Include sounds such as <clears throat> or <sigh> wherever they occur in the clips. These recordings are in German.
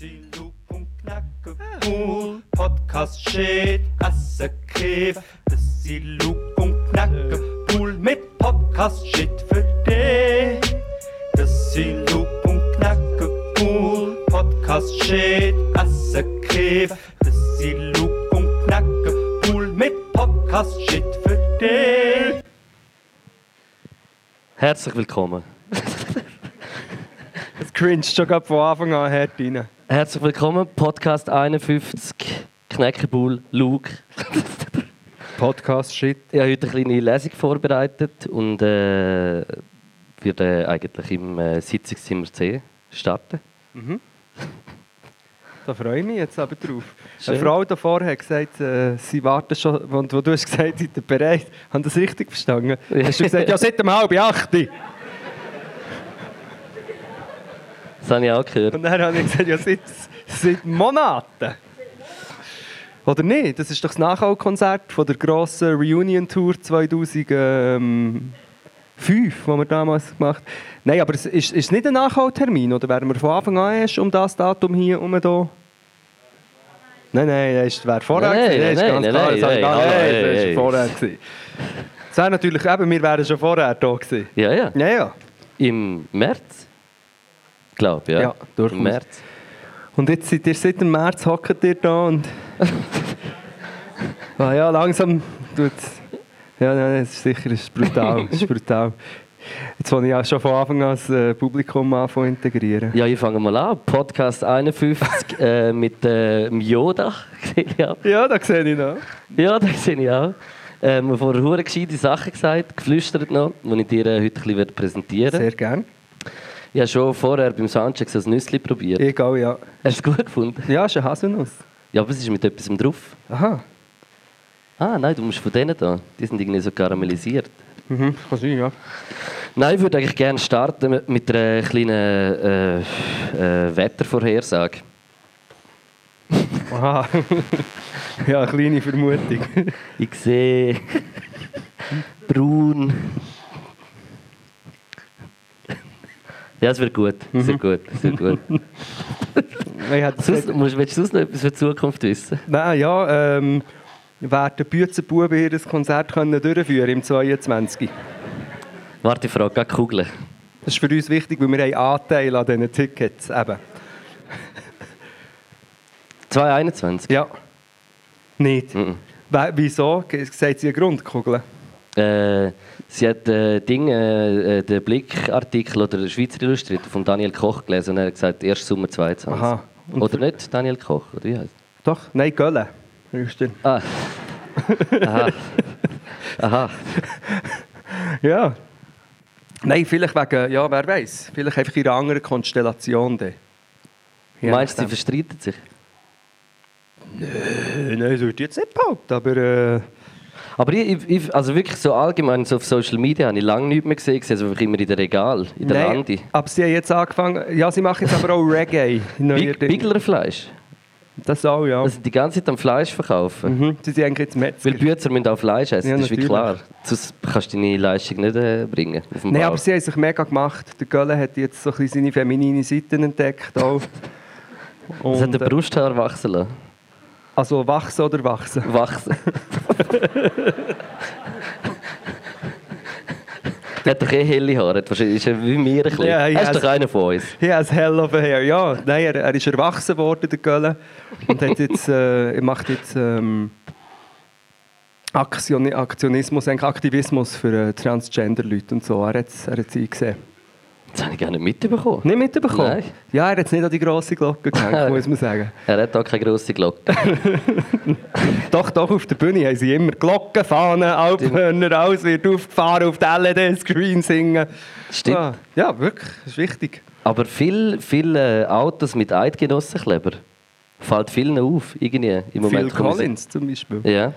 Lup und Knacken, Pool, Podcast shit, Essen, Kiff. Das sind Lup und Knacken, Pool mit Podcast shit für dich. Das sind Lup und Knacken, Pool, Podcast shit, Essen, Kiff. Das sind Lup und Knacken, Pool mit Podcast shit für dich. Herzlich willkommen. Es cringe schon von Anfang an hart rein. Herzlich willkommen, Podcast 51, Knäckebull, Luke. Podcast-Shit. Ich habe heute eine kleine Lesung vorbereitet und äh, würde eigentlich im äh, Sitzungszimmer C starten. Da freue ich mich jetzt aber drauf. Schön. Eine Frau davor hat gesagt, äh, sie warten schon, und wo du hast gesagt, seid ihr bereit? Haben das richtig verstanden? <laughs> Hast du gesagt, ja, seit um halb acht. Das habe ich auch gehört. Und dann habe ich gesagt, ja, seit, seit Monaten. Oder nicht? Das ist doch das Nachholkonzert von der grossen Reunion-Tour 2005, die wir damals gemacht haben. Nein, aber es ist, ist nicht ein Nachholtermin? Oder wären wir von Anfang an erst um das Datum hier um da? Nein, nein, das wäre vorher Nein, gewesen. Das ist nein, ganz nein, klar. Das nein, nicht- nein, Nein, das nein. ist vorher gewesen. Das wäre natürlich eben, wir wären schon vorher da gewesen. Ja, ja. Ja, ja. Im März? Glaube ja. Ja, durchaus. Im März. Und jetzt seid ihr seit dem März hockt ihr da und. <laughs> ah, ja, langsam tut Ja, nein, das ist sicher das ist brutal. Das ist brutal. Jetzt wollte ich auch schon von Anfang an das äh, Publikum anfangen integrieren. Ja, ich fange mal an. Podcast 51 <laughs> äh, mit äh, dem Yoda. <laughs> Ja, da sehe ich noch. Ja, das sehe ich auch. Ähm, vorher hure gescheite Sachen gesagt, geflüstert noch, die ich dir äh, heute ein bisschen präsentieren werde. Sehr gern. Ich habe schon vorher beim Soundcheck so ein Nüssli probiert. Auch, ja. Hast du es gut gefunden? Ja, ist eine Haselnuss. Ja, aber es ist mit etwas drauf. Aha. Ah, nein, du musst von denen da. Die sind irgendwie so karamellisiert. Mhm, kann sein, ja. Nein, ich würde eigentlich gerne starten mit- mit einer kleinen äh, äh, Wettervorhersage. Aha. ja, eine kleine Vermutung. Ich sehe <laughs> braun. Ja, es wird gut. Es wird gut. Es wird gut. <laughs> Sonst, musst, willst du sonst noch etwas für die Zukunft wissen? Nein, ja, ähm, werden Büzenbuben ihr Konzert können durchführen im 22. Warte, ich frage gerade Kugeln. Das ist für uns wichtig, weil wir haben Anteil an diesen Tickets eben. 221? Ja. Nicht. Mhm. We- Wieso? Ge- Sagt sie einen Grund, Kugel? Äh, sie hat äh, Ding, äh, äh, den Blickartikel oder den Schweizer Illustrator von Daniel Koch gelesen und er hat gesagt, erst Sommer 22. Aha. Und Oder nicht Daniel Koch? Oder wie heißt Doch, nein, Gölle. Ah. Aha. Aha. <laughs> Ja. Nein, vielleicht wegen, ja, wer weiß, vielleicht einfach in einer anderen Konstellation. Dann. Meinst du, sie verstreiten sich? Äh, Nein, das würde ich jetzt nicht behaupten, aber... Äh, Aber ich, ich- also wirklich so allgemein so auf Social Media habe ich lange nicht mehr gesehen. Sie einfach immer in der Regal, in der nein, Landi. aber sie haben jetzt angefangen... Ja, sie machen jetzt aber auch Reggae. Big. Biglerfleisch. Das auch, ja. Also die ganze Zeit am Fleisch verkaufen. Mhm. Sie sind eigentlich jetzt Metzger. Weil Bützer müssen auch Fleisch essen, Ja, das ist wie natürlich. klar. Sonst kannst du deine Leistung nicht äh, bringen. Nein, Bau. aber sie haben sich mega gemacht. Der Gölle hat jetzt so ein bisschen seine feminine Seiten entdeckt. Auch. Das hat Und, der äh, Brusthaar wachsen lassen. Also wachsen oder wachsen? Wachsen. Er <laughs> hat doch eh helle Haare. Wahrscheinlich ist er wie mir ein bisschen. Ja, er ist doch einer von uns. Ja, ein Hell of a Hair. Ja, nein, er, er ist erwachsen worden, der Gölle. Und hat jetzt, äh, er macht jetzt ähm, Aktion, Aktionismus, eigentlich Aktivismus für äh, Transgender-Leute und so. Er hat es eingesehen. Das habe ich nicht mitbekommen. Nicht mitbekommen? Nein. Ja, er hat nicht an die grosse Glocke gehängt, <laughs> muss man sagen. Er hat auch keine grosse Glocke. <laughs> Doch, doch, auf der Bühne haben sie immer Glocken, Fahnen, Alphörner, alles wird aufgefahren, auf den LED-Screen singen. Stimmt. Ah, ja, wirklich, das ist wichtig. Aber viele viel, äh, Autos mit Eidgenossenkleber fällt vielen auf, irgendwie im Moment. Phil Collins zum Beispiel. Ja.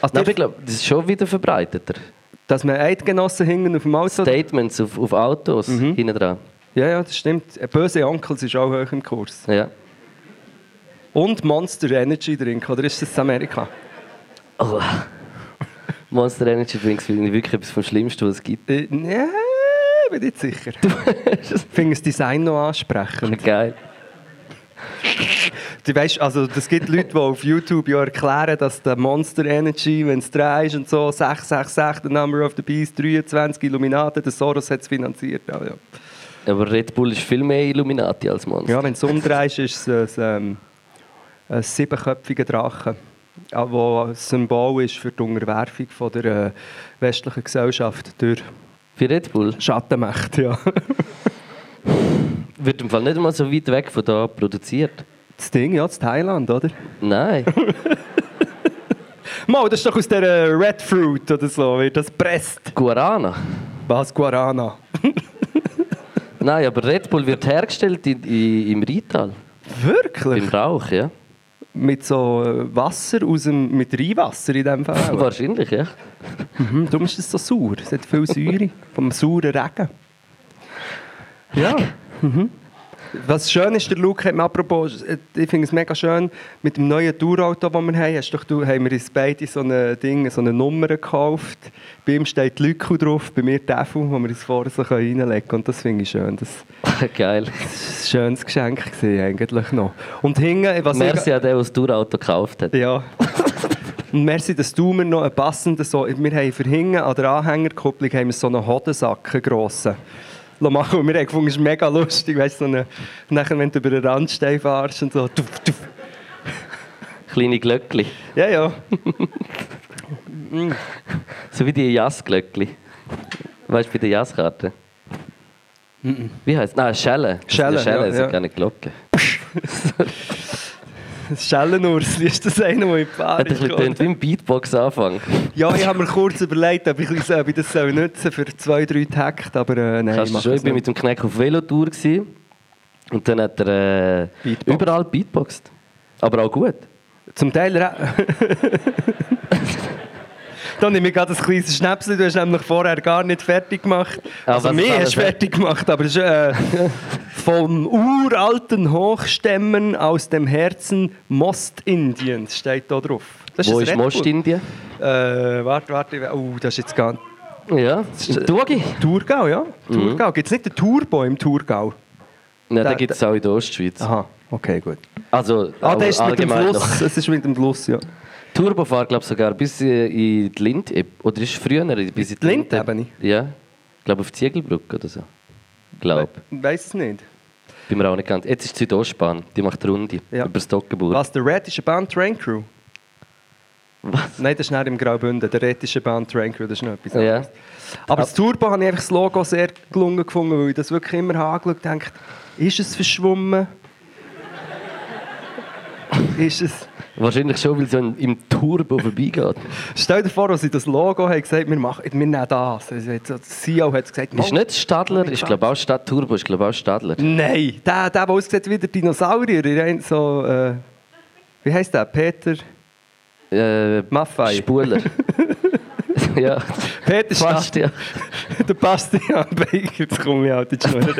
Also, Nein, ich glaube, das ist schon wieder verbreiteter. Dass man Eidgenossen hingen auf dem Auto. Statements auf, auf Autos Mhm. hinten dran. Ja, ja, das stimmt. Böse Onkel ist auch hoch im Kurs. Ja. Und Monster Energy Drink, oder ist das in Amerika? Oh. <laughs> Monster Energy Drinks finde ich wirklich etwas vom Schlimmsten, was es gibt. Äh, nee, bin nicht sicher. <laughs> Ich finde das Design noch ansprechend. Geil. <laughs> Du weißt, also das gibt Leute, die auf YouTube ja erklären, dass der Monster Energy, wenn es 3 ist und so, 666, the number of the beast, 23 Illuminati, der Soros hat es finanziert. Ja, ja. Aber Red Bull ist viel mehr Illuminati als Monster. ja wenn es umdrehst, ist es ein, ähm, ein siebenköpfiger Drache, ja, wo ein Symbol ist für die Unterwerfung von der äh, westlichen Gesellschaft durch Für Red Bull Schattenmächte. Ja. wird im Fall nicht mal so weit weg von da produziert. Das Ding, ja, das Thailand, oder? Nein. <laughs> Mal, das ist doch aus der äh, Red Fruit oder so, wird das presst. Guarana. Was, Guarana? <laughs> Nein, aber Red Bull wird hergestellt in, in, im Rheintal. Wirklich? Beim Rauch, ja. Mit so äh, Wasser aus dem, mit Rheinwasser in dem Fall. <laughs> Wahrscheinlich, ja. Mhm, darum ist es so sauer. Es hat viel Säure vom sauren Regen. Ja. Mhm. Was schön ist, der Luke hat mir apropos, ich finde es mega schön, mit dem neuen Tourauto, das wir haben, hast doch, du, haben wir uns beide so eine, Ding, so eine Nummer gekauft. Bei ihm steht Lücke drauf, bei mir Teufel, wo wir uns vorher so reinlegen können. Und das finde ich schön. Das <laughs> Geil. war ein schönes Geschenk gewesen, eigentlich noch. Und hinten, was ich- Merci an den, der das Tourauto gekauft hat. Ja. Und merci, dass du mir noch einen passenden so... Wir haben für hinten an der Anhängerkupplung haben wir so einen Hodensack, einen grossen. Machen. Und wir haben gefunden, es ist mega lustig, weißt du, so eine, nachher, wenn du über den Randstein fährst und so... Tuff, tuff. Kleine Glöckli. Ja, ja. <laughs> So wie die Jassglöckli. Weißt du, bei der Jasskarte? Wie heißt es? Nein, Schelle. Schelle, Schelle, ja, sind ja. keine Glocke. <laughs> <laughs> Schellenursli ist das eine, das in die Bar Hat ein bisschen wie ein Beatbox-Anfang. Ja, ich habe mir kurz überlegt, ob ich, ob ich das soll nutzen für zwei, drei Takte, aber äh, nein, Kannst du mach schon, ich bin nicht. mit dem Kneck auf Velotour gewesen. und dann hat er äh, Beatbox. überall Beatboxt. Aber auch gut. Zum Teil... <laughs> Da nehme ich gerade ein kleines Schnäpsel. Du hast nämlich vorher gar nicht fertig gemacht. Ah, Also mir ist hast fertig gemacht, aber es ist äh, <laughs> von uralten Hochstämmen aus dem Herzen Mostindiens steht da drauf. Das Wo ist Bull. Mostindien? Äh, warte, warte. Oh, das ist jetzt gar Ja, im Tugi. Thurgau, ja. Mhm. Thurgau. Gibt es nicht den Turbo im Thurgau? Ja, Da- den gibt es auch in der Ostschweiz. Aha, okay, gut. Also Ah, der ist mit dem Fluss. Das ist mit dem Fluss, ja. Turbo fahrt, glaube sogar bis äh, in die Lind... Oder ist es früher bis in die Lindebene? Ja. Ich glaube auf die Ziegelbrücke oder so. Glaube. Ich weiß es nicht. Bin mir auch nicht ganz. Jetzt ist die Südostbahn. Die macht die Runde. Ja. Über das Toggenburg. Was, der Red ist eine Band Train Crew? Was? Nein, das ist nicht im Graubünden. Der Red ist eine Band Train Crew, das ist noch etwas Ja. anderes. Aber das Turbo habe ich einfach das Logo sehr gelungen gefunden, weil ich das wirklich immer angeschaut und denke, ist es verschwommen? <laughs> ist es... Wahrscheinlich schon, weil es im Turbo vorbeigeht. Stell dir vor, als sie das Logo haben gesagt, wir, machen, wir nehmen das. Also das CEO hat gesagt, Ist nicht Stadler, ist glaube auch Stadt Turbo, ist glaube auch Stadler. Nein, der, der, der aussieht wie der Dinosaurier. in ein- So, äh, wie heißt der? Peter Äh, Maffei. Spuler. <laughs> ja, Peter ja. <laughs> Der Bastian Baker. Jetzt komme ich halt die Schnur.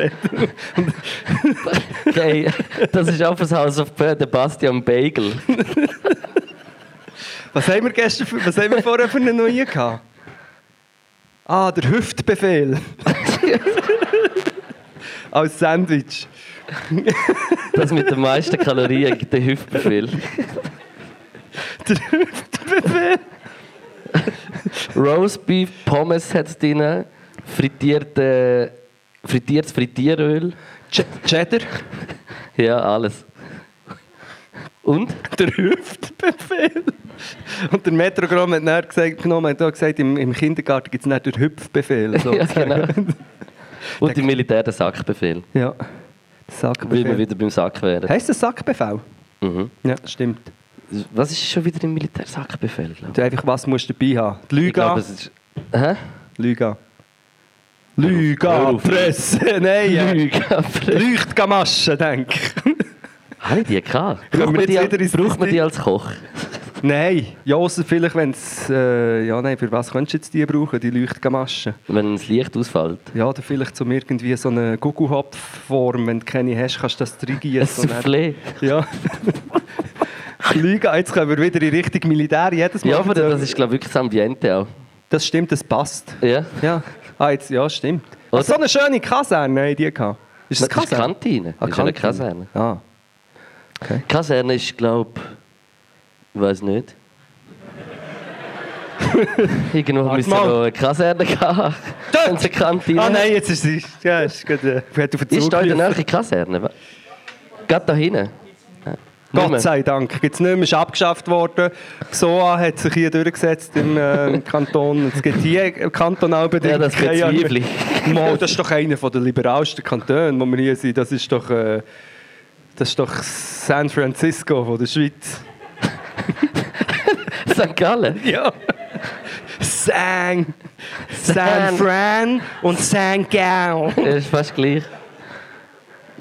Okay, das ist auch das House of Bird, der Bastian Bagel. <laughs> Was haben wir gestern für, was haben wir vorher für einen neuen gehabt? Ah, der Hüftbefehl. <laughs> Als Sandwich. Das mit den meisten Kalorien den Hüftbefehl. Der Hüftbefehl. <laughs> Roastbeef, Pommes hat es drin, frittierte, frittiertes Frittieröl. Ch Cheddar. Ja, alles. Und? Der Hüftbefehl. Und der Metrogramm hat dann gesagt, genommen, hat auch gesagt, im, im Kindergarten gibt es nicht den Hüpfbefehl. <laughs> So. Ja, genau. <laughs> Und im Militär den Sackbefehl. ja. Weil wir Sackbefehl. wieder beim Sack wären. Heißt das Sackbefehl? Mhm. Ja, stimmt. Was ist schon wieder im Militär Sackbefehl, glaube Du einfach, was musst du dabei haben? Die Lüga. glaube, es ist... Hä? Lüga, auf. Presse. <laughs> Nein. Lüge. Leuchtgamaschen, denke ich. <laughs> Habe ich die gehabt? Braucht man, die, ins braucht man die als Koch? <laughs> Nein, ja, ausser vielleicht, wenn es... Äh, ja, nein, für was könntest du jetzt die brauchen, die Leuchtgamaschen? Wenn das Licht ausfällt? Ja, oder vielleicht zum irgendwie so eine Gugelhopf-Form, wenn du keine hast, kannst du das Ein reingießen. dann- Soufflé? Ja. Lüge, jetzt kommen wir wieder in Richtung Militär. Jedes Mal Ja, aber das ist, glaube ich, wirklich das Ambiente auch. das stimmt, das passt. Ja. Ja, ah, jetzt, ja stimmt. Was so eine schöne Kaserne haben die gehabt. Ist Das das ist Kantine. Ah, Das ist eine. Kaserne. Ah. Okay. Kaserne ist, glaube ich, weiß nicht. <laughs> Irgendwo mal. wir noch eine Kaserne haben. Wenn sie Kantine Ah nein, jetzt ist sie. Ja, ist gerade. Äh, auf den Ist Zug da in der. Nähe Kaserne? Geht da hinten? Gott sei Dank. Gibt es nicht mehr, ist abgeschafft worden. XOA hat sich hier durchgesetzt im äh, Kanton. Es gibt hier kantonal bedingt Ja, das bezweifle ich. Mal, das ist doch einer der liberalsten Kantone, wo wir hier sind. Das ist doch, äh, das ist doch San Francisco von der Schweiz. <laughs> St. Gallen? Ja. Sang. San San. Fran und San Gal. Das ist fast gleich.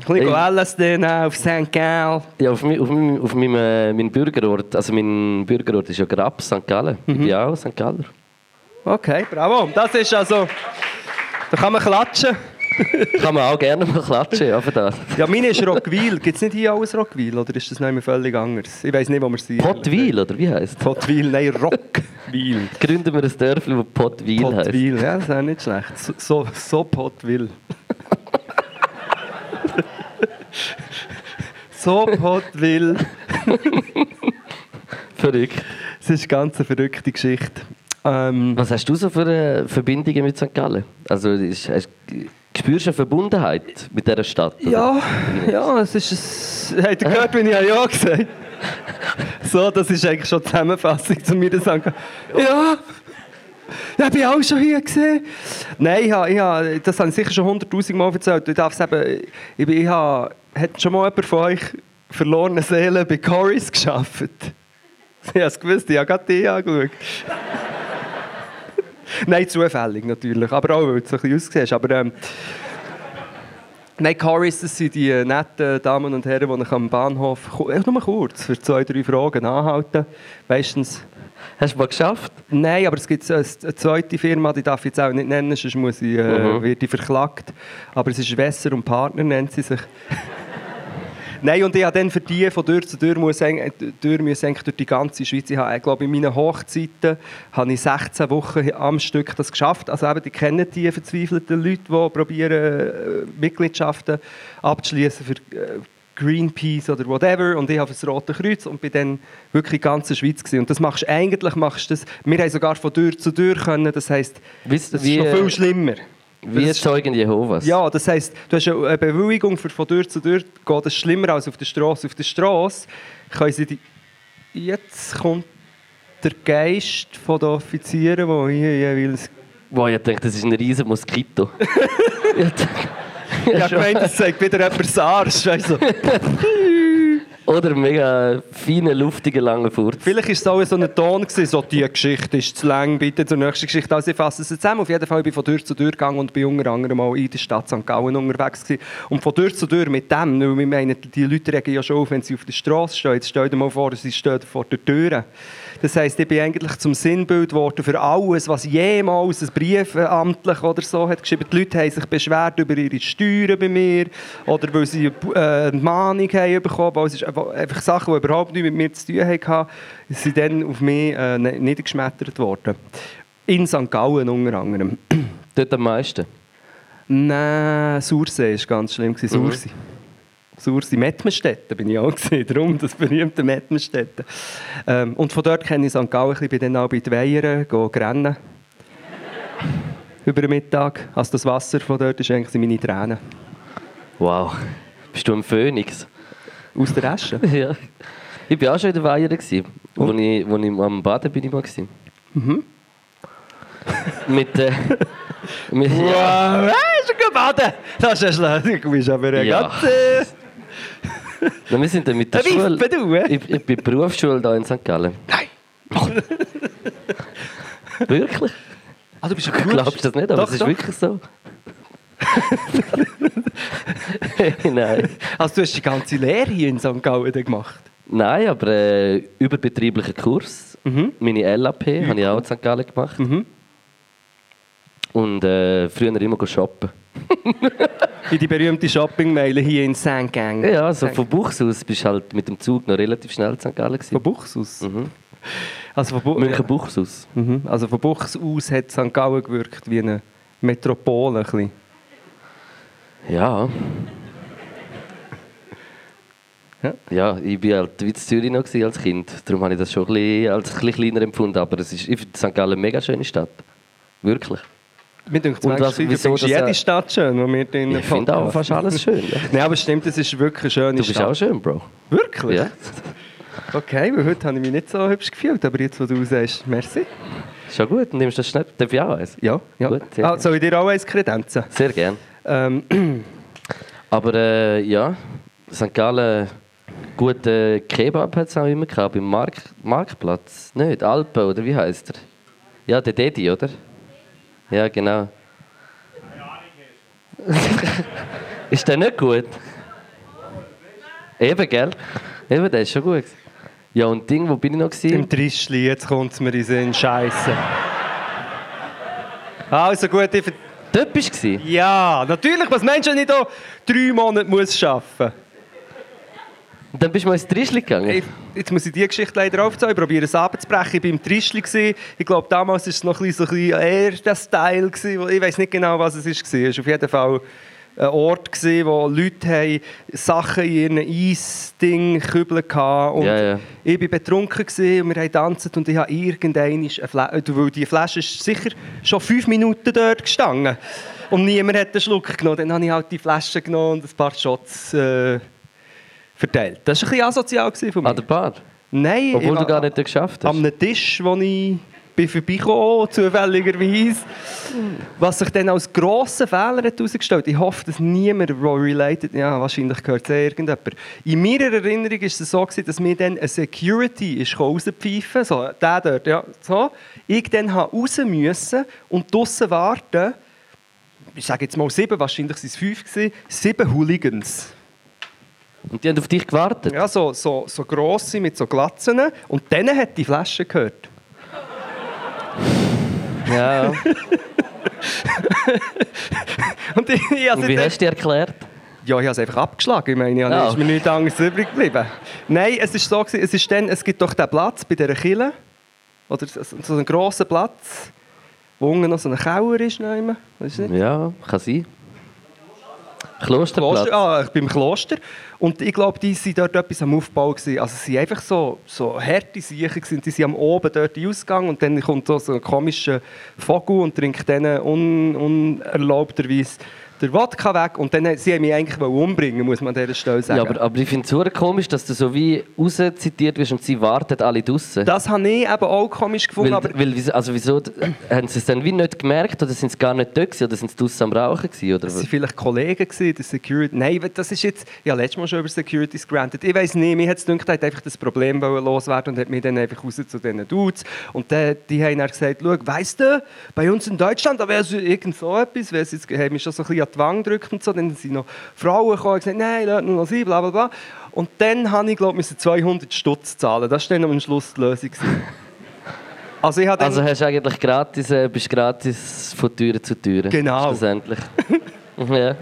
Ein bisschen LSD nehmen auf St. Gal. Ja, auf, auf, meinem- auf meinem äh, mein Bürgerort, also mein Bürgerort ist ja Grab, St. Gallen. Ich bin auch St. Galler. Okay, bravo. Das ist also... Da kann man klatschen. <laughs> Kann man auch gerne mal klatschen, ja, für das. Ja, meine ist Rockville. Gibt es nicht hier alles Rockville oder ist das nicht mehr völlig anders? Ich weiß nicht, wo wir sind. Pottwil, oder wie heisst es? Pottwil, nein, Rockville. Gründen wir ein Dörfli, das Pottwil heisst. Pottwil, ja, das ist auch nicht schlecht. So, so, so Pottwil. So Pottwil. Verrückt. Es ist eine ganz verrückte Geschichte. Ähm, Was hast du so für äh, Verbindungen mit St. Gallen? Also, ist, hast, spürst du eine Verbundenheit mit dieser Stadt? oder? ja, ja, es ist ein... Habt ihr gehört, wie ich Ja gesagt habe? So, das ist eigentlich schon die Zusammenfassung zu mir sagen. Ja, ja, ich bin auch schon hier gesehen. Nein, ich habe, ich habe, das habe ich sicher schon hunderttausend Mal erzählt. Ich darf es eben, ich, ich habe, hat schon mal jemand von euch verlorene Seelen bei Corys geschafft? <laughs> Ich habe es gewusst, ich habe gerade die angeschaut. <laughs> Nein, zufällig natürlich, aber auch, weil du so ein bisschen aussiehst. Aber, ähm, Nein, Corys, das sind die netten Damen und Herren, die ich am Bahnhof, echt nur kurz, für zwei, drei Fragen anhalten. Meistens Hast du mal geschafft? Nein, aber es gibt eine zweite Firma, die darf ich jetzt auch nicht nennen, sonst muss ich, äh, Mhm. werde ich verklagt. Aber es ist Wesser und Partner, nennt sie sich. Nein, und ich habe dann für die von Tür zu Tür muss, durch, muss eigentlich durch die ganze Schweiz. Ich habe, glaube, in meinen Hochzeiten habe ich 16 Wochen am Stück das geschafft. Also eben, die kennen die verzweifelten Leute, die probieren, äh, Mitgliedschaften abzuschließen für äh, Greenpeace oder whatever. Und ich habe für das Rote Kreuz und bin dann wirklich in der Schweiz gewesen. Und das machst du eigentlich, machst du das, wir haben sogar von Tür zu Tür können, das heisst, Wisst- das wie, ist noch viel schlimmer. Wie ist- Zeugen Jehovas? ja, das heisst, du hast eine Bewilligung für von Tür zu Tür gehen, das ist schlimmer als auf der Straße. Auf der Straße können sie die... Jetzt kommt der Geist von den Offizieren, der hier jeweils... Boah, ich dachte, das ist ein riesen Moskito. <laughs> ich habe <laughs> gemeint, das sagt wieder jemand Arsch. Du? <laughs> Oder mega feiner, luftiger, langer Furz. Vielleicht war es auch so ein Ton, gewesen, so «Die Geschichte ist zu lang, bitte zur nächsten Geschichte». Also ich fasse es zusammen. Auf jeden Fall bin ich von Tür zu Tür gegangen und bin unter anderem mal in der Stadt St. Gallen unterwegs gewesen. Und von Tür zu Tür mit dem, weil wir meinen, die Leute regen ja schon auf, wenn sie auf der Straße stehen. Jetzt stell dir mal vor, sie stehen vor der Tür. Das heisst, ich bin eigentlich zum Sinnbild geworden für alles, was jemals ein Brief äh, amtlich oder so hat geschrieben. Die Leute haben sich beschwert über ihre Steuern bei mir oder weil sie äh, eine Mahnung haben bekommen, weil es einfach Sachen, die überhaupt nichts mit mir zu tun hatten, sind dann auf mich äh, niedergeschmettert worden. In St. Gallen unter anderem. Dort am meisten. Nein, Sursee war ganz schlimm. gewesen. Mhm. Sursee. Mettmerstetten bin ich auch gesehen, darum das berühmte Mettmerstetten. Ähm, und von dort kenne ich St. Gallen, ich bin dann auch bei den Weihern, rennen. Über den Mittag. Also das Wasser von dort ist eigentlich meine Tränen. Wow. Bist du ein Phönix? Aus der Asche. <laughs> ja. Ich war auch schon in der Weiher, gewesen, wo, Und? ich, wo ich am Baden bin. Ich mal gewesen. mit, äh, <laughs> mit, ja. Wow, hast du gebaden? Das ist ja schlecht. Du bist aber ein Ja. ganz... Na, wir sind dann mit der Schule. Du, äh? Ich, ich bin Berufsschule hier in St. Gallen. Nein. Wirklich? Ah, du bist ein Du glaubst das nicht, aber Doch, es ist doch. wirklich so. <laughs> Nein. Also du hast die ganze Lehre hier in St. Gallen gemacht? Nein, aber äh, überbetrieblichen Kurs. Mhm. Meine LAP habe ich auch in St. Gallen gemacht. Mhm. Und äh, früher immer shoppen. <laughs> In die berühmte Shoppingmeile hier in St. Gang. Ja, also von Buchs aus bist du halt mit dem Zug noch relativ schnell in St. Gallen. Von Gewesen. Buchs aus? Mhm. Also von, Bu München Buchs aus. Mhm. Also von Buchs aus hat St. Gallen gewirkt wie eine Metropole. Ein bisschen. Ja. Ja, ich war halt wie in Zürich noch als Kind. Darum habe ich das schon ein bisschen, als ein bisschen kleiner empfunden. Aber es ist, ich finde St. Gallen eine mega schöne Stadt. Wirklich. Mir denkt, Und was- wieso findest jede ja- Stadt schön, wo wir drinnen Ich finde auch fast alles schön. Ja. Nein, aber stimmt, es ist wirklich eine schöne Du bist Stadt. auch schön, Bro. Wirklich? Ja, Okay, weil heute habe ich mich nicht so hübsch gefühlt, aber jetzt, wo du sagst, merci. schon gut. Nimmst du das schnell? Darf ich auch eins? Ja, ja. Gut, ah, soll ich dir auch eins kredenzen? Sehr gern. Ähm, <clears throat> Aber äh, ja, St. Gallen, gute Kebab hat es auch immer gehabt, beim Mark Marktplatz. Nicht, Alpen, oder wie heißt er? Ja, der Dedi, oder? Ja, genau. <laughs> ist der nicht gut? Eben, gell? Eben, der ist schon gut. Ja, und Ding, wo bin ich noch? Im Gewesen? Trischli, jetzt kommt es mir in den Sinn, Scheiße. Also gut, ich... Dort bist du? Ja, natürlich, was Mensch nicht hier drei Monate muss arbeiten Und dann bist du mal ins Trischli gegangen? Ich, jetzt muss ich die Geschichte leider aufzeigen. Ich probiere es abzubrechen. Ich war im Trischli. Ich glaube, damals war es noch ein bisschen, so ein bisschen eher der Style. gewesen, Ich weiß nicht genau, was es war. Es war auf jeden Fall ein Ort, gewesen, wo Leute haben Sachen in ihren Eisding kübeln hatten. Und ja. Ich war betrunken gewesen und wir haben getanzt und ich habe irgendwann eine Flasche, weil die Flasche ist sicher schon fünf Minuten dort gestanden. Und niemand hat einen Schluck genommen. Dann habe ich halt die Flasche genommen und ein paar Shots äh, verteilt. Das war ein bisschen asozial von mir. An der Bar? Nein, Obwohl du gar nicht geschafft hast? Am einem Tisch, wo ich bin vorbeigekommen, zufälligerweise. Was sich dann als grosser Fehler hat herausgestellt Ich hoffe, dass niemand, related, ja, wahrscheinlich gehört es eh irgendjemand. In meiner Erinnerung war es so, gewesen, dass mir dann eine Security ist rauspfeifen so der dort, ja, so. Ich dann raus müssen und draussen warten, ich sage jetzt mal sieben, wahrscheinlich waren es fünf, gewesen, sieben Hooligans. Und die haben auf dich gewartet? Ja, so, so, so grosse mit so Glatzen. Und denen hat die Flasche gehört. Ja. <laughs> Und ich, ich Und wie dann- hast du dir erklärt? Ja, ich habe es einfach abgeschlagen. Ich meine, ja, Ah, dann ist mir nichts anderes übrig geblieben. Nein, es ist so, es, ist dann, es gibt doch den Platz bei dieser Kille. Oder so einen grossen Platz, wo unten noch so ein Keller ist. Weißt du nicht? Ja, kann sein. Klosterplatz. Kloster, ah, beim Kloster. Und ich glaube, die waren dort etwas am Aufbau. Gewesen. Also sie waren einfach so, so harte Siechen. Die sind am oben dort Ausgang und dann kommt so, so ein komischer Vogel und trinkt dann un, unerlaubterweise den Wodka weg. Und dann sie haben mich eigentlich umbringen, muss man an dieser Stelle sagen. Ja, aber, aber ich finde es super komisch, dass du so wie rauszitiert wirst und sie warten alle draußen. das habe ich eben auch komisch gefunden. Weil, weil, also wieso, haben sie es dann wie nicht gemerkt oder sind sie gar nicht dort gewesen, oder sind sie draußen am Rauchen gewesen, oder? Das waren vielleicht Kollegen, gewesen, der Security. Nein, das ist jetzt. Ja, letztes Mal schon über Securities granted. Ich weiß nicht, mir hat es gedacht, hat einfach das Problem loswerden und hat mich dann einfach raus zu diesen Dudes. Und dann, die haben dann gesagt: Schau, weißt du, bei uns in Deutschland, da wäre so irgend so etwas, sie jetzt, haben mich schon so ein bisschen an die Wange gedrückt und so. Dann sind noch Frauen gekommen und gesagt: Nein, lass nur noch sein, bla bla bla. Und dann habe ich, glaube ich, 200 Stutz zahlen. Das war dann am Schluss die Lösung. <laughs> Also, ich. Also hast du eigentlich gratis, äh, bist gratis von Türe zu Türe. Genau. Schlussendlich. <laughs> ja.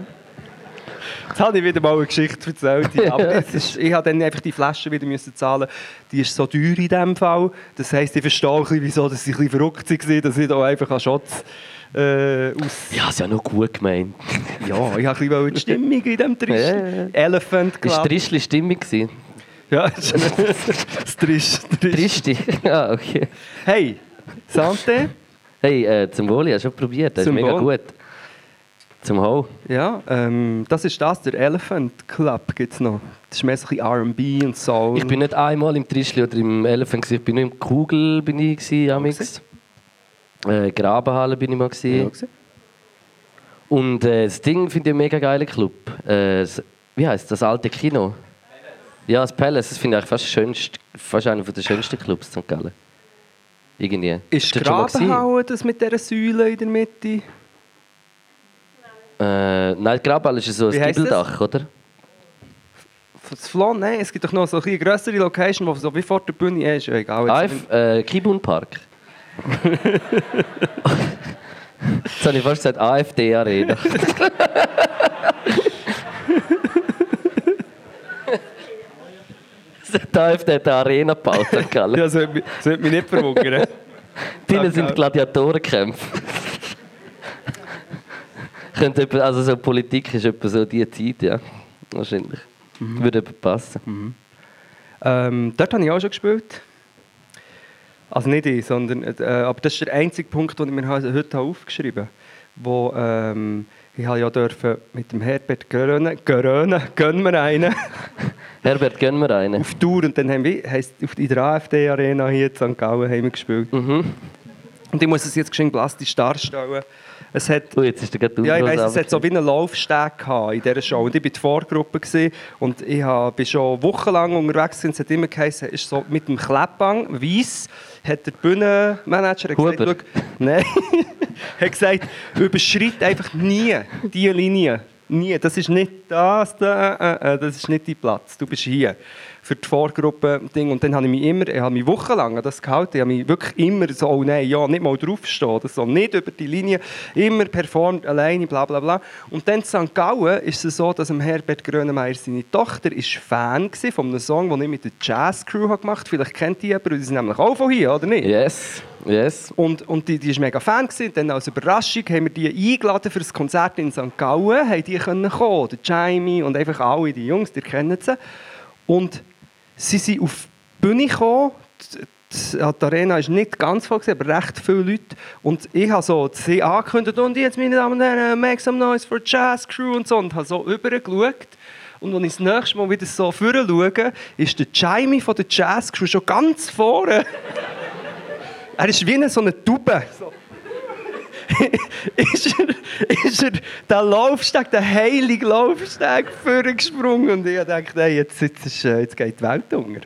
Jetzt habe ich wieder mal eine Geschichte erzählt. Aber <laughs> ist, ich habe dann einfach die Flasche wieder müssen zahlen. Die ist so teuer in diesem Fall. Das heisst, ich verstehe ein bisschen, wieso dass sie ein bisschen verrückt waren, dass ich da einfach an Shots äh, aus... Ja, ist ja noch gut gemeint. <laughs> Ja, ich habe ein bisschen die Stimmung in diesem Trisch. Ja. Elephant Ist Club. Trischli Stimmung gewesen? Ja, <laughs> das Trisch. Trisch. Tristi? ja, <laughs> okay. Hey, Santé. Hey, äh, zum Wohl, ich habe schon probiert, das Zum ist mega Wohl. gut. Zum Ho. Ja, ähm, das ist das, der Elephant Club gibt es noch. Das ist mehr so ein bisschen R&B und Soul. Ich bin nicht einmal im Trischli oder im Elephant, gewesen. ich bin nur im Kugel bin ich gewesen, amix. Äh, Grabenhalle bin ich mal gewesen. Ja, gesehen. Und äh, das Ding finde ich einen mega geiler Club. Äh, das, wie heißt das alte Kino? Ja, das Palace, das finde ich eigentlich fast, schönst, fast einer der schönsten Clubs in St. Gallen. Irgendwie. Ist gewesen? Grabenhauen das mit dieser Säule in der Mitte? Äh, nein, die Grabenhalle ist so ein das? Gibbeldach, oder? Das Flan? Nein, es gibt doch noch so eine größere Location, wo so wie vor der Bühne ist. Egal. AF, äh, Kibun Park. Jetzt habe ich fast gesagt AfD Arena. Die AfD hat eine Arena gebaut. Ja, sollte mich, sollte mich nicht verwundern. Drinnen sind Gladiatorenkämpfe. Also so Politik ist etwa so die Zeit, ja. Wahrscheinlich. Würde eben passen. Ähm, dort habe ich auch schon gespielt. Also nicht ich, sondern äh, aber das ist der einzige Punkt, den ich mir heute aufgeschrieben habe. Wo, ähm, ich habe ja dürfen mit dem Herbert Göröne, Göröne, gönnen wir einen, <laughs> Herbert, gönn mir einen. auf Tour und dann haben wir, heisst, auf in der AfD-Arena hier in St. Gallen haben wir gespielt. Mhm. Und ich muss es jetzt geschwind plastisch darstellen. Es hat Oh, jetzt ist der Ja, ich weiss, es hat so wie einen Laufsteg gehabt in dieser Show. Und ich war die Vorgruppe gewesen, und ich war schon wochenlang unterwegs gewesen. Es hat immer geheißen, ist so mit dem Kleppang, weiss, hat der Bühnenmanager gesagt, Huber. «Schau, nein, <laughs> hat gesagt, überschritt einfach nie diese Linie. Nie. Das ist nicht das, da, äh, äh, das ist nicht dein Platz. Du bist hier für die Vorgruppe-Ding. Und dann habe ich mich immer, ich habe mich wochenlang an das gehalten. Ich habe mich wirklich immer so, oh nein, ja, nicht mal draufstehen so, nicht über die Linie, immer performt, alleine, bla bla bla. Und dann in St. Gallen ist es so, dass Herbert Grönemeyer seine Tochter ist Fan war von einem Song, den ich mit der Jazz Crew gemacht habe. Vielleicht kennt die jemand, die sind nämlich auch von hier, oder nicht? Yes, yes. Und, und die, die ist mega Fan gewesen. Dann als Überraschung haben wir die eingeladen für das Konzert in St. Gallen. Haben die können kommen, der Jamie und einfach alle die Jungs, die kennen sie. Und sie sind auf die Bühne gekommen. Die- Arena war nicht ganz voll, aber recht viele Leute. Und ich habe so sie angekündigt und jetzt, meine Damen und Herren, make some noise for Jazz Crew und so. Und habe so rübergeschaut. Und als ich das nächste Mal wieder so vorne schaue, ist der Jamie von der Jazz Crew schon ganz vorne. <laughs> Er ist wie eine so eine Tube. So. <laughs> ist, er, ist er den Laufsteg, den heiligen Laufsteg vorgesprungen und ich dachte, hey, jetzt, jetzt, ist, jetzt geht die Welt unter.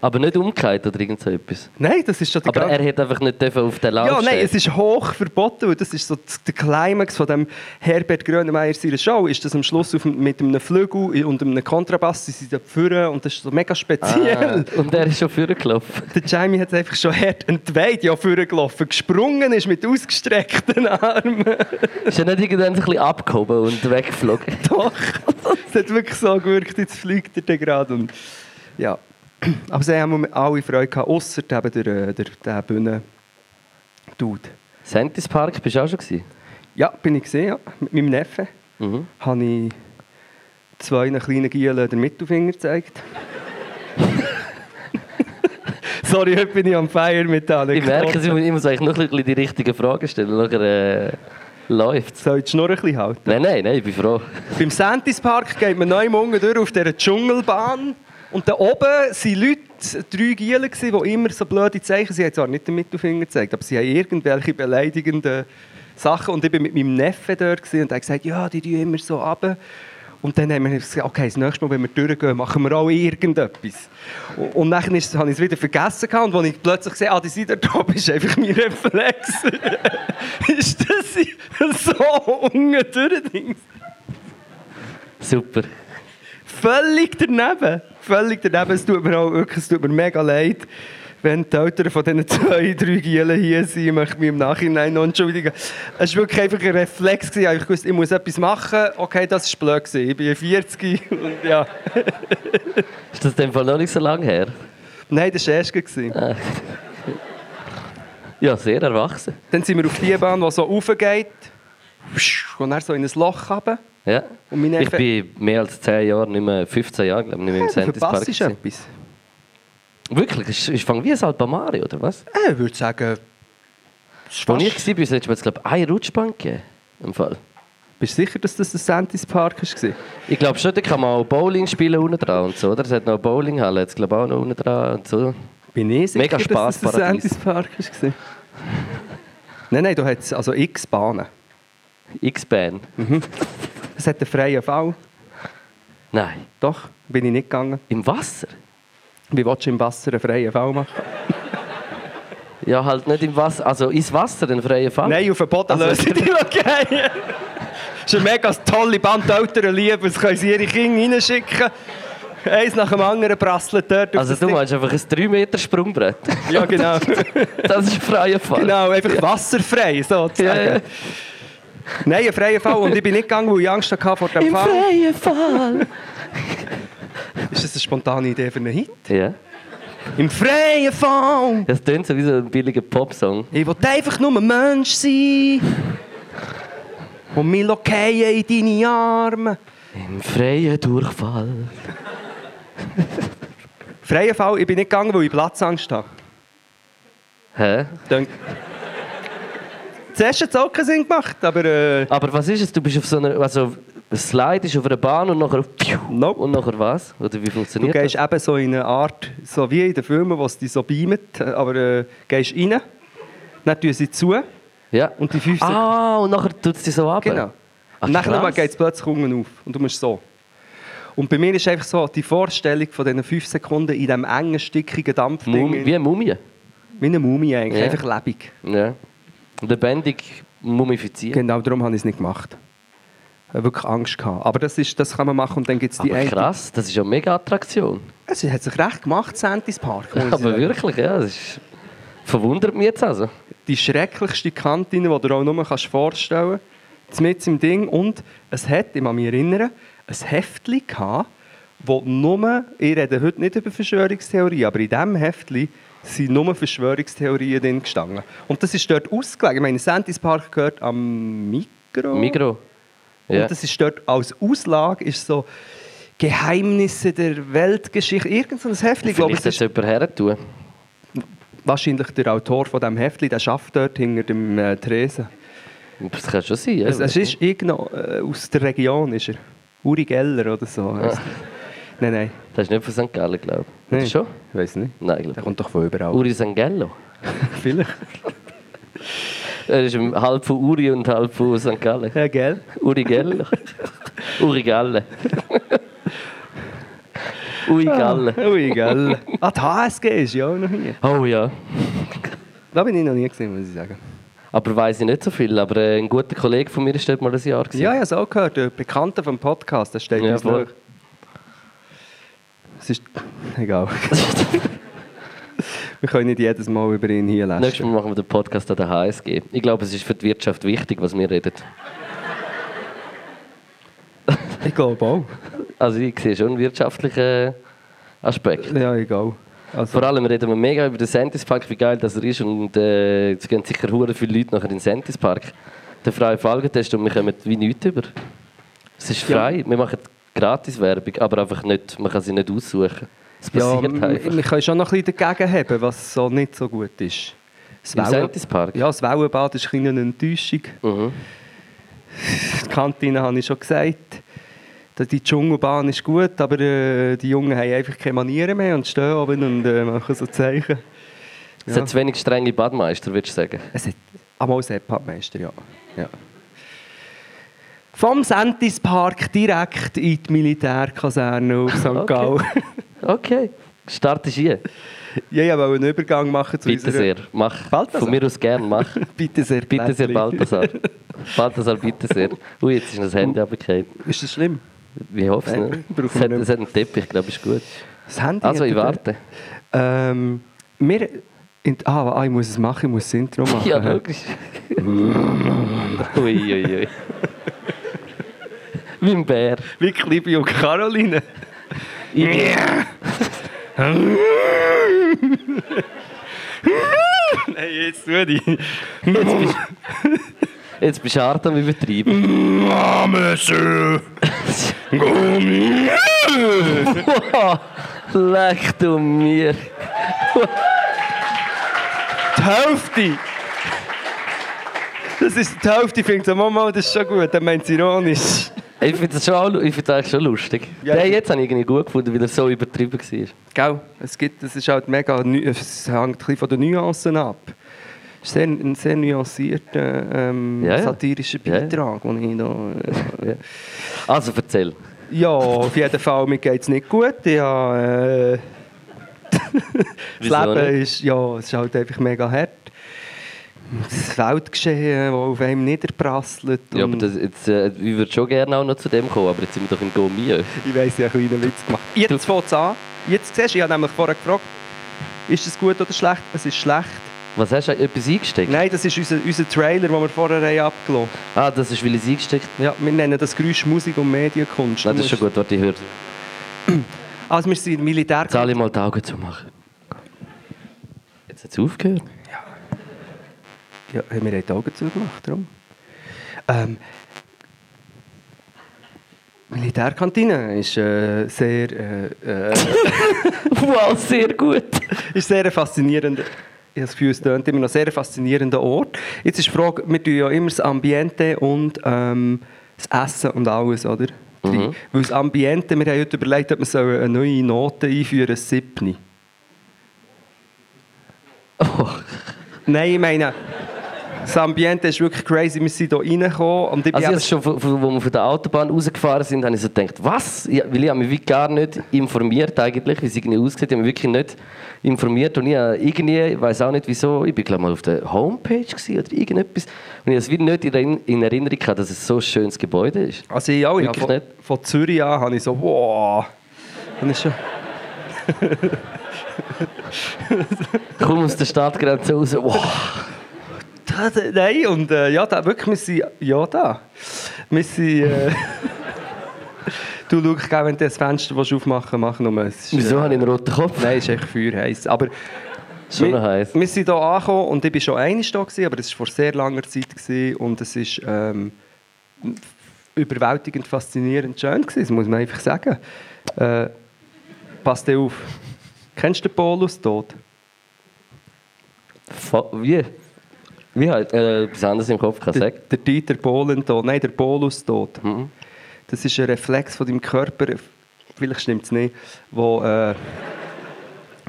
Aber nicht umgekehrt oder irgend so etwas. Nein, das ist schon Aber er hätte einfach nicht auf den Ja, Laufsteg. nein, es ist hoch verboten, weil das ist so der Climax von dem Herbert Grönemeyer seiner Show, ist das am Schluss auf, mit einem Flügel und einem Kontrabass, sie sind da vorne und das ist so mega speziell. ah, und er ist schon vorgelaufen. Der Jamie hat es einfach schon hart entweiht, ja, vorgelaufen, gesprungen ist mit ausgestreckten Armen. Ist er nicht irgendwann ein bisschen abgehoben und weggeflogen? <laughs> Doch, es hat wirklich so gewirkt, jetzt fliegt er gerade. Und, ja. Aber sie haben alle Freude gehabt, ausser eben der, der, der Bühnen-Dude. Sentis Park bist du auch schon gewesen? Ja, bin ich gesehen, ja. Mit meinem Neffen Mhm. habe ich zwei kleinen Gielen den Mittelfinger gezeigt. <laughs> Sorry, heute bin ich am Feier mit der Ich merke, ich muss- ich muss eigentlich noch ein bisschen die richtigen Fragen stellen. Nachher äh, läuft es. Soll ich die Schnur ein bisschen halten? Nein, nein, nein, ich bin froh. Beim Santis Park geht man neu unten durch auf dieser Dschungelbahn. Und da oben waren Leute, drei Gielen, die immer so blöde Zeichen Sie haben zwar nicht den Mittelfinger gezeigt, aber sie haben irgendwelche beleidigenden Sachen. Und ich war mit meinem Neffen dort und er hat gesagt, ja, die tun immer so runter. Und dann haben wir gesagt, okay, das nächste Mal, wenn wir durchgehen, machen wir auch irgendetwas. Und, und dann ist- habe ich es wieder vergessen gehabt. und als ich plötzlich gesehen ah, die sind dort oben, ist einfach mein Reflex. <laughs> ist das so unten? Super. Völlig daneben. Völlig daneben. Es tut mir auch wirklich, es tut mir mega leid. Wenn die Eltern von diesen zwei, drei Gielen hier sind, möchte ich mich im Nachhinein noch entschuldigen. Es war wirklich einfach ein Reflex. Ich wusste, ich muss etwas machen. Okay, das war blöd. Ich bin 40 und ja. <laughs> Ist das in dem Fall noch nicht so lange her? Nein, das war erst. gewesen. Ja, sehr erwachsen. Dann sind wir auf die Bahn, die so raufgeht. Und dann so in ein Loch runter. Ja. Ich bin mehr als 10 Jahre, nicht mehr 15 Jahre, glaube ich, nicht mehr im Du Sentis Park. verpasst gewesen. etwas. Wirklich? Ich, ich fange wie ein Alpa Mario, oder was? Äh, Ich würde sagen, ist Als ich war, bis jetzt mir glaube ich, eine Rutschbank gegeben. Im Fall. Bist du sicher, dass das der Santis Park war? Ich glaube schon, da kann man auch Bowling spielen unten dran und so, oder? Es hat noch eine Bowlinghalle, jetzt glaube ich auch noch unten dran und so. Bin ich sicher, Mega dass das der. Santis Park war? <laughs> nein, nein, da hat es also x Bahnen. X-Bahn. <laughs> Es hat einen freien Fall. Nein. Doch, bin ich nicht gegangen. Im Wasser? Wie willst du im Wasser einen freien Fall machen? Ja, halt nicht im Wasser. Also ins Wasser, einen freien Fall? Nein, auf den Boden Also- lösen die okay. Das ist eine mega tolle Band die Eltern lieben. Das können sie ihre Kinder reinschicken. Eins nach dem anderen prasselt dort. Also du meinst einfach ein 3 Meter Sprungbrett? Ja, genau. <laughs> Das ist ein freier Fall. genau, einfach wasserfrei, sozusagen. Ja. Nein, ein freier Fall. Und ich bin nicht gegangen, weil ich Angst hatte vor dem Im Fall. freien Fall. <laughs> Ist das eine spontane Idee für einen Hit? Ja. Im freien Fall. Das tönt so wie so ein billiger Popsong. Ich will einfach nur ein Mensch sein. Und mich lokieren in deine Arme. Im freien Durchfall. Freier Fall, ich bin nicht gegangen, weil ich Platzangst habe. Hä? Dann... Zuerst hat es auch keinen Sinn gemacht, aber... Äh, Aber was ist es? Du bist auf so einer. Also, ein Slide ist auf einer Bahn und nachher. Nope. Und nachher was? Oder wie du funktioniert gehst das? eben so in eine Art, so wie in den Filmen, wo es dich so beamt, aber äh, gehst rein, dann tun sie zu Ja. und die fünf. Ah, und nachher tut es dich so ab. Genau. Ach, und nachher geht es plötzlich unten auf und du musst so. Und bei mir ist einfach so die Vorstellung von diesen fünf Sekunden in diesem engen, stickigen Dampfding. Mum wie eine Mumie. Wie eine Mumie eigentlich, Ja. einfach lebendig. Ja. Lebendig mumifiziert. Genau darum habe ich es nicht gemacht. Ich habe wirklich Angst gehabt. Aber das, ist, das kann man machen und dann gibt es die Aber eine- krass, das ist ja eine mega Attraktion. Es hat sich recht gemacht, Santis Park. ich <laughs> Aber wirklich, ja. Das ist, verwundert mich jetzt also. Die schrecklichste Kantine, die du auch nur kannst vorstellen kannst. Mit im Ding. Und es hat, ich kann mich erinnern, ein Heftchen gehabt, wo nur, ich rede heute nicht über Verschwörungstheorien, aber in diesem Heftchen sind nur Verschwörungstheorien drin gestanden. Und das ist dort ausgelegt. Ich meine, Santis Park gehört am Mikro. Migro. Ja. Und das ist dort als Auslage ist so Geheimnisse der Weltgeschichte. Irgend so ein Heftchen, ich glaube Vielleicht sollte ist jemand her tun. wahrscheinlich der Autor von diesem Heftchen, der schafft dort hinter dem äh, Tresen. Das kann schon sein. Ja. Es, es ist irgendwo äh, aus der Region, ist er. Uri Geller oder so. er. Nein, nein. Das ist nicht von St. Gallen, glaube ich. Nein. schon? Ich weiß nicht. Nein, Der glaube kommt doch von überall. Uri St. Gallo. <laughs> Vielleicht. <laughs> Er ist halb von Uri und halb von St. Gallen. Ja, gell? Uri Gello. <laughs> Uri Galle. Uri Galle. Uri Geller. Ah, die HSG ist ja auch noch hier. Oh ja. Da bin ich noch nie gesehen, muss ich sagen. Aber weiß ich nicht so viel. Aber äh, ein guter Kollege von mir ist dort mal ein Jahr. gewesen. Ja, ich habe es auch gehört. Der Bekannte vom Podcast, der steht Ja, uns. Es ist... Egal. <laughs> wir können nicht jedes Mal über ihn hier lesen. Nächstes Mal machen wir den Podcast an der HSG. Ich glaube, es ist für die Wirtschaft wichtig, was wir reden. <laughs> Ich glaube auch. Also ich sehe schon einen wirtschaftlichen Aspekt. Ja, egal. Also, Vor allem reden wir mega über den Sentis Park, wie geil das er ist. Und äh, jetzt gehen sicher hure viele Leute nachher in den Sentis Park. Der freie Folgetest und wir kommen wie nichts über. Es ist Ja. frei. Wir machen gratis Werbung, aber einfach nicht, man kann sie nicht aussuchen. Es ja, passiert m- einfach. wir können schon noch ein bisschen dagegen haben, was so nicht so gut ist. Das Im Wellen- Sentis Park? Ja, das Wellenbad ist ein eine Enttäuschung. Mhm. Die Kantine habe ich schon gesagt. Die Dschungelbahn ist gut, aber äh, die Jungen haben einfach keine Manieren mehr und stehen oben und äh, machen so Zeichen. Es Ja. hat zu wenig strenge Badmeister, würdest du sagen. Es hat einmal Seppatmeister, ja. ja. Vom Sentis Park direkt in die Militärkaserne auf St. Okay. Gallen. <laughs> Okay, Start ist hier. ja, ich wollte einen Übergang machen zu Bitte sehr, mach. Balthasar? Von mir aus gern, mach. <laughs> Bitte sehr, Bitte sehr. Balthasar. Balthasar, bitte sehr. Ui, jetzt ist das Handy runtergefallen. Ist das schlimm? Ich hoffe es nicht. brauchen Es wir hat, nicht. es hat einen Teppich, ich glaube, ist gut. Das Handy Also, hat ich warte. Ähm, wir... In, ah, ah, ich muss es machen, ich muss das Intro <laughs> machen. Ja, logisch. ui, ui, ui. Wie ein Bär. Wie Klibi und Caroline. Nein, jetzt tu die. Jetzt bist, jetzt bist du hart am Übertreiben. Monsieur! Wow, Leck du mir. Die Hälfte! Das ist die Hälfte, ich finde, Mama, das ist schon gut, dann meint sie ironisch. Ich finde das, schon auch, ich find das eigentlich schon lustig. Ja, Den ich- jetzt habe ich irgendwie gut gefunden, weil er so übertrieben war. Gell? Es, gibt, es ist halt mega, es hängt ein bisschen von den Nuancen ab. Es ist sehr, ein sehr nuancierter ähm, Ja, ja. satirischer Ja, ja. Beitrag, den ich da... Äh. Also erzähl. Ja, auf jeden Fall, mir geht es nicht gut. Ich habe, äh, <laughs> Wieso das Leben nicht? ist, ja, es ist halt einfach mega hart. Das Weltgeschehen, das auf einem niederprasselt. Ja, aber das, jetzt, äh, ich würde schon gerne auch noch zu dem kommen, aber jetzt sind wir doch im Gomio. Ich weiss, ich habe einen kleinen Witz gemacht. Jetzt fängt es an. Jetzt siehst du, ich habe nämlich vorher gefragt, ist es gut oder schlecht? Es ist schlecht. Was hast du? Etwas eingesteckt? Nein, das ist unser, unser Trailer, den wir vorher haben abgelassen Ah, das ist, weil ich es eingesteckt Ja, wir nennen das Geräusch Musik und Medienkunst. Nein, Du das ist schon gut, warte, ich höre. Also wir sind Militär... Jetzt alle mal die Augen zu machen. Jetzt hat es aufgehört. Ja, haben wir haben die Augen zugemacht, darum. Ähm, Militärkantine ist äh, sehr, äh, äh, <laughs> Wow, sehr gut. ist sehr ein faszinierender. Ich habe das Gefühl, es tönt immer noch sehr faszinierender Ort. Jetzt ist die Frage, wir tun ja immer das Ambiente und ähm, das Essen und alles, oder? Mhm. Weil das Ambiente, wir haben heute überlegt, ob wir so eine neue Note einführen, ein Siebni. Oh, Nein, ich meine, das Ambiente ist wirklich crazy. Wir sind hier reingekommen und ich Also jetzt schon, wo wir von der Autobahn rausgefahren sind, habe ich so gedacht, was? Ja, weil ich habe mich gar nicht informiert eigentlich, wie es irgendwie aussieht. Ich habe mich wirklich nicht informiert und ich irgendwie, ich weiß auch nicht wieso, ich bin glaube mal auf der Homepage gewesen oder irgendetwas und ich habe es wieder nicht in Erinn- in Erinnerung gehabt, dass es so ein schönes Gebäude ist. Also ich auch, ich Wirklich von, nicht? von Zürich an habe ich so, wow. Und ist schon, Komm aus der Stadtgrenze raus, wow. Da, <laughs> da, nein, und äh, ja, da, wirklich, wir sind, ja, da. Wir sind, äh, <laughs> du schau, gell, wenn du das Fenster aufmachen willst, mach nur. Ist, Wieso habe ich einen roten Kopf? Nein, es ist echt feuerheiß. Aber Schon wir, heiß. wir sind hier angekommen und ich war schon einmal da, gewesen, aber es war vor sehr langer Zeit gewesen, und es ist ähm, überwältigend faszinierend schön gewesen, das muss man einfach sagen. Äh, pass dir auf. Kennst du den Polus tot? Wie? Wie halt? Äh, etwas anderes im Kopf kann ich Der, sagen. der Dieter Bohlen tot. Nein, der Polus tot. Mhm. Das ist ein Reflex von deinem Körper, vielleicht stimmt es nicht, wo äh,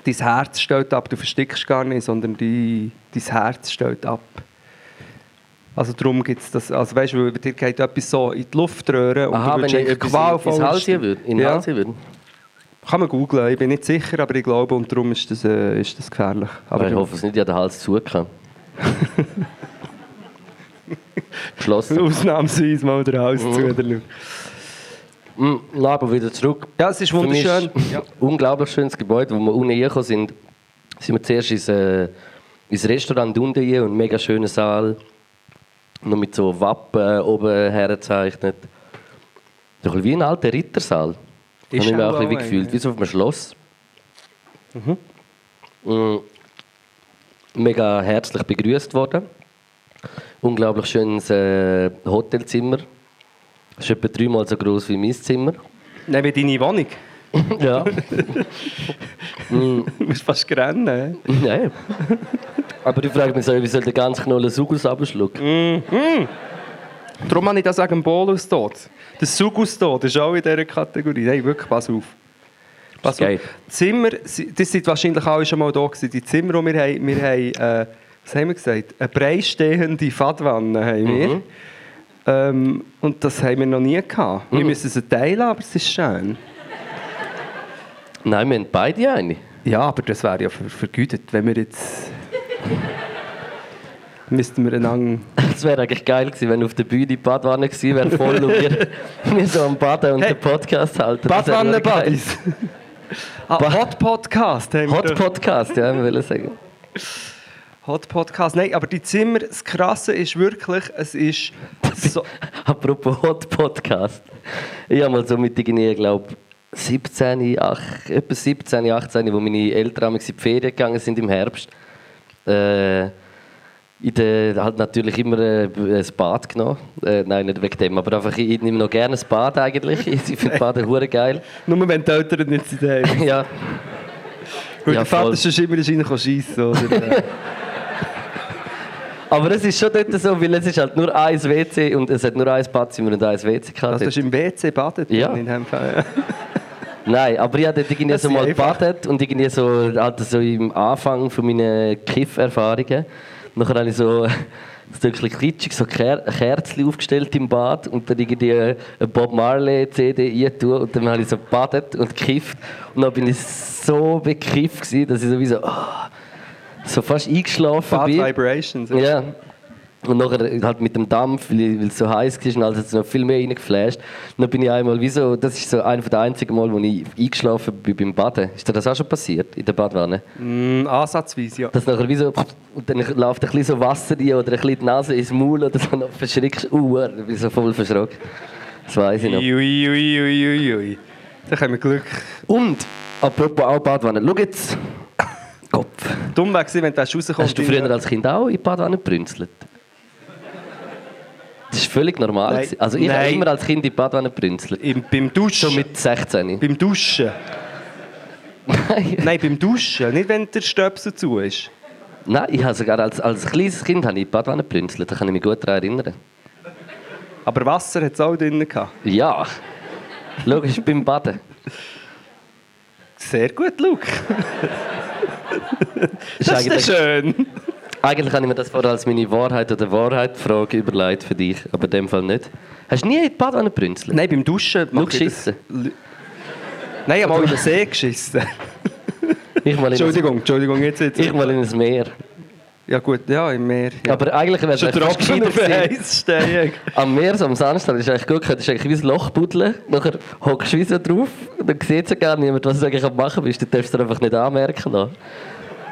dein Herz stellt ab. Du verstickst gar nicht, sondern die, dein Herz stellt ab. Also darum gibt es das, also weißt du, weil dir geht etwas so in die Luft röhren und Aha, du wenn würdest ich etwas qualvoll ins Hals hier würde. In den ja. Hals würde. Kann man googlen, ich bin nicht sicher, aber ich glaube und darum ist das, äh, ist das gefährlich. Aber Aber ich hoffe es nicht, ich habe den Hals zu kann. Geschlossen. <laughs> ausnahmsweise mal der Haus Mhm. zu. oder nicht? Mm, nein, aber wieder zurück. Ja, es ist mich wunderschön. ist Ja. Unglaublich schönes Gebäude. Wo wir unten reingekommen sind, sind wir zuerst ins, äh, ins Restaurant unten rein und einen mega schönen Saal. Noch mit so Wappen oben hergezeichnet. Bisschen wie ein alter Rittersaal. Ist Habe ich mir auch auch ein bisschen wie gefühlt, ja. wie so auf einem Schloss. Mm, Mega herzlich begrüßt worden. Unglaublich schönes äh, Hotelzimmer. Das ist etwa dreimal so groß wie mein Zimmer. Nein, wie deine Wohnung. <laughs> Ja. <laughs> Du musst fast rennen. <laughs> Nein. Aber ich frage mich so, wie soll der ganze Knolle Sugus abschlucken? Darum habe ich das sagen, Bolus tot. Der Sugus tot ist auch in dieser Kategorie. Nein, wirklich, pass auf. Geil. auf. Die Zimmer, das sind wahrscheinlich alle schon mal da gewesen. Die Zimmer, die wir haben, wir haben, äh, was haben wir gesagt? Eine breistehende Fadwanne haben wir. Mhm. Ähm, und das haben wir noch nie gehabt. Wir müssen sie teilen, aber es ist schön. Nein, wir haben beide eine. Ja, aber das wäre ja ver vergütet, wenn wir jetzt... <laughs> Müssten wir einander... Es wäre eigentlich geil gewesen, wenn auf der Bühne die Badwanne gewesen wäre, voll und wir, <laughs> wir so am Baden und Hey, den Podcast halten. Das. Badwanne-Buddies. Ah, Hot Podcast haben wir Hot. Podcast, ja, wir wollen sagen. Hot Podcast. Nein, aber die Zimmer, das Krasse ist wirklich, es ist so... <laughs> Apropos Hot Podcast. Ich habe mal so mit irgendwie, glaube 17, ach, etwa 17, 18, wo meine Eltern in die Ferien gegangen sind im Herbst. Äh, in der, halt natürlich immer äh, ein Bad genommen. Äh, nein, nicht wegen dem, aber einfach, ich nehme noch gerne ein Bad eigentlich. <laughs> Ich finde Baden hure geil. Nur wenn die Eltern nicht sind. <laughs> Weil Ja, Ja, der Vater sonst immer in schiessen oder? äh, <laughs> aber es ist schon dort so, weil es ist halt nur ein WC und es hat nur ein Badzimmer und ein WC gehabt. also du hast im WC badet? Ja. In dem Fall. Nein, aber ich habe dort irgendwie Das so mal gebadet und irgendwie so, halt so im Anfang von meinen Kiff-Erfahrungen. Nachher habe ich so ein Stückchen kitschig, so Ker Kerzen aufgestellt im Bad und dann irgendwie eine Bob Marley CD reintun und dann habe ich so gebadet und gekifft und dann bin ich so bekifft gewesen, dass ich sowieso ah, so fast eingeschlafen Bad bin. Vibrations. Ja. Und nachher halt mit dem Dampf, weil weil es so heiß war, und alles hat es noch viel mehr reingeflasht. Und dann bin ich einmal wie so, das ist so einer der einzigen Mal, wo ich eingeschlafen bin beim Baden. Ist dir das auch schon passiert, in der Badwanne? Mm, ansatzweise, ja. Dass nachher wie so, und dann läuft ein bisschen so Wasser rein oder ein bisschen die Nase ins Maul oder so, und dann verschrickst du, uh, dann bin ich so voll verschrocken. Das weiß ich noch. Ui, ui, ui, ui, ui. Da haben wir Glück. Und, apropos auch Badwanne, schau jetzt. Kopf. Dumm wäre wenn du rauskommt. Hast du früher als Kind auch in die Badwanne gebrünzelt? Das war völlig normal. Nein. Also ich habe immer als Kind in die Badwanne brünzelt. Im, beim Duschen. Schon mit 16. Beim Duschen. Nein. Nein, beim Duschen. Nicht, wenn der Stöpsel zu ist. Nein, ich habe sogar als, als kleines Kind habe ich in die Badwanne brünzelt. Da kann ich mich gut daran erinnern. Aber Wasser hat es auch drin gehabt. Ja. Logisch, beim Baden. Sehr gut, Luke. Ist Das ist schön. Eigentlich habe ich mir das vorher als meine Wahrheit oder Wahrheit-Frage überlegt für dich, aber in dem Fall nicht. Hast du nie in die Badwanne brünzelt? Nein, beim Duschen Nur das- geschissen? L- Nein, ich habe mal in den See geschissen. Ich mal in ein, Entschuldigung, Entschuldigung, jetzt, jetzt. ich mal in ein Meer. Ja gut, ja, im Meer. Ja. Aber eigentlich wäre es gescheiter. Am Meer, so am Sandstrand, ist eigentlich gut gehört. ist eigentlich wie ein Loch buddeln. Nachher hockst du wie so drauf. Dann sieht ja gar niemand, was du eigentlich am machen bist. Du darfst es einfach nicht anmerken. lassen.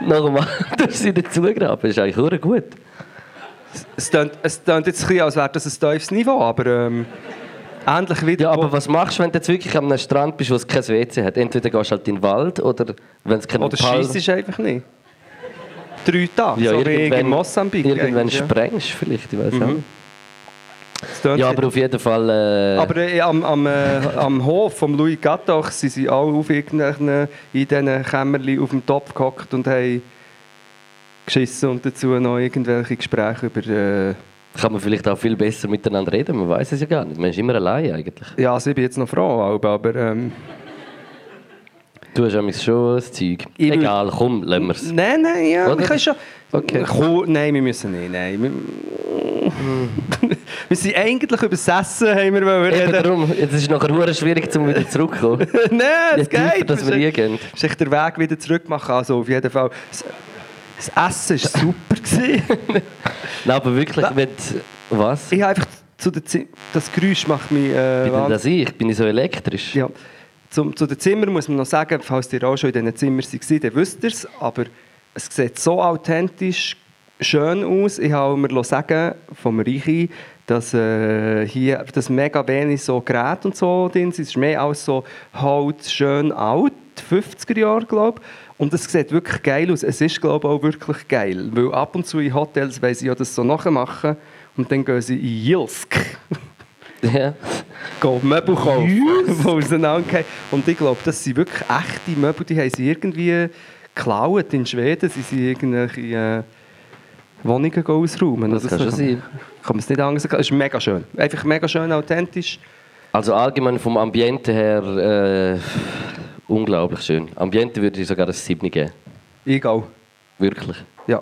Nachher mal, <laughs> du sie nicht zugraben. Das ist eigentlich gut. Es klingt, es klingt jetzt ein bisschen, als wäre das ein tiefes Niveau, aber ähm, ähnlich wieder... Ja, aber was machst du, wenn du jetzt wirklich einem Strand bist, wo es kein WC hat? Entweder gehst du halt in den Wald oder wenn es keinen Oder schießt einfach nicht. Drei Tage, ja, so wie irgendwann, in Mosambik. Irgendwann sprengst du vielleicht, ich weiß auch nicht. Ja, aber auf jeden Fall... Äh, Aber äh, am, am, äh, am Hof von Louis Gattoch sind sie alle auf irgendeinen, in diesen Kämmerchen auf dem Topf gehockt und haben geschissen und dazu noch irgendwelche Gespräche über... Äh, kann man vielleicht auch viel besser miteinander reden, man weiß es ja gar nicht. Man ist immer allein eigentlich. ja, also ich bin jetzt noch froh, aber... aber ähm, Du hast nämlich schon das Zeug. Ich Egal, komm, lassen wir es. nein, nein, ja, Oder? wir können schon... Okay. Komm, nein, wir müssen nicht, nein. Wir, wir sind eigentlich über das Essen, haben wir wollen reden. darum, jetzt ist es nachher schwierig, um wieder zurückzukommen. <laughs> nein, es tiefer, geht. dass wir reingehen. ist echt der Weg wieder zurück machen. Also auf jeden Fall. Das, Essen war super. <laughs> Nein, aber wirklich, wenn Was? ich habe einfach zu der Zi das Geräusch macht mich äh, Bin denn das ich? Bin ich so elektrisch? Ja. Zum, zu den Zimmern muss man noch sagen, falls ihr auch schon in diesen Zimmern seid, dann wisst ihr es, aber es sieht so authentisch schön aus. Ich habe mir sagen vom Reichi, dass äh, hier dass mega wenig so Geräte und so drin sind. Es ist mehr als so Holz, schön alt, 50er Jahre, glaube ich. Und es sieht wirklich geil aus. Es ist, glaube ich, auch wirklich geil. Weil ab und zu in Hotels, weil sie ja das so nachmachen und dann gehen sie in Jilsk. <laughs> Ja. Gehen Möbel kaufen, die <laughs> auseinandergehen. Und ich glaube, das sind wirklich echte Möbel, die haben sie irgendwie geklaut in Schweden. Sie sind irgendwelche äh, Wohnungen ausräumen. Das oder kann schon sein. Kann man es nicht anders sagen. Es ist mega schön. Einfach mega schön, authentisch. Also allgemein vom Ambiente her äh, unglaublich schön. Ambiente würde ich sogar ein 7 geben. Auch. Wirklich. Ja.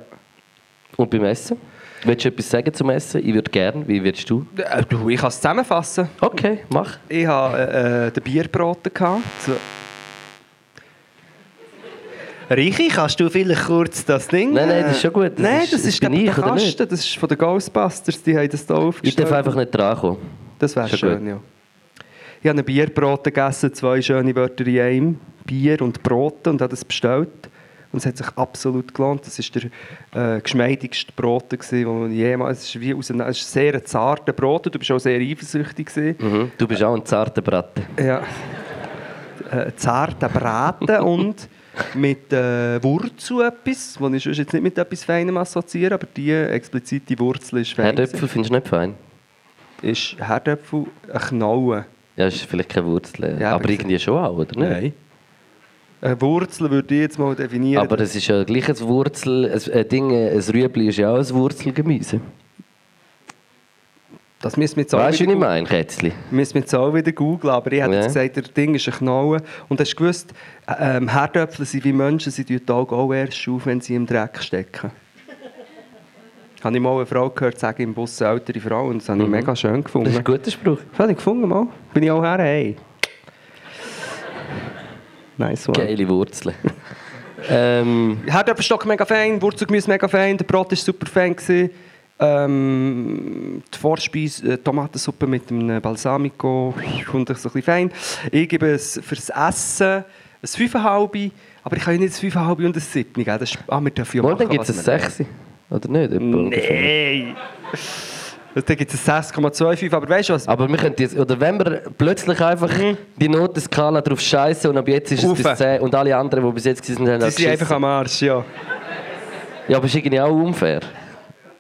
Und beim Essen? Willst du etwas sagen zum Essen? Ich würde gerne. Wie würdest du? Äh, du, ich kann es zusammenfassen. Okay, mach. Ich hatte äh, den Bierbraten. Gehabt. Richi, kannst du vielleicht kurz das Ding... Nein, nein, das ist schon gut. Das nein, ist- das das ist bin der, ich, der? Kasten. Das ist von den Ghostbusters. Die haben das hier Ich aufgestellt. darf einfach nicht drankommen. Das wäre schön, gut. ja. Ich habe ein Bierbrot gegessen, zwei schöne Wörter in einem. Bier und Brot und habe das bestellt. Und es hat sich absolut gelohnt. Das war der äh, geschmeidigste Brot, den ich jemals... Es ist, wie aus einem, es ist sehr ein zarter Brot. Du bist auch sehr eifersüchtig. Mhm. Du bist auch ein zarter Braten. Ja. Äh, zarter Braten <laughs> und mit äh, Wurzel etwas, was ich sonst jetzt nicht mit etwas Feinem assoziiere, aber die explizite Wurzel ist fein. Herdöpfel findest du nicht fein? Ist Herdöpfel ein Knollen. Ja, ist vielleicht keine Wurzel. Ja, aber aber- irgendwie schon auch, oder nicht? Nein. Eine Wurzel würde ich jetzt mal definieren. Aber es ist ja gleich ein Wurzel, ein, ein Ding, ein Rüebli ist ja auch ein Wurzelgemüse. Das müssen wir jetzt auch Weißt du, wie ich meine, Kätzli? müssen wir jetzt auch wieder googeln, aber ich hätte Ja. jetzt gesagt, der Ding ist ein Knollen. Und hast du gewusst, äh, ähm, Herdöpfel sind wie Menschen, sie tun die Augen auch erst auf, wenn sie im Dreck stecken. <laughs> habe ich mal eine Frau gehört sagen, im Bus eine ältere Frau, und das habe ich mega schön gefunden. Das ist ein guter Spruch. Das habe ich gefunden, mal. Bin ich auch her, hey. Nice one. Geile Wurzeln. <laughs> ähm, Herdöpfelstock mega fein, Wurzelgemüse mega fein, der Brot war super fein. Gewesen. Ähm, die Vorspeise, äh, Tomatensuppe mit einem Balsamico, kommt so ein bisschen fein. Ich gebe es fürs Essen ein 5,5, aber ich kann ja nicht ein 5,5 und ein 7 geben. Das ist, ah, wir dürfen ja morgen machen, gibt es ein wir 6. Oder nicht? Nein! Dann gibt es ein 6,25, aber weißt du was? Aber wir können jetzt, oder wenn wir plötzlich einfach die Notenskala drauf scheißen und ab jetzt ist es bis 10 und alle anderen, die bis jetzt waren, haben Sie sind einfach am Arsch, ja. Ja, aber ist irgendwie auch unfair.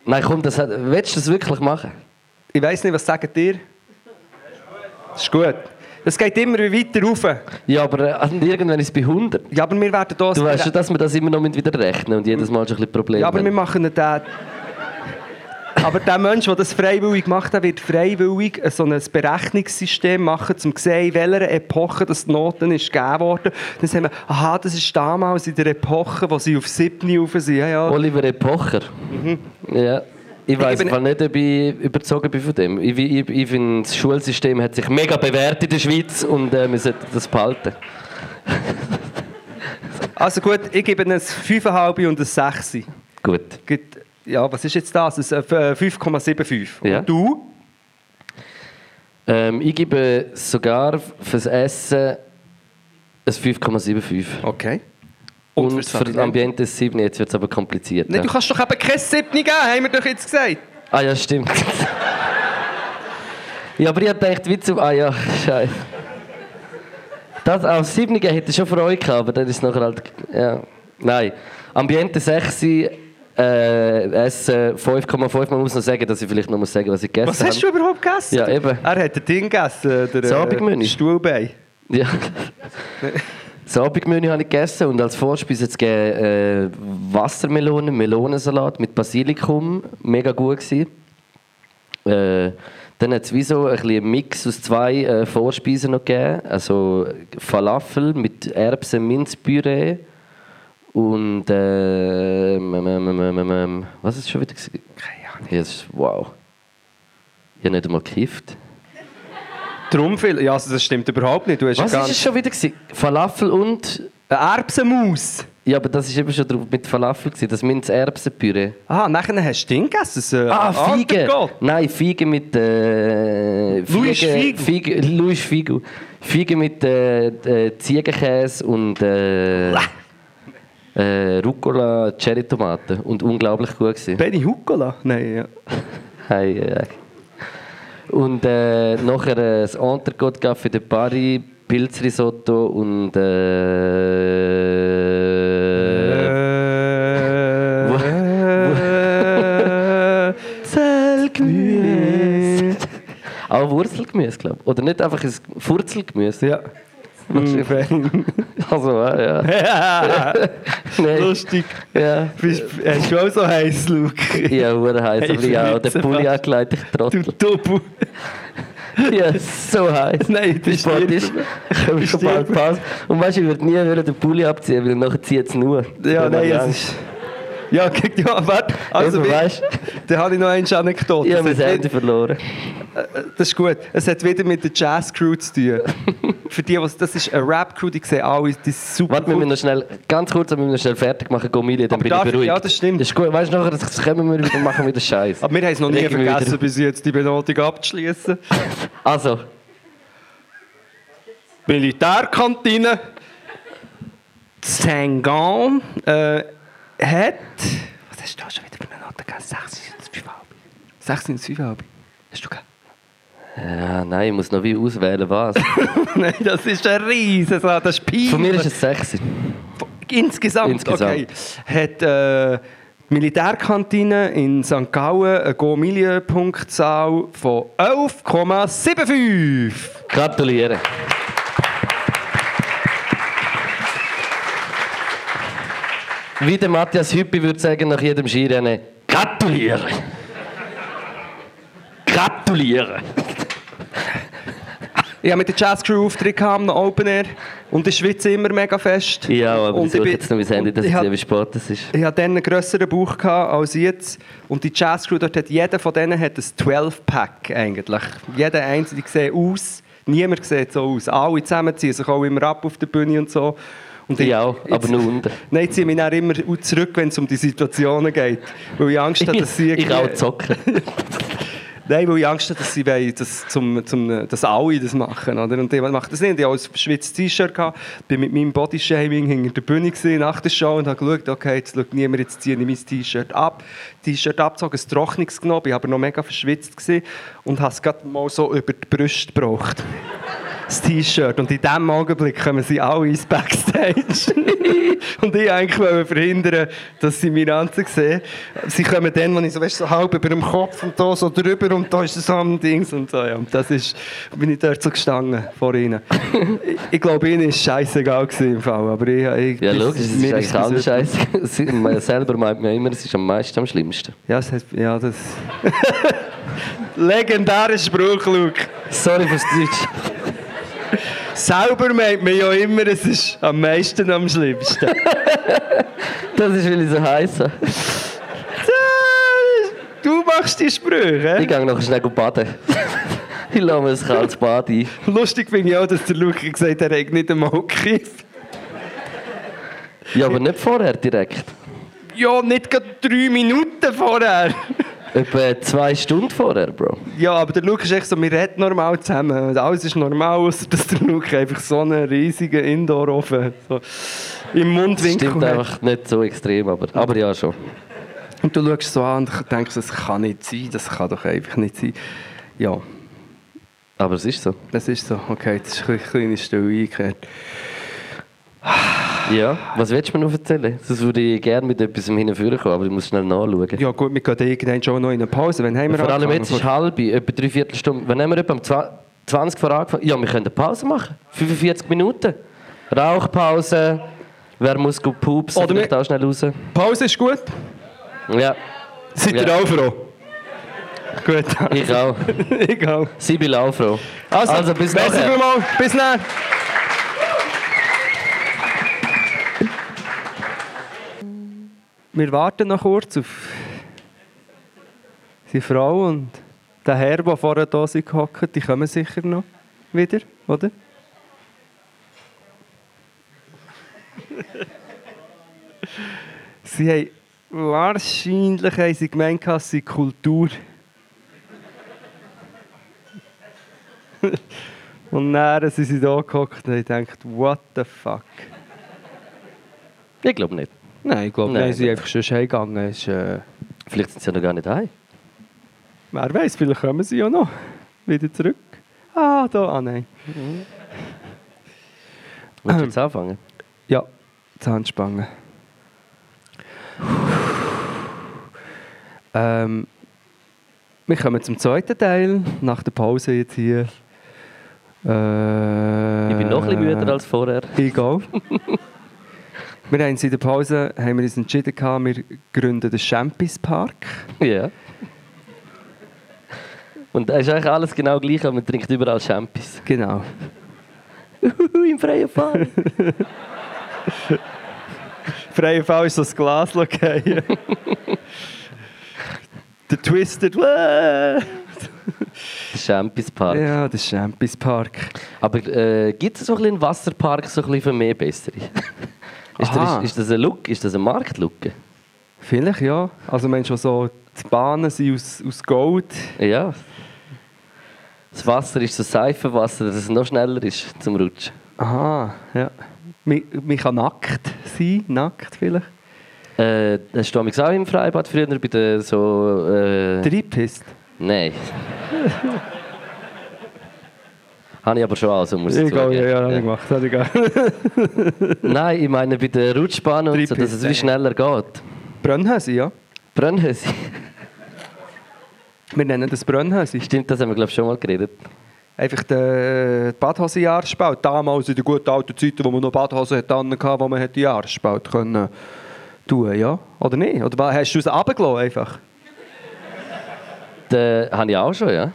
Nein, komm, das hat, willst du das wirklich machen? Ich weiss nicht, was sagt ihr? Das ist gut. Es geht immer weiter rauf. Ja, aber äh, irgendwann ist es bei 100. Ja, aber wir werden hier... Du weißt schon, dass wir das immer noch mit wieder rechnen und jedes Mal schon ein bisschen Probleme Ja, aber wir haben. machen nicht den... Aber der Mensch, der das freiwillig macht, der wird freiwillig so ein Berechnungssystem machen, um zu sehen, in welcher Epoche das die Noten ist gegeben worden. Dann sagen wir, aha, das ist damals in der Epoche, wo sie auf 7 rauf sind. Ja, ja. Oliver Epocher. Ja. Ich weiß gebe- nicht, ob ich überzogen bin von dem. Ich, ich, ich finde, das Schulsystem hat sich mega bewährt in der Schweiz und äh, wir sollten das behalten. Also gut, ich gebe ein 5,5 und ein 6. Gut. Gibt- Ja, was ist jetzt das? Ein äh, 5,75. Ja. Und du? Ähm, ich gebe sogar fürs Essen ein 5,75. Okay. Und, fürs für das Ambiente ein 7. Jetzt wird es aber kompliziert. Nein, du kannst doch eben kein 7 geben, haben wir doch jetzt gesagt. Ah ja, stimmt. <laughs> ja, aber ich hab gedacht, wie zu... Ah ja, scheiße. Das auf 7 hätte ich schon Freude gehabt, aber dann ist es nachher halt... Ja. Nein. Ambiente 6, äh, Essen 5,5. Man muss noch sagen, dass ich vielleicht noch muss sagen, was ich gegessen Was hast du überhaupt gegessen? Ja, eben. Er hat ein Ding gegessen, der Abendmenü. Stuhlbein. Ja. Das Abendmenü habe ich gegessen und als Vorspeise jetzt gegeben, äh, Wassermelonen, Melonensalat mit Basilikum, mega gut gewesen. Äh, dann hat es wie so ein bisschen Mix aus zwei äh, Vorspeisen noch gegeben, also Falafel mit Erbsen-Minzpüree und äh, ähm, was ist schon wieder? Keine Ahnung. Das ist, wow. Ich habe nicht einmal gekifft. Drum viel. Ja, also das stimmt überhaupt nicht. Du hast Was ja ist es schon wieder? Gewesen? Falafel und Eine Erbsenmaus. Ja, aber das war eben schon drauf mit Falafel, gewesen, das Minz Erbsenpüree. Ah, nachher hast du Ding gegessen. äh, Ah, Fiege! Nein, Fiege mit... Äh, Louis Fiege-. Fiege, Louis Figu. Fiege mit äh, äh, Ziegenkäse und äh, äh, Rucola, Cherry-Tomaten. Und unglaublich gut gewesen. Benny Huccola? Nein, ja. <laughs> Hey, äh. Und äh, nachher äh, das Entrecote Café de Paris, Pilzrisotto und... Äh, Äh, Zellgemüse. <laughs> Auch Wurzelgemüse, glaube ich. Oder nicht einfach ein Furzelgemüse. ja. Mm, fein. <laughs> Also, äh, ja. <laughs> Nein. Lustig. Ja. Bist, hast du auch so heiß, Luke? Ja, hure heiß. Aber ich habe auch den Pulli angelegt, ich Du trottel. Doppel. <laughs> Ja, so heiß. Nein, das ist. Können wir schon bald. Pause. Und weißt du, ich würde nie den Pulli abziehen, weil nachher zieht es nur. Ja, nein, habe es ich ist... Ja, guck, ja, warte. Also, wie- weißt <laughs> dann habe ich noch eine Anekdote. Ich habe hat Handy verloren. Das ist gut. Es hat wieder mit der Jazz-Crew zu tun. <laughs> Für die, was das ist eine Rap-Crew, die sehen alle, die ist super Warte, wir müssen noch schnell, ganz kurz, wir müssen noch schnell fertig machen, Gomilie, dann Aber bin ich beruhigt. ja, das stimmt. Das ist gut, weißt du, nachher das kommen wir wieder, machen wieder Scheiß. Aber wir haben es noch nie Regen vergessen, wieder- bis jetzt die Benotung abzuschließen. <laughs> Also, Militärkantine Sangon äh, hat. Was hast du da schon wieder für eine Note gegeben? 6 und 5,5. 6 und 5,5. Hast du gegeben? ja, nein, ich muss noch wie auswählen, was. <laughs> Nein, das ist ein riesen das ist peinlich. Von mir ist es 6. Insgesamt, Insgesamt. okay. Hat äh, die Militärkantine in St. Gallen eine Go-Milieu-Punktzahl von 11,75. Gratuliere. Wie der Matthias Hüppi würde sagen nach jedem Skirennen, gratuliere. Gratuliere. Ich habe mit der Jazz Crew Auftritt am Open Air und ich schwitze immer mega fest. Ja, aber Und ich suche jetzt noch mein Handy, dass ich sehe, wie spät es ist. Ich hatte dann einen grösseren Bauch gehabt als jetzt. Und die Jazz Crew, dort hat jeder von denen hat ein 12-Pack eigentlich. Jeder einzelne sieht aus. Niemand sieht so aus. Alle zusammen ziehen sich auch immer ab auf der Bühne und so. Und Ich auch, aber nur unten. <laughs> Nein, ich ziehe mich dann immer zurück, wenn es um die Situationen geht. Weil ich Angst habe, dass sie... <laughs> ich auch zocken. <laughs> Nein, weil ich Angst habe, dass sie wollen, dass, zum, zum, dass alle das machen. Oder? Und jemand macht das nicht. Ich auch ein schwitzes T-Shirt, gehabt, bin mit meinem Bodyshaming hinter der Bühne gewesen, nach der Show und habe geschaut, okay, jetzt schaut niemand, jetzt ziehe ich mein T-Shirt ab. T-Shirt abgezogen, ein trockenes genommen, ich aber noch mega verschwitzt gewesen und habe es gerade mal so über die Brust gebraucht. <laughs> das T-Shirt. Und in diesem Augenblick kommen sie alle ins Backstage. <laughs> und ich eigentlich wollte verhindern, dass sie meinen Anzug sehen. Sie kommen dann, wenn ich so, weißt, so halb über dem Kopf und da so drüber und da ist das am Dings und so. Ja. Und das ist, bin ich dort so gestanden vor ihnen. ich, ich glaube, ihnen war es scheißegal gewesen im Fall. Aber ich, ich, Ja, logisch, es ist mir eigentlich alles scheiße. <laughs> Man selber meint man immer, es ist am meisten am schlimmsten. Ja, das heißt, ja, das... <laughs> Legendärer Spruch, Luke. Sorry fürs Deutsch. Selber meint man ja immer, es ist am meisten am schlimmsten. <laughs> Das ist, weil ich so heiße. du machst die Sprüche. Ich gehe noch schnell baden. ich lasse mir ein kaltes Bad ein. Lustig finde ich auch, dass der Luke gesagt hat, er hat nicht einmal gekifft. Ja, aber nicht vorher direkt. Ja, nicht gerade drei Minuten vorher. Etwa zwei Stunden vorher, Bro. Ja, aber der Luke ist echt so, wir reden normal zusammen. Und Alles ist normal, außer dass der Luke einfach so einen riesigen Indoor-Ofen so im Mundwinkel Stimmt hat. einfach nicht so extrem, aber, aber ja schon. Und du schaust so an und denkst, das kann nicht sein, das kann doch einfach nicht sein. Ja, Aber es ist so. das ist so. Okay, jetzt ist eine kleine Stille eingekehrt. Ja, was willst du mir noch erzählen? Sonst würde ich gerne mit etwas hinführen kommen, aber ich muss schnell nachschauen. Ja gut, wir gehen irgendwann schon noch in eine Pause. Wann haben wir Vor allem jetzt ist halb, etwa drei Stunden. Wann haben wir etwa um zwa- 20 vor angefangen? Ja, wir können eine Pause machen. 45 Minuten. Rauchpause. Wer muss gut pupsen? Oder wir- auch schnell raus. Pause ist gut. Ja, Seid ihr Ja. auch froh? Gut. ich auch. <laughs> ich auch. Sibyl auch froh. Also, Also, bis nachher. vielmals. Bis dann. Wir warten noch kurz auf die Frau und der Herr, der vorher da gehockt, die kommen sicher noch wieder, oder? sie haben wahrscheinlich haben sie gemeint, es sei Kultur. Und dann sind sie da gehockt und haben gedacht, what the fuck. Ich glaube nicht. Nein, ich glaube, Nein, nein, sie sind nicht. einfach schon heimgegangen. Ist, äh, Vielleicht sind sie ja noch gar nicht heim. wer weiß, vielleicht kommen sie ja noch wieder zurück. Ah, da, ah nein. Willst du <clears throat> jetzt anfangen? Ja, Zahnspange. ähm, wir kommen zum zweiten Teil, nach der Pause jetzt hier. Äh, Ich bin noch ein bisschen müder als vorher. Ich auch. <laughs> wir haben uns in der Pause haben wir uns entschieden, wir gründen den Champis Park. Ja. Und da ist eigentlich alles genau gleich, aber man trinkt überall Champis. Genau. Im freien Fall. <laughs> Freie Fall ist so das Glas fallen. <laughs> Der Twisted. Wah! Champis Park. Ja, der Champis Park. Aber äh, gibt es so ein bisschen einen Wasserpark so ein bisschen für mehr bessere? Ist, das, ist, ist das ein Look? Ist das ein Marktlook? Vielleicht ja. Also man schon so, die Bahnen sind aus, aus Gold. Ja. Das Wasser ist so Seifenwasser, dass es noch schneller ist zum Rutschen. Aha, ja. Man, man kann nackt sein, nackt vielleicht. Äh, hast du damals auch im Freibad früher bei der so... Äh. Nein. <laughs> Habe ich aber schon also, muss ich Egal, zugeben. ja, ja, ich gemacht. Habe ich gemacht. <laughs> Nein, ich meine bei der Rutschbahn und so, dass es wie schneller geht. Brennhäuser, ja. Brennhöse. Wir nennen das Brennhäuser. Stimmt, das haben wir glaube ich schon mal geredet. Einfach der Badhosenjahresspalt. Damals in den guten alten Zeiten, wo man noch Badhosen hatte, wo man die Jahresspalt können tun, ja? Oder nicht? Oder hast du es runtergelassen einfach? Den habe ich auch schon, ja.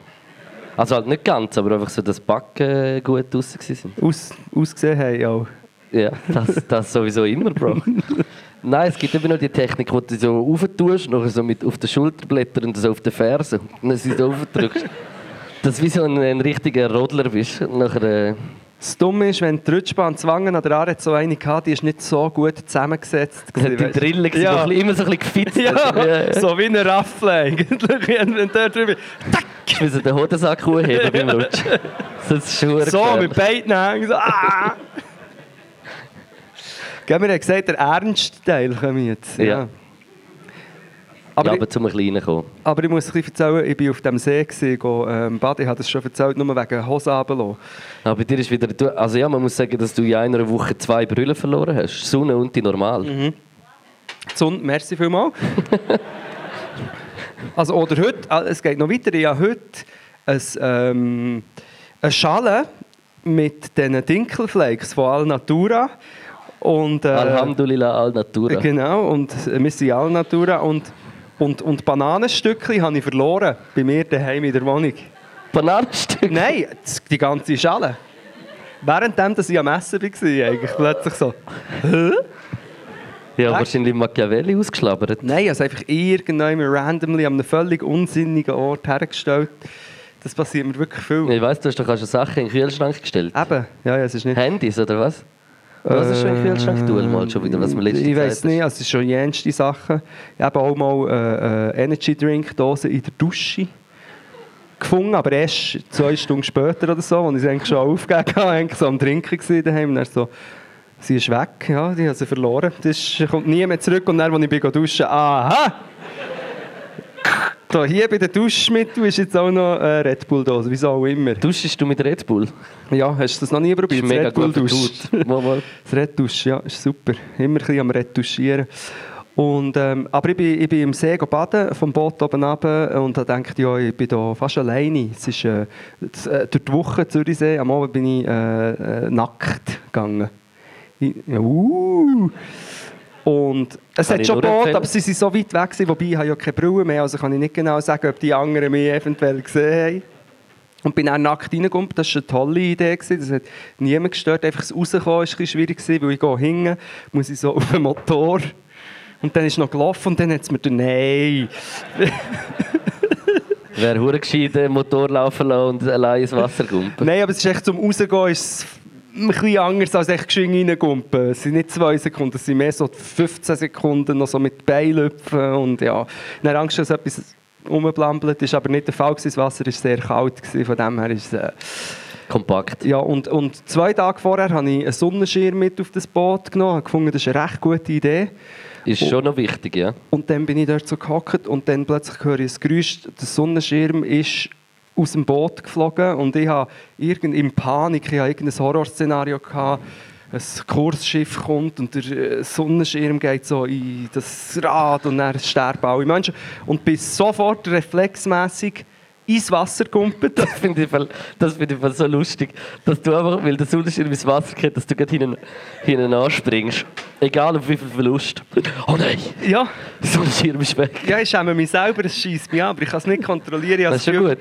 Also halt nicht ganz, aber einfach so, dass die Backen gut draussen waren. Aus, ausgesehen haben auch. Ja, das, das sowieso immer, Bro. <laughs> Nein, es gibt eben noch die Technik, wo du so auftust, nachher so mit auf den Schulterblättern und so auf den Fersen und dann sie so aufdrückst. <laughs> Dass du wie so ein, ein richtiger Rodler bist. Und nachher, äh, Das Dumme ist, wenn die Rutschbahn zwangen an der Aare so eine hatte, die ist nicht so gut zusammengesetzt. hat die Drille du. ja. ja. immer so ein bisschen gefitzt. Ja, so wie ein Raffel eigentlich. <laughs> Wenn der drüber... Ich muss den Hodensack hochheben beim Rutschen. Das ist schon So, mit beiden Hängen. So, ah! <laughs> Gell, wir haben gesagt, der ernste Teil kommt jetzt. Ja. Aber ja, ich- aber zum ein bisschen reinkommen. Aber ich muss ein bisschen erzählen, ich war auf dem See, gewesen, go, ähm, baden. ich habe das schon erzählt, nur wegen Hose runterlassen. Aber bei dir ist wieder... Also ja, man muss sagen, dass du in einer Woche zwei Brüllen verloren hast. Sonne und die normal. Die Sonne, merci vielmals. <laughs> also, oder heute, ah, es geht noch weiter, ich habe heute ein, ähm, eine Schale mit diesen Dinkelflakes von Alnatura. Und, äh, Alhamdulillah al-Natura. Genau, und äh, wir sind Alnatura. Und, und, und Bananenstückchen habe ich verloren, bei mir daheim in der Wohnung. Bananenstück. Nein, die ganze Schale. Währenddem, dass ich am Essen war, eigentlich plötzlich so. Ja, wahrscheinlich Machiavelli ausgeschlabbert. Nein, also einfach irgendwann randomly an einem völlig unsinnigen Ort hergestellt. Das passiert mir wirklich viel. Ich weiss, du hast doch schon Sachen in den Kühlschrank gestellt. Eben, ja, ja, es ist nicht... Handys, oder was? Was ist den Kühlschrank? Du mal schon wieder, was wir letztens Ich weiß nicht, also es ist schon jenste Sachen. Ich habe auch mal äh, äh, Energy Drink Dose in der Dusche gefunden, aber erst zwei Stunden später oder so, als ich es eigentlich schon aufgegeben habe, eigentlich so am Trinken gewesen daheim, und dann so, sie ist weg, ja, die hat sie verloren. Das kommt nie mehr zurück und dann, als ich bin duschen, aha! So, hier bei der Duschmittel ist jetzt auch noch eine Red Bull Dose, wieso auch immer. Duschst du mit Red Bull? Ja, hast du das noch nie Das probiert? ist mega Red Bull Dusch. Das Retusch, ja, ist super. Immer ein bisschen am Retuschieren. Und, ähm, aber ich bin, ich bin im See baden, vom Boot oben runter und da dachte ich, ja, ich bin da fast alleine. Es ist äh, das, äh, durch die Woche Zürichsee, am Abend bin ich äh, äh, nackt gegangen. Ich, ja, uh. Und es Kann hat schon nur Boot, empfehlen. aber sie sind so weit weg, gewesen, wobei ich ja keine Brille mehr, also kann ich nicht genau sagen, ob die anderen mich eventuell gesehen haben. Und bin dann nackt reingekommen. Das war eine tolle Idee. gewesen. Das hat niemand gestört. Einfach das Rauskommen war ein bisschen schwierig, gewesen, weil ich gehe hinten, muss ich so auf den Motor. Und dann ist noch gelaufen und dann hat es mir den Nein. Wäre hure den Motor laufen lassen und allein ins Wasser gumpen. Nein, aber es ist echt zum Rausgehen ist es ein bisschen anders als echt geschwind reingumpen. Es sind nicht zwei Sekunden, es sind mehr so 15 Sekunden noch so mit Beilöpfen und ja. Dann Angst, dass etwas rumblambelt, ist aber nicht der Fall. Das Wasser war sehr kalt, gewesen. von dem her ist es... Äh, Kompakt. Ja, und, und zwei Tage vorher habe ich einen Sonnenschirm mit auf das Boot genommen. Ich gefunden, das ist eine recht gute Idee. Ist schon noch wichtig, ja. Und dann bin ich dort so gehockt und dann plötzlich höre ich ein Geräusch. Der Sonnenschirm ist aus dem Boot geflogen und ich habe irgend, in Panik, ich habe irgendein Horrorszenario gehabt. Ein Kursschiff kommt und der äh, Sonnenschirm geht so in das Rad und dann sterben alle Menschen. Und bin sofort reflexmäßig ins Wasser gegumpelt. Das finde ich, das finde ich so lustig, dass du einfach, weil der Sonnenschirm ins Wasser geht, dass du gerade hinten, hinten anspringst. Egal auf wie viel Verlust. Oh nein, Ja, der Sonnenschirm ist weg. Ja, ich schäme mich selber, es schießt mich an, aber ich kann es nicht kontrollieren. Das ist schon gut.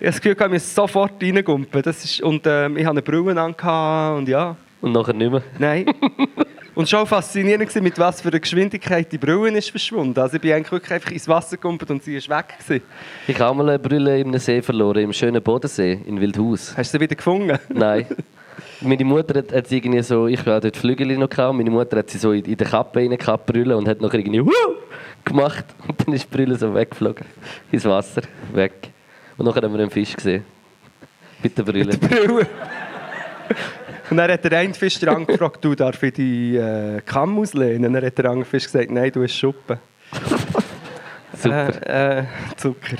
Ich habe das Gefühl, ich muss sofort reingumpen. Das ist, und ähm, ich hatte eine Brille an und ja, Und nachher nicht mehr. nein. <laughs> und schon faszinierend war, mit was für einer Geschwindigkeit die Brille ist verschwunden. Also ich bin eigentlich wirklich einfach ins Wasser gegumpelt und sie ist weg. Gewesen. Ich habe mal eine Brille in See verloren, im schönen Bodensee, in Wildhaus. Hast du sie wieder gefunden? Nein. Meine Mutter hat, hat sie irgendwie so, ich hatte dort Flügel noch, gehabt, meine Mutter hat sie so in, in den Kappe Brille, und hat noch irgendwie Wuh! gemacht. Und dann ist die Brille so weggeflogen. Ins Wasser, weg. Und nachher haben wir einen Fisch gesehen. Mit der Brille. Brille. Und dann hat der eine Fisch den anderen gefragt, du darf ich die äh, Kamm auslehnen? Und dann hat der andere Fisch gesagt, nein, du hast Schuppen. <laughs> Super. Äh, äh, Zucker.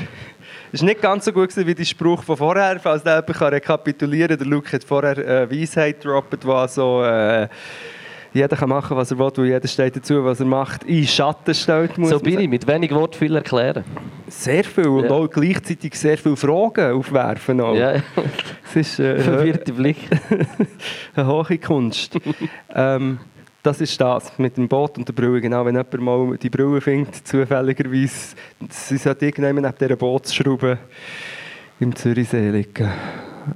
Es war nicht ganz so gut wie der Spruch von vorher, falls der jemand rekapitulieren kann. Der Luke hat vorher äh, Weisheit gedroppt, wo so äh, jeder kann machen, was er will, und jeder steht dazu, was er macht, in Schatten stellt. Muss So bin ich, mit wenig Wort viel erklären. Sehr viel und Ja. auch gleichzeitig sehr viele Fragen aufwerfen. Auch. Ja, Es ist äh, <laughs> verwirrte Blick. <laughs> eine hohe Kunst. ähm, das ist das mit dem Boot und der Brille. Genau, wenn jemand mal die Brille findet, zufälligerweise, sie sollte irgendjemand neben dieser Bootsschraube im Zürichsee liegen.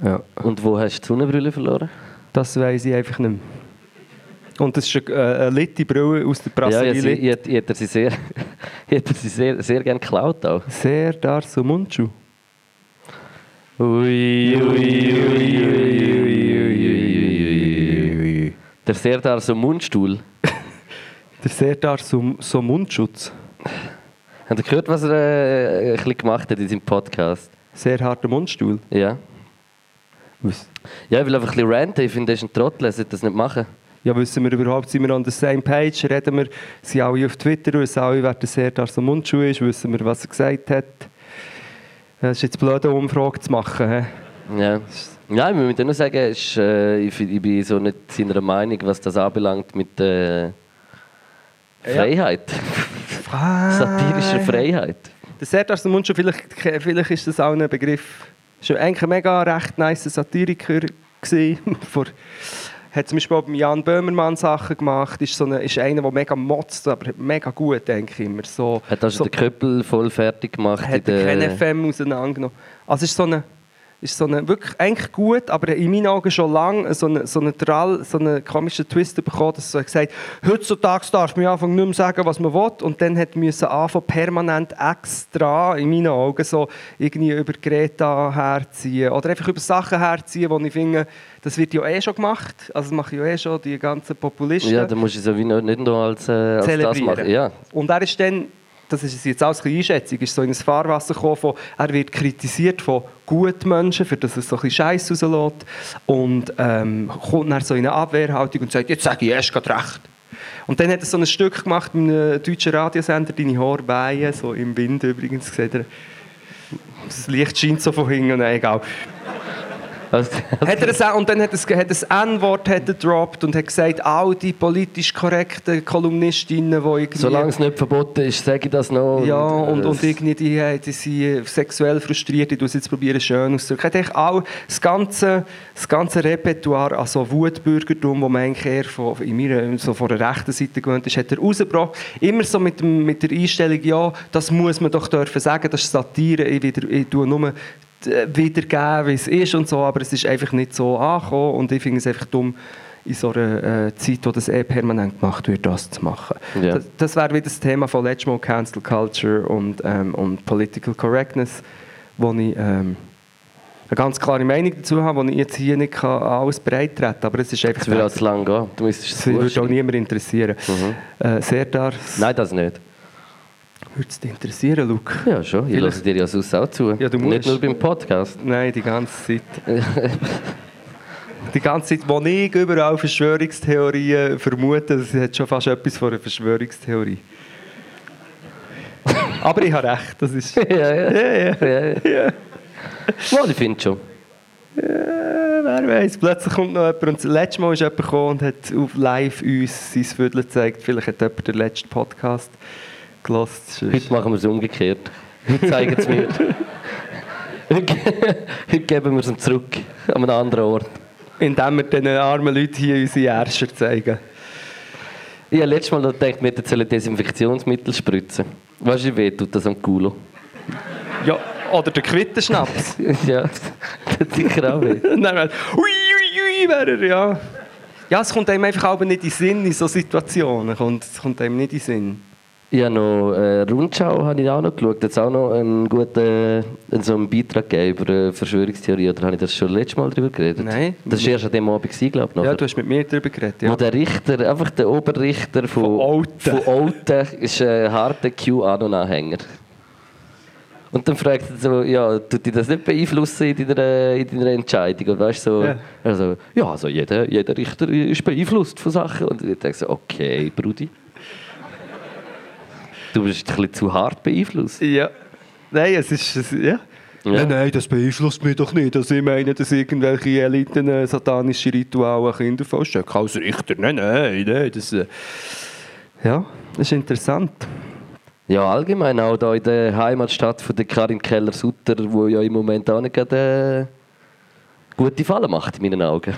Ja, Und wo hast du die Sonnenbrille verloren? das weiß ich einfach nicht mehr. Und das ist eine, äh, eine Litte Brille aus der Ja, Brasserie. ich, ich, hätte sie sehr, ich hätte sie sehr, sehr gerne geklaut auch. Sehr Darso Mundschuh. Ui, ui, ui, ui, ui, ui, ui, ui. Der Serdar so Mundstuhl. Der sehr Darso so Mundschutz. Habt ihr gehört, was er äh, ein bisschen gemacht hat in seinem Podcast? Sehr harter Mundstuhl. Ja. Was? Ja, ich will einfach ein bisschen ranten. Ich finde, er ist ein Trottel, er sollte das nicht machen. Ja, wissen wir überhaupt, sind wir on the same page, reden wir, sind alle auf Twitter, wissen alle, wer der Serdar so Mundschuh ist, wissen wir, was er gesagt hat. Es ist jetzt blöd, eine Umfrage zu machen. He? Ja. Ja, ich muss nur sagen, ist, äh, ich, ich bin so nicht seiner Meinung, was das anbelangt mit äh, Freiheit. <laughs> Satirischer Freiheit. Der Serdar so Mundschuh, vielleicht, vielleicht ist das auch ein Begriff, ist ja eigentlich ein mega recht nice Satiriker gewesen. <laughs> Vor, hat zum Beispiel auch beim Jan Böhmermann Sachen gemacht, ist, so eine, ist einer, der mega motzt, aber mega gut, denke ich immer. So, Hat also so, den Köppel voll fertig gemacht. hat in er der- keine FM auseinandergenommen. Also ist so eine, ist so eine, wirklich eigentlich gut, aber in meinen Augen schon lange so einen so eine Trall, so einen komischen Twist bekommen, dass er gesagt hat, heutzutage darf man anfangen nicht mehr sagen, was man will. Und dann hat müssen anfangen, permanent extra, in meinen Augen, so irgendwie über Greta herziehen oder einfach über Sachen herziehen, wo ich finde, das wird ja eh schon gemacht. Also das machen ja eh schon die ganzen Populisten. Ja, da musst du es ja wie noch nicht nur als, äh, als das machen. Ja. Und er ist dann, das ist jetzt alles eine Einschätzung, ist so in ein Fahrwasser gekommen, von, er wird kritisiert von guten Menschen, für das er so ein Scheiß rauslässt und ähm, kommt dann so in eine Abwehrhaltung und sagt, jetzt sage ich erst gerade recht. Und dann hat er so ein Stück gemacht mit einem deutschen Radiosender, «Deine Haare weihen», so im Wind übrigens, ihr. Das Licht scheint so von hinten, egal. Hat er ein, und dann hat er hat das N-Wort gedroppt und hat gesagt, all die politisch korrekten Kolumnistinnen, die irgendwie... solange es nicht verboten ist, sage ich das noch. Ja, und, äh, und irgendwie die, äh, die sind sexuell frustriert, ich es jetzt probieren schön auszudrücken. Hat eigentlich auch das ganze, das ganze Repertoire an so Wutbürgertum, das man eigentlich eher von, in meiner, so von der rechten Seite gewöhnt ist, hat er rausgebracht. Immer so mit, dem, mit der Einstellung, ja, das muss man doch dürfen sagen, das ist Satire, ich, wieder, ich tue nur äh, wiedergeben, wie es ist und so, aber es ist einfach nicht so angekommen und ich finde es einfach dumm, in so einer äh, Zeit, wo das eh permanent gemacht wird, das zu machen. Ja. Das, das wäre wieder das Thema von letztes Mal Cancel Culture und, ähm, und Political Correctness, wo ich ähm, eine ganz klare Meinung dazu habe, die ich jetzt hier nicht kann, alles breit treten kann, aber es ist einfach... Es würde auch zu lang gehen. Du müsstest es das würde auch niemand interessieren. Äh, Serdar, Nein, das nicht. Würde es dich interessieren, Luke? Ja, schon. Ich höre dir ja sonst auch zu. Ja, du Nicht musst. nur beim Podcast. Nein, die ganze Zeit. <laughs> die ganze Zeit, wo ich überall Verschwörungstheorien vermute, das hat schon fast etwas von einer Verschwörungstheorie. Aber ich habe recht, das ist... <laughs> ja, ja. Ja, ja. ja, ja. Mal, ich finde schon. Äh, wer weiß, plötzlich kommt noch jemand und das letzte Mal ist jemand gekommen und hat auf live uns sein Viertel gezeigt. Vielleicht hat jemand den letzten Podcast gelost. Heute machen wir es umgekehrt. Heute zeigen sie mir. <laughs> Heute geben wir es ihm zurück. An einem anderen Ort. Indem wir diesen armen Leuten hier unsere Ärscher zeigen. Ich habe letztes Mal gedacht, wir sollen Desinfektionsmittel spritzen. Weißt du, wie weh tut das am Kulo? Ja, oder der Quittenschnaps. <laughs> ja, das tut sicher auch weh. <laughs> Dann ui, ui, ui, wäre er, ja. Ja, es kommt einem einfach auch nicht in den Sinn in so Situationen. Kommt- Es kommt einem nicht in den Sinn. Ich habe noch äh, Rundschau habe ich auch noch geschaut. Jetzt auch noch einen guten äh, so einen Beitrag gegeben über äh, Verschwörungstheorie. Oder habe ich das schon letztes Mal darüber geredet? Nein. Das war erst an dem Abend, glaube ich. Ja, du hast mit mir darüber geredet. Wo Ja. der Richter, einfach der Oberrichter von, Von Olten. von Olten ist ein harter QAnon-Anhänger. Und dann fragt er so, ja, tut dich das nicht beeinflussen in deiner, in deiner Entscheidung? Und weißt, so, Ja. also, ja, also jeder, jeder Richter ist beeinflusst von Sachen. Und ich denke so, okay, Brudi. Du bist ein bisschen zu hart beeinflusst. ja. Nein, es ist... Es, ja. Ja. Nein, nein, das beeinflusst mich doch nicht. Also ich meine, dass irgendwelche Eliten äh, satanische Rituale Kinder vorstellen. Als Richter, nein, nein, nein. Das, äh, ja, das ist interessant. Ja, allgemein auch da in der Heimatstadt von der Karin Keller-Sutter, wo ja im Moment auch nicht gerade äh, gute Fallen macht, in meinen Augen.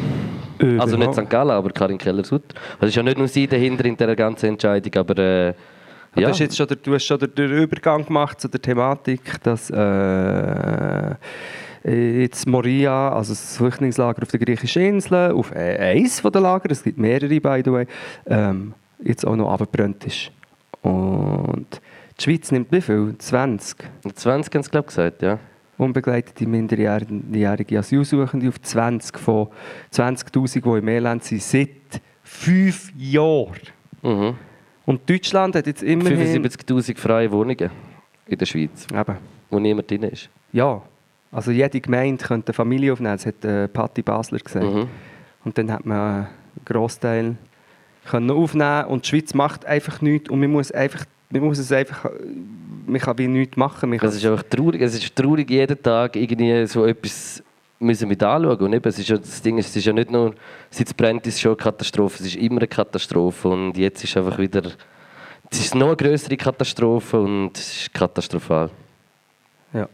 Äh, Also nicht genau. St. Gallen, aber Karin Keller-Sutter. Also es ist ja nicht nur sie dahinter in dieser ganzen Entscheidung, aber Du, ja. hast jetzt schon, der- du hast schon den, den Übergang gemacht zu der Thematik, dass äh, jetzt Moria, also das Flüchtlingslager auf der griechischen Insel, auf äh, eins von den Lager, es gibt mehrere, by the way, ähm, jetzt auch noch abgebrannt ist. Und die Schweiz nimmt wie viel? 20 20 haben sie, glaube ich, gesagt, ja. unbegleitete minderjährige Asylsuchende auf 20 von 20'000, die im Elend sind, seit fünf Jahren. Mhm. Und Deutschland hat jetzt immerhin... 75'000 freie Wohnungen in der Schweiz, Eben. wo niemand drin ist. Ja, also jede Gemeinde könnte eine Familie aufnehmen, das hat äh, Patti Basler gesagt. Mhm. Und dann hat man einen Großteil können aufnehmen und die Schweiz macht einfach nichts und man muss, einfach, man muss es einfach, man kann wie nichts machen. Man Es ist einfach traurig, es ist traurig, jeden Tag irgendwie so etwas müssen mit anschauen. Und eben, es ist ja, das Ding ist, es ist ja nicht nur, seit es brennt, ist es schon eine Katastrophe, es ist immer eine Katastrophe und jetzt ist einfach wieder, es ist noch eine größere Katastrophe und es ist katastrophal. ja.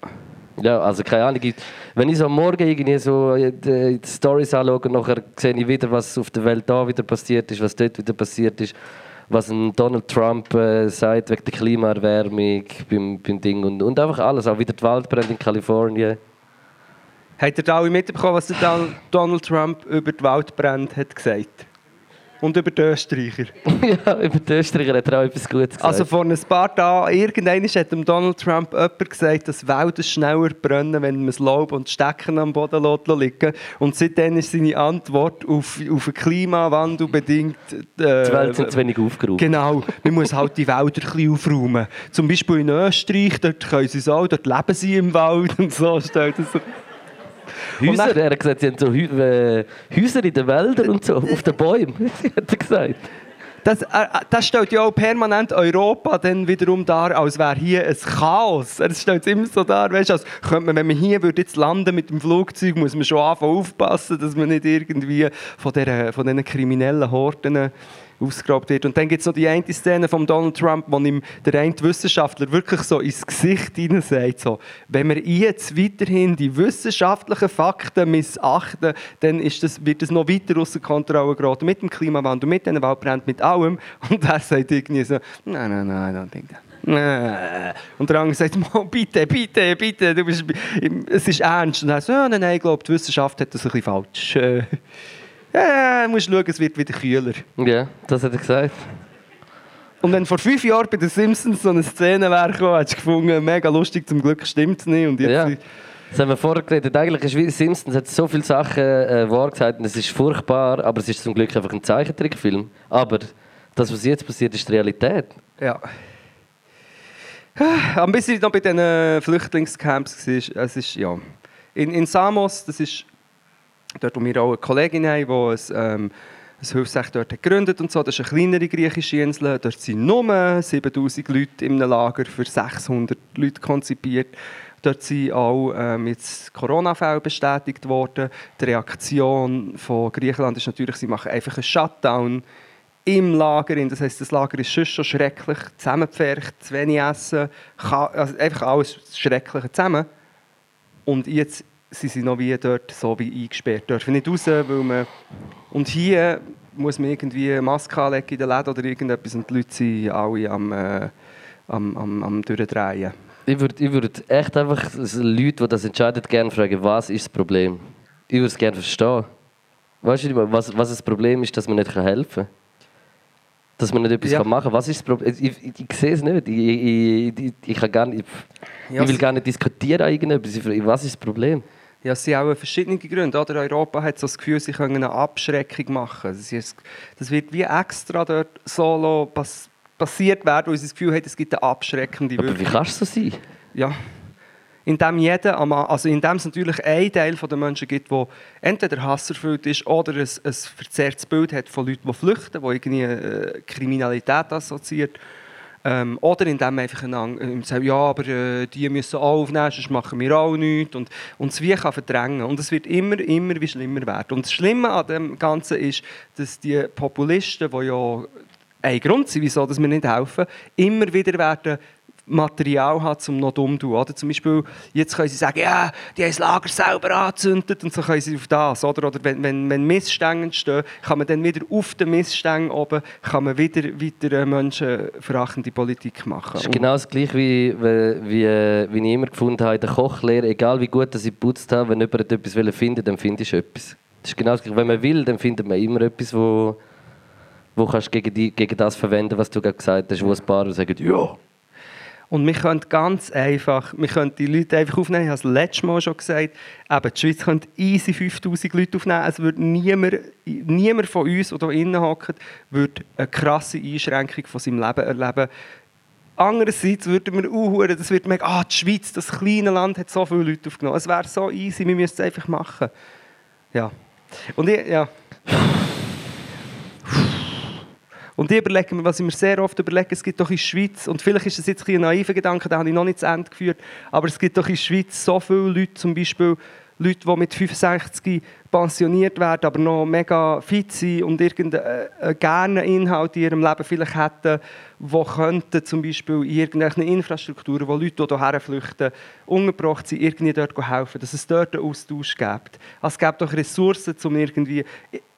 Ja, also keine Ahnung. Wenn ich so am Morgen irgendwie so äh, die Stories anschaue, nachher sehe ich wieder, was auf der Welt da wieder passiert ist, was dort wieder passiert ist, was ein Donald Trump äh, sagt wegen der Klimaerwärmung beim, beim Ding und, und einfach alles. Auch wieder die Waldbrände in Kalifornien. Habt ihr da alle mitbekommen, was der Don- Donald Trump über die Waldbrände hat gesagt? Und über die Österreicher. <laughs> ja, über die Österreicher hat er auch etwas Gutes gesagt. Also vor ein paar Tagen, irgendwann hat dem Donald Trump jemand gesagt, dass Wälder schneller brennen, wenn man das Laub und die Stecken am Boden lässt liegen Und seitdem ist seine Antwort auf, auf den Klimawandel bedingt... Äh, die Welt sind zu wenig aufgeräumt. Genau, man muss halt die Wälder ein bisschen aufräumen. Zum Beispiel in Österreich, dort können sie es auch, dort leben sie im Wald und so. Stellt er Häuser, er hat gesagt, sie haben so äh, Häuser in den Wäldern und so, auf den Bäumen, <laughs> hat er gesagt. Das, äh, äh, das stellt ja auch permanent Europa dann wiederum dar, als wäre hier ein Chaos. Es stellt es immer so dar, weißt, als könnte man, wenn man hier würde jetzt landen mit dem Flugzeug, muss man schon anfangen aufpassen, dass man nicht irgendwie von, der, von diesen kriminellen Horten ausgeraubt wird. Und dann gibt es noch die eine Szene von Donald Trump, wo ihm der eine Wissenschaftler wirklich so ins Gesicht hinein sagt, so, wenn wir jetzt weiterhin die wissenschaftlichen Fakten missachten, dann ist das, wird das noch weiter außer Kontrolle geraten mit dem Klimawandel, mit den Waldbränden, mit allem. Und er sagt irgendwie so, nein, nein, nein, think that. Nein. Und der andere sagt, «Mo, bitte, bitte, bitte, du bist, es ist ernst. Und er sagt, «Ja, nein, nein, ich glaube, die Wissenschaft hat das ein bisschen falsch. Äh, Ja, musst schauen, es wird wieder kühler. Ja, das hat er gesagt. Und wenn vor fünf Jahren bei den Simpsons so eine Szene wäre gekommen, hättest du gefunden, mega lustig, zum Glück stimmt es nicht. Und jetzt, Ja. Das haben wir vorher geredet. Eigentlich ist wie Simpsons hat so viele Sachen äh, wahr gesagt und es ist furchtbar, aber es ist zum Glück einfach ein Zeichentrickfilm. Aber das, was jetzt passiert, ist die Realität. Ja. Am bisschen noch bei diesen Flüchtlingscamps war, es ist, ja. In, in Samos, das ist dort, wo wir auch eine Kollegin haben, die ein, ähm, ein Hilfsrecht dort hat gegründet und so. Das ist eine kleinere griechische Insel. Dort sind nur 7000 Leute in einem Lager für 600 Leute konzipiert. Dort sind auch ähm, jetzt Corona-Fälle bestätigt worden. Die Reaktion von Griechenland ist natürlich, sie machen einfach einen Shutdown im Lager. Das heisst, das Lager ist schon schon schrecklich zusammengepfercht, zu wenig Essen, also einfach alles Schreckliche zusammen. Und jetzt sind sie noch wie dort so wie eingesperrt, dürfen nicht raus, weil man... Und hier muss man irgendwie eine Maske anlegen in den Läden oder irgendetwas und die Leute sind alle am, äh, am, am, am Durchdrehen. Ich würde ich würd echt einfach Leute, die das entscheiden, gerne fragen, was ist das Problem? Ich würde es gerne verstehen. Weißt du, was, was das Problem ist, dass man nicht helfen kann? Dass man nicht etwas Ja. kann machen kann. Was ist das Problem? Ich, ich, ich sehe es nicht. Ich, ich, ich, ich, kann gar nicht, ich, will gar nicht diskutieren an irgendetwas. Was ist das Problem? Ja, es sind auch verschiedene Gründe. Oder Europa hat so das Gefühl, sie können eine Abschreckung machen. Das, wird wie extra dort solo pass passiert werden, weil sie das Gefühl haben, es gibt eine abschreckende Aber wie Wirkung. kannst du so sein? Ja. Indem jeder, also indem es natürlich ein Teil der Menschen gibt, der entweder hasserfüllt ist oder ein, ein verzerrtes Bild hat von Leuten, die flüchten, die irgendwie äh, Kriminalität assoziiert. Ähm, oder indem man einfach einander, äh, sagt, ja, aber äh, die müssen auch aufnehmen, sonst machen wir auch nichts. Und, und es wie kann verdrängen. Und es wird immer, immer wie schlimmer werden. Und das Schlimme an dem Ganzen ist, dass die Populisten, die ja ein Grund sind, wieso wir nicht helfen, immer wieder werden Material hat, um noch dumm zu tun. Zum Beispiel, jetzt können sie sagen, ja, die haben das Lager selber angezündet und so können sie auf das. Oder, oder wenn, wenn, wenn Missstände entstehen, kann man dann wieder auf den Missständen oben kann man wieder, wieder äh, menschenverachtende Politik machen. Das ist genau das gleiche, wie, wie, wie, ich immer gefunden habe in der Kochlehre. Egal wie gut ich geputzt habe, wenn jemand etwas will finden dann findest du etwas. Das ist genau das gleiche. Wenn man will, dann findet man immer etwas, wo, wo kannst du gegen, die, gegen das verwenden was du gerade gesagt hast, wo ein paar sagen, ja. Und wir können ganz einfach, wir können die Leute einfach aufnehmen, ich habe es letztes Mal schon gesagt, eben, die Schweiz könnte easy 5000 Leute aufnehmen, es würde niemand, niemand von uns, der hier innen hockt, würde eine krasse Einschränkung von seinem Leben erleben. Andererseits würden wir auch, das wird merken, ah, die Schweiz, das kleine Land, hat so viele Leute aufgenommen. Es wäre so easy, wir müssten es einfach machen. Ja. Und ich, ja. Und ich überlege mir, was ich mir sehr oft überlege, es gibt doch in der Schweiz, und vielleicht ist das jetzt ein, naiver Gedanke, den habe ich noch nicht zu Ende geführt, aber es gibt doch in der Schweiz so viele Leute, zum Beispiel Leute, die mit 65 pensioniert werden, aber noch mega fit sind und irgendeinen äh, gerne Inhalt in ihrem Leben vielleicht hätten, wo könnten zum Beispiel in irgendwelchen Infrastrukturen, wo Leute, die hierher flüchten, untergebracht sind, irgendwie dort helfen, dass es dort einen Austausch gibt. Also es gibt doch Ressourcen, um irgendwie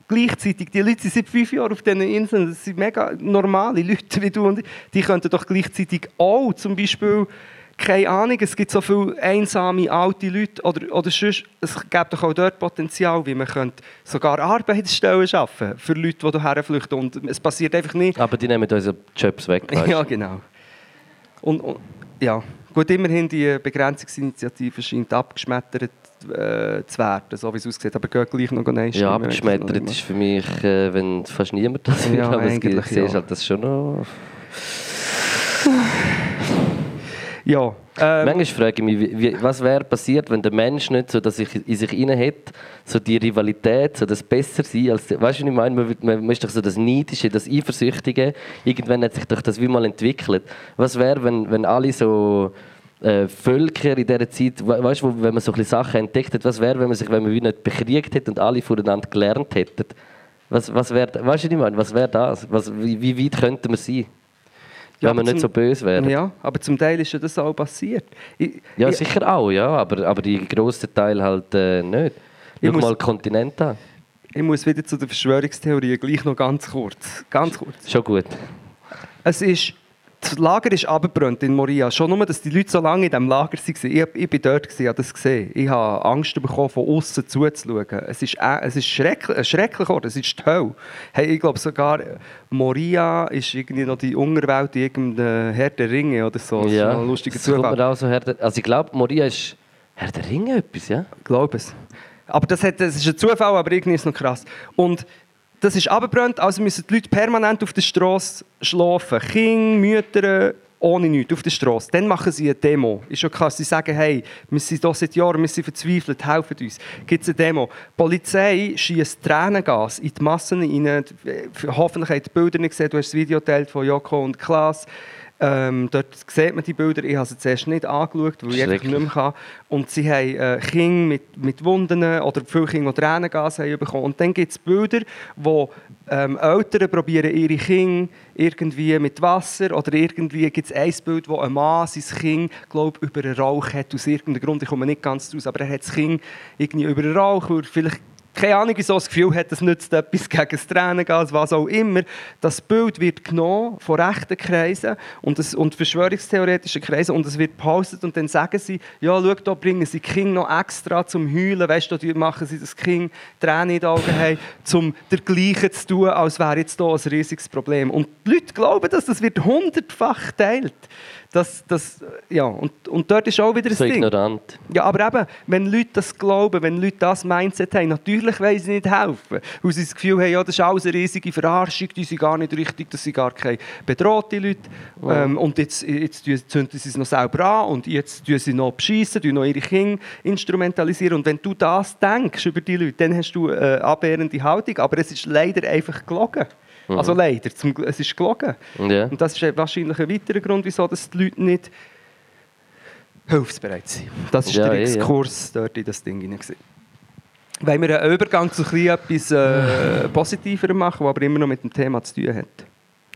gleichzeitig, die Leute sind seit fünf Jahren auf diesen Inseln, das sind mega normale Leute wie du und ich, die könnten doch gleichzeitig auch zum Beispiel keine Ahnung, es gibt so viele einsame alte Leute oder, oder sonst, es gibt doch auch dort Potenzial, wie man könnte sogar Arbeitsstellen schaffen für Leute, die hierher flüchten und es passiert einfach nicht. Aber die nehmen unsere Jobs weg, weißt? Ja, genau. Und, und, ja, gut, immerhin die Begrenzungsinitiative scheint abgeschmettert äh, zu werden, so wie es aussieht, aber geht gleich noch nicht. Ja, abgeschmettert ist für mich, äh, wenn fast niemand das will, Ja, aber es gibt, siehst ja. halt das schon noch... Ja, ähm, Manchmal frage ich mich, wie, wie, was wäre passiert, wenn der Mensch nicht so, dass ich in sich inne hätte, so die Rivalität, so das besser sein als, weißt du, was ich meine? Man, man, man ist doch so das Neidische, das Eifersüchtige. Irgendwann hat sich doch das wie mal entwickelt. Was wäre, wenn, wenn alle so äh, Völker in dieser Zeit, we- weißt du, wenn man so ein Sachen entdeckt hat, was wäre, wenn man sich, wenn man wie nicht bekriegt hätte und alle voneinander gelernt hätten? Was, was wäre, weißt du, was ich meine? Was wäre das? Was, wie, wie weit könnte man sein? Ja, wenn wir nicht so böse wären. ja, aber zum Teil ist ja das auch passiert. Ich, Ja, ich, sicher auch, ja, aber, aber die grossen Teil halt äh, nicht. Ich Schau muss- mal Kontinent an. ich muss wieder zu der Verschwörungstheorie gleich noch ganz kurz. Ganz kurz. Schon gut. Es ist, das Lager ist abgebrannt in Moria. Schon nur, dass die Leute so lange in diesem Lager waren. Ich, ich bin dort, gewesen, habe das gesehen. Ich habe Angst bekommen, von außen zuzuschauen. Es ist, äh, es ist schrecklich, ein schrecklicher Ort. Es ist die Hölle. Hey, ich glaube sogar, Moria ist irgendwie noch die Unterwelt in irgendeinem Herr der Ringe oder so. Das ist ja, noch ein lustiger das kommt Zufall. mir auch so her. Also ich glaube, Moria ist Herr der Ringe etwas, ja? Ich glaube es. Aber das, hat, das ist ein Zufall, aber irgendwie ist es noch krass. Und das ist abgebrannt, also müssen die Leute permanent auf der Straße schlafen. Kinder, Mütter, ohne nichts, auf der Straße. Dann machen sie eine Demo. Ist schon klar, sie sagen, hey, wir sind hier seit Jahren, wir sind verzweifelt, helft uns. Gibt es eine Demo. Die Polizei schießt Tränengas in die Massen rein. Hoffentlich habt ihr die Bilder nicht gesehen, du hast das Video geteilt von Joko und Klaas. Ähm, dort sieht man die Bilder. Ich habe sie zuerst nicht angeschaut, weil ich einfach nicht mehr kann. Und sie haben äh, Kinder mit, mit Wunden oder viele Kinder, die Tränengas haben bekommen. Und dann gibt es Bilder, wo ähm, Eltern probieren ihre Kinder irgendwie mit Wasser oder irgendwie gibt es ein Bild, wo ein Mann sein Kind glaub, über einen Rauch hat, aus irgendeinem Grund, ich komme nicht ganz raus, aber er hat das Kind irgendwie über einen Rauch, weil vielleicht keine Ahnung, wieso das Gefühl hat, das nützt etwas <laughs> gegen das Tränengas, was auch immer. Das Bild wird genommen von rechten Kreisen und, das, und verschwörungstheoretischen Kreisen und es wird gepostet und dann sagen sie, ja, schau, da bringen sie die Kinder noch extra zum Heulen, weißt du, die machen sie das Kind Tränen in den Augen <laughs> haben, um dergleichen zu tun, als wäre jetzt hier ein riesiges Problem. Und die Leute glauben das, das wird hundertfach geteilt. Das, das, ja, und, und dort ist auch wieder das So Ding. ignorant. Ja, aber eben, wenn Leute das glauben, wenn Leute das Mindset haben, natürlich wollen sie nicht helfen. Weil sie das Gefühl haben, ja, das ist alles eine riesige Verarschung, die sind gar nicht richtig, das sind gar keine bedrohte Leute. Ähm, und jetzt, jetzt zünden sie es noch selber an und jetzt tun sie noch beschissen, tun noch ihre Kinder instrumentalisieren. Und wenn du das denkst über die Leute, dann hast du eine abwehrende Haltung. Aber es ist leider einfach gelogen. Also leider, zum, es ist gelogen. Ja. Und das ist wahrscheinlich ein weiterer Grund, wieso dass die Leute nicht hilfsbereit sind. Das ist Ja, der eh, ja. Exkurs dort in das Ding hinein. Wollen wir einen Übergang zu etwas äh, <sighs> Positiverem machen, was aber immer noch mit dem Thema zu tun hat?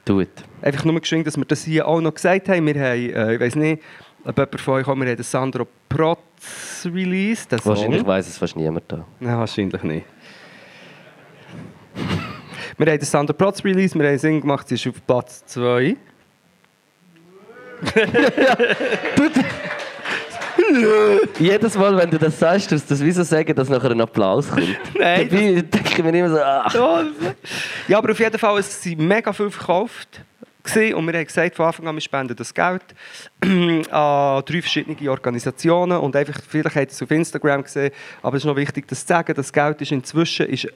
Do it. Einfach nur geschwind, dass wir das hier auch noch gesagt haben. Wir haben, äh, ich weiß nicht, ob jemand von euch kommt, wir haben den Sandro Protz Release. Den Song. Wahrscheinlich weiß es fast niemand da. Nein, wahrscheinlich nicht. Wir haben den Sandro Protz Release, wir haben einen Sing gemacht, sie ist auf Platz 2. <laughs> Jedes Mal, wenn du das sagst, tust du das wieso sagen, dass nachher ein Applaus kommt. <laughs> Nein, Dabei denke ich mir immer so, ach. Ja, aber auf jeden Fall, es sind mega viel verkauft. gewesen Und wir haben gesagt, von Anfang an, wir spenden das Geld <clears throat> an drei verschiedene Organisationen. Und einfach, vielleicht habt ihr es auf Instagram gesehen, aber es ist noch wichtig, das zu sagen, das Geld ist inzwischen, ist,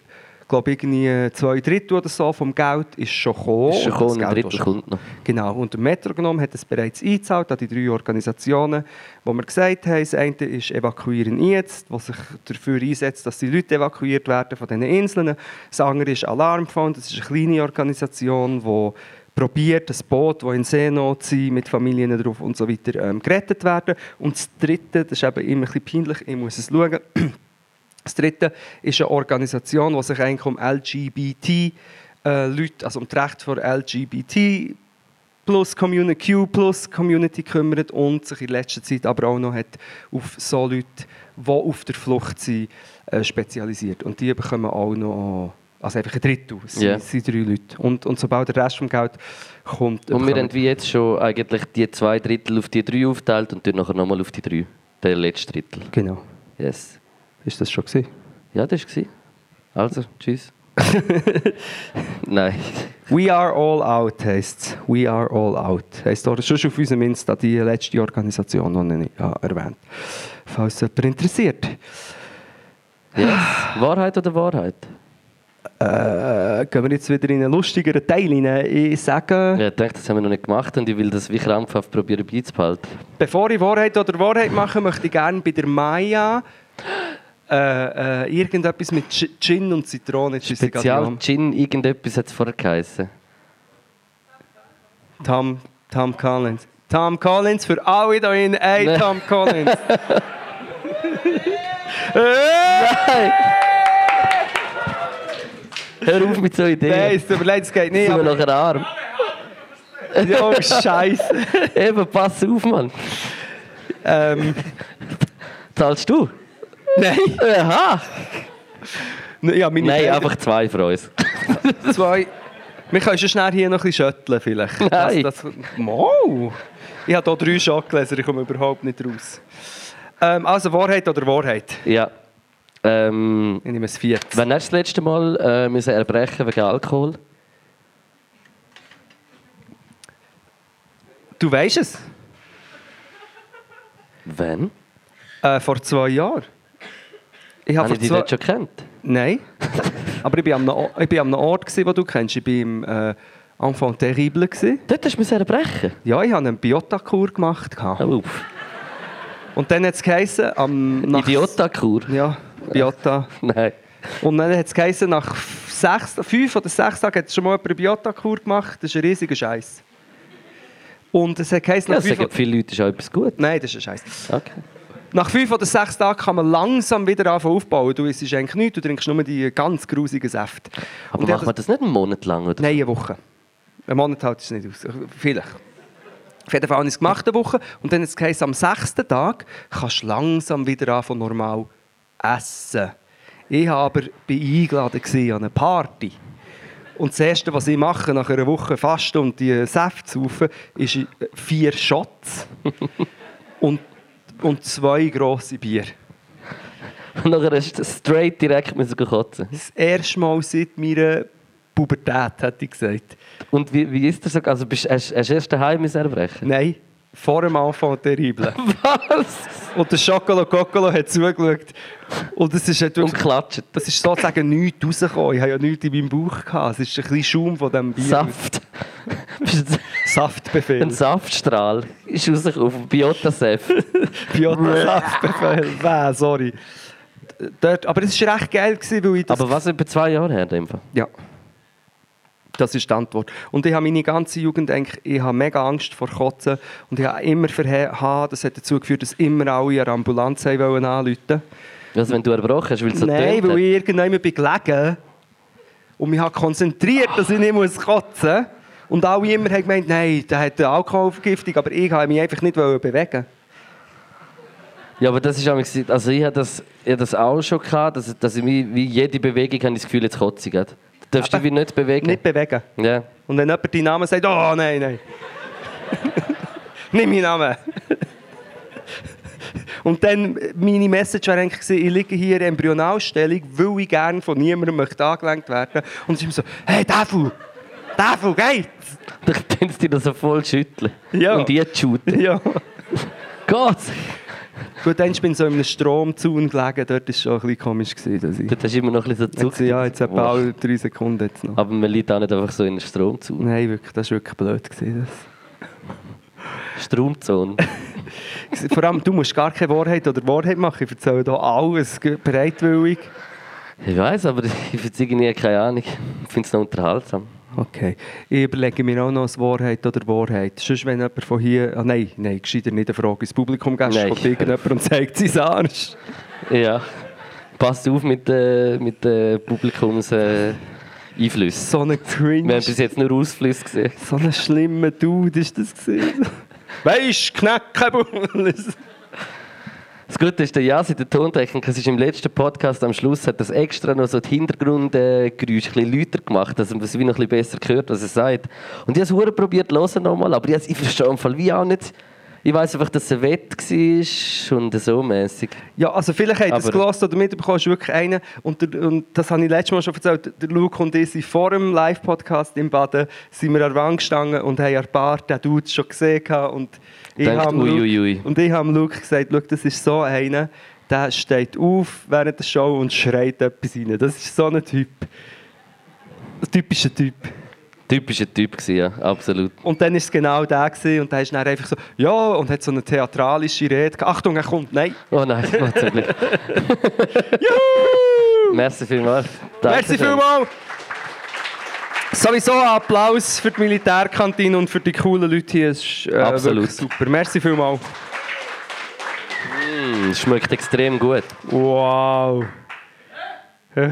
glaube irgendwie zwei Drittel oder so vom Geld ist schon gekommen. Ist schon gekommen, ein Drittel kommt noch. Genau, und der Metro genommen hat es bereits eingezahlt an die drei Organisationen, wo wir gesagt haben, das eine ist «Evakuieren jetzt», was sich dafür einsetzt, dass die Leute evakuiert werden von diesen Inseln. Das andere ist «Alarmfond», das ist eine kleine Organisation, die probiert, das Boot, das in Seenot sind, mit Familien drauf und so weiter, ähm, gerettet werden. Und das dritte, das ist eben immer ein bisschen peinlich, ich muss es schauen, <clears throat> das dritte ist eine Organisation, die sich eigentlich um LGBT äh, Leute, also um das Recht von LGBT plus Community, Q plus Community kümmert und sich in letzter Zeit aber auch noch hat auf so Leute, die auf der Flucht sind, äh, spezialisiert. Und die bekommen auch noch, also einfach ein Drittel, es Ja. sind drei Leute. Und, und sobald der Rest vom Geld kommt, Und wir haben wie jetzt schon eigentlich die zwei Drittel auf die drei aufteilt und dann nachher nochmal auf die drei. Der letzte Drittel. Genau. Yes. Ist das schon gesehen? Ja, das war Also, tschüss. <laughs> Nein. We are all out heisst es. We are all out. Heisst auch schon auf unserem Insta die letzte Organisation, die ich ja, erwähnt Falls jemand interessiert. Yes. Wahrheit oder Wahrheit? Äh, gehen wir jetzt wieder in einen lustigeren Teil rein. Ich sage, Ja, ich denke, das haben wir noch nicht gemacht und ich will das wie krampfhaft probieren beizubehalten. bevor ich Wahrheit oder Wahrheit mache, möchte ich gerne bei der Maya äh, äh, irgendetwas mit Gi- Gin und Zitrone. Spezial Gin, irgendetwas hat es vorher geheißen. Tom, Tom Collins. Tom Collins für alle da in. Ey, Nein. Tom Collins. <laughs> Hör auf mit so Ideen. Nein, es tut mir leid, es geht nicht. Sind wir nachher arm. oh, Scheiße. <laughs> Eben, pass auf, Mann. ähm, Zahlst du? Nein. Aha. Ja, meine Nein, einfach zwei von uns. <laughs> zwei. Wir können schon schnell hier noch ein bisschen schütteln, vielleicht. Nein. Das, das, wow! Ich habe hier drei Schockgläser, ich komme überhaupt nicht raus. Ähm, also, Wahrheit oder Wahrheit? Ja. Ähm, Ich nehme es viert. wann hast du das letzte Mal äh, müssen erbrechen wegen Alkohol? Du weißt es? Wann? Äh, vor zwei Jahren. Ich habe dich dort schon gekannt? Nein. <laughs> Aber ich war an einem O- ich bin an einem Ort, gewesen, den du kennst. Ich war im äh, Enfant terrible. Gewesen. Dort hast du müssen erbrechen? Ja, ich habe einen Biota-Kur gemacht. auf. Und dann hat es geheißen, am... nach- Idiota-Kur? Ja, Biota. <laughs> Nein. Und dann hat es geheißen, nach sechs, fünf oder sechs Tagen hat schon mal jemand eine Biota-Kur gemacht. Das ist ein riesiger Scheiß. Und es hat geheißen, Ja, nach fünf... sagen viele Leute, ist auch etwas gut. Nein, das ist ein Scheiß. Okay. Nach fünf oder sechs Tagen kann man langsam wieder anfangen aufbauen. Du isst eigentlich nichts, du trinkst nur die ganz grusigen Säfte. Aber Und macht man das nicht einen Monat lang? Oder? Nein, eine Woche. Ein Monat hält es nicht aus. Vielleicht. Auf jeden Fall habe ich es gemacht, eine Woche. Und dann hat es geheißen, am sechsten Tag kannst du langsam wieder anfangen, normal essen. Ich war aber bei eingeladen an eine Party. Und das Erste, was ich mache nach einer Woche Fasten und die Säfte saufen, ist vier Shots <laughs> und, und zwei grosse Bier. Und nachher hast du straight direkt müssen kotzen. Das erste Mal seit meiner Pubertät, hätte ich gesagt. Und wie, wie ist das so? Also bist, hast, hast du erst daheim erbrechen? Nein, vor dem Anfang terrible. <laughs> Was? Und der Schokolo Kokolo hat zugeschaut. Und es ist, halt Und wirklich, klatscht. das ist sozusagen nichts rausgekommen. Ich hatte ja nichts in meinem Bauch. Gehabt. Es ist ein bisschen Schaum von diesem Bier. Saft. Saftbefehl. Ein Saftstrahl ist rausgekommen. Biota-Saft. <laughs> Biota-Saftbefehl. <laughs> Wäh, sorry. Dort, aber es war recht geil, gewesen, weil ich das... Aber was etwa zwei Jahre her? Ja. Das ist die Antwort. Und ich habe meine ganze Jugend eigentlich, ich habe mega Angst vor Kotzen und ich habe immer verha, das hat dazu geführt, dass immer alle eine Ambulanz haben wollen anrufen. Also wenn du erbrochen hast, weil es so Nein, weil ich irgendwann bin gelegen und mich habe konzentriert, dass ich nicht muss kotzen muss. Und alle immer haben gemeint, nein, der hat eine Alkoholvergiftung, aber ich habe mich einfach nicht bewegen. Ja, aber das ist auch, also ich hatte das, ich das auch schon gehabt, dass, dass ich wie, wie jede Bewegung habe ich das Gefühl, jetzt kotze ich. Du darfst dich wie nicht bewegen. Nicht bewegen. Ja. Und wenn jemand deinen Namen sagt, oh nein, nein. <laughs> Nimm meinen Namen. <laughs> Und dann, meine Message war eigentlich, ich liege hier in Embryonalstellung, weil ich gerne von niemandem möchte angelenkt werden Und es ist immer so, hey, Dafu, Dafu, geht's? Dann tun sie dich da so voll schütteln. Ja. Und die shooten. Ja. Gott! Gut, dann bin ich so in einem Stromzaun gelegen, dort war es schon ein bisschen komisch. Gewesen, dass ich... Dort hast du immer noch ein bisschen so Jetzt, ja, jetzt etwa Wow. alle drei Sekunden jetzt noch. Aber man liegt auch nicht einfach so in den Strom zu. Nein, wirklich, das war wirklich blöd. Gewesen, Stromzone. das. <laughs> Vor allem, du musst gar keine Wahrheit oder Wahrheit machen. Ich erzähle hier alles bereitwillig. Ich weiß, aber <laughs> ich finde irgendwie keine Ahnung. Ich finde es noch unterhaltsam. Okay. Ich überlege mir auch noch eine Wahrheit oder Wahrheit. Sonst, wenn jemand von hier... Ah, nein, nein, gescheiter nicht eine Frage ins Publikum gehst, kommt irgendjemand und zeigt sein Arsch. Ja. Passt auf mit den mit den Publikums äh, Einflüssen. So ein Wir Cringe. haben bis jetzt nur Ausflüsse gesehen. So ein schlimmer Dude ist das gewesen. <laughs> Weisst, Knäckebull. Das Gute ist, der Jasi, der Tontechniker, es ist im letzten Podcast am Schluss, hat das extra noch so die Hintergrundgeräusche ein bisschen lauter gemacht, dass man es wie noch ein bisschen besser hört, was er sagt. Und ich habe es probiert hören nochmal, aber ich, ich verstehe im Fall wie auch nicht. Ich weiß einfach, dass es ein Wett war und so mäßig. Ja, also vielleicht habt ihr es gehört oder mitbekommen, ist wirklich einer, und, der, und das habe ich letztes Mal schon erzählt, der Luke und ich sind vor dem Live-Podcast im Baden, sind wir an der Wand gestanden und haben ein paar den Dude schon gesehen und ich Denkt, habe ui, Luke- ui, ui. und ich habe Luke gesagt, schau, das ist so einer, der steht auf während der Show und schreit etwas rein. Das ist so ein Typ. Ein typischer Typ. Typischer Typ gewesen, ja, absolut. Und dann war es genau der gewesen, und der ist dann einfach so, ja, und hat so eine theatralische Rede. Achtung, er kommt, nein. Oh nein, Gott sei Dank. Juhu! Merci vielmals. Danke Merci vielmals. Sowieso Applaus für die Militärkantine und für die coolen Leute hier. Es ist äh, Absolut. super. Merci vielmals. Mm, es schmeckt extrem gut. Wow. <laughs>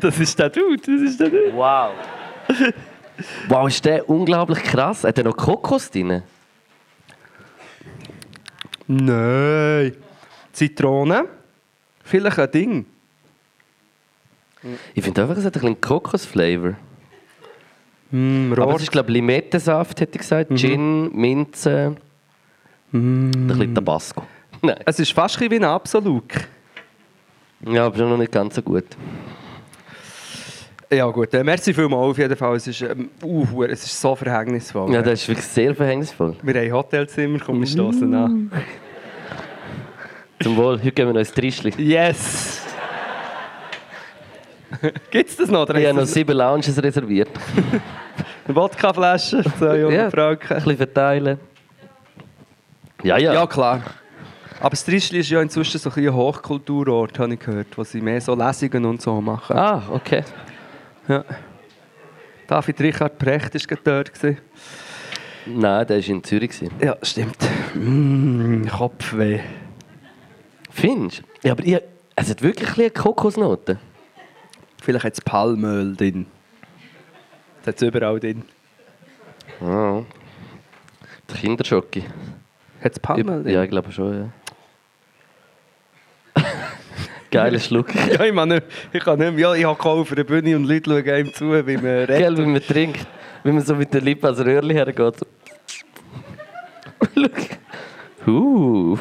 Das ist der Dude. Das ist der Dude. Wow. Wow, ist der unglaublich krass. Hat er noch Kokos drin? Nein. Zitrone. Vielleicht ein Ding. Ich finde einfach, es hat ein bisschen Kokos-Flavor. Mm, Aber es ist, glaube ich, Limettensaft, hätte ich gesagt. Gin, Minze, ein bisschen Tabasco. <laughs> Nein. Es ist fast wie ein Absolut. Ja, aber schon noch nicht ganz so gut. Ja gut, äh, merci vielmals auf jeden Fall. Es ist, ähm, uh, es ist so verhängnisvoll. Ja, das ist wirklich sehr verhängnisvoll. Wir haben Hotelzimmer, komm, wir stoßen an. Zum Wohl, heute gehen wir noch ins Trischli. Yes! Gibt es das noch? Oder Ich habe noch sieben Lounges reserviert. eine Wodkaflasche, 200 <laughs> Ja, ein Franken. bisschen verteilen. Ja, ja. Ja, klar. Aber das Trischli ist ja inzwischen so ein, Hochkulturort, habe ich gehört, wo sie mehr so Lesungen und so machen. Ah, okay. Ja. David Richard Precht war dort. Nein, der war in Zürich. Ja, stimmt. Mm, Kopfweh. Findest du? Ja, aber ich, es hat wirklich ein bisschen Kokosnoten. Vielleicht hat es Palmöl drin. Das hat es überall drin. Ah. Der Kinderschocke. Hat es Palmöl drin? Ja, ich glaube schon, ja. Geiler Schluck. <laughs> Ja, ich, meine, ich kann nicht mehr. Ja, ich habe auf der Bühne und Leute schauen einem zu, wie man <laughs> redet. Gell, wie man trinkt. Wie man so mit der Lippe als Röhrli hergeht. <laughs> Uh.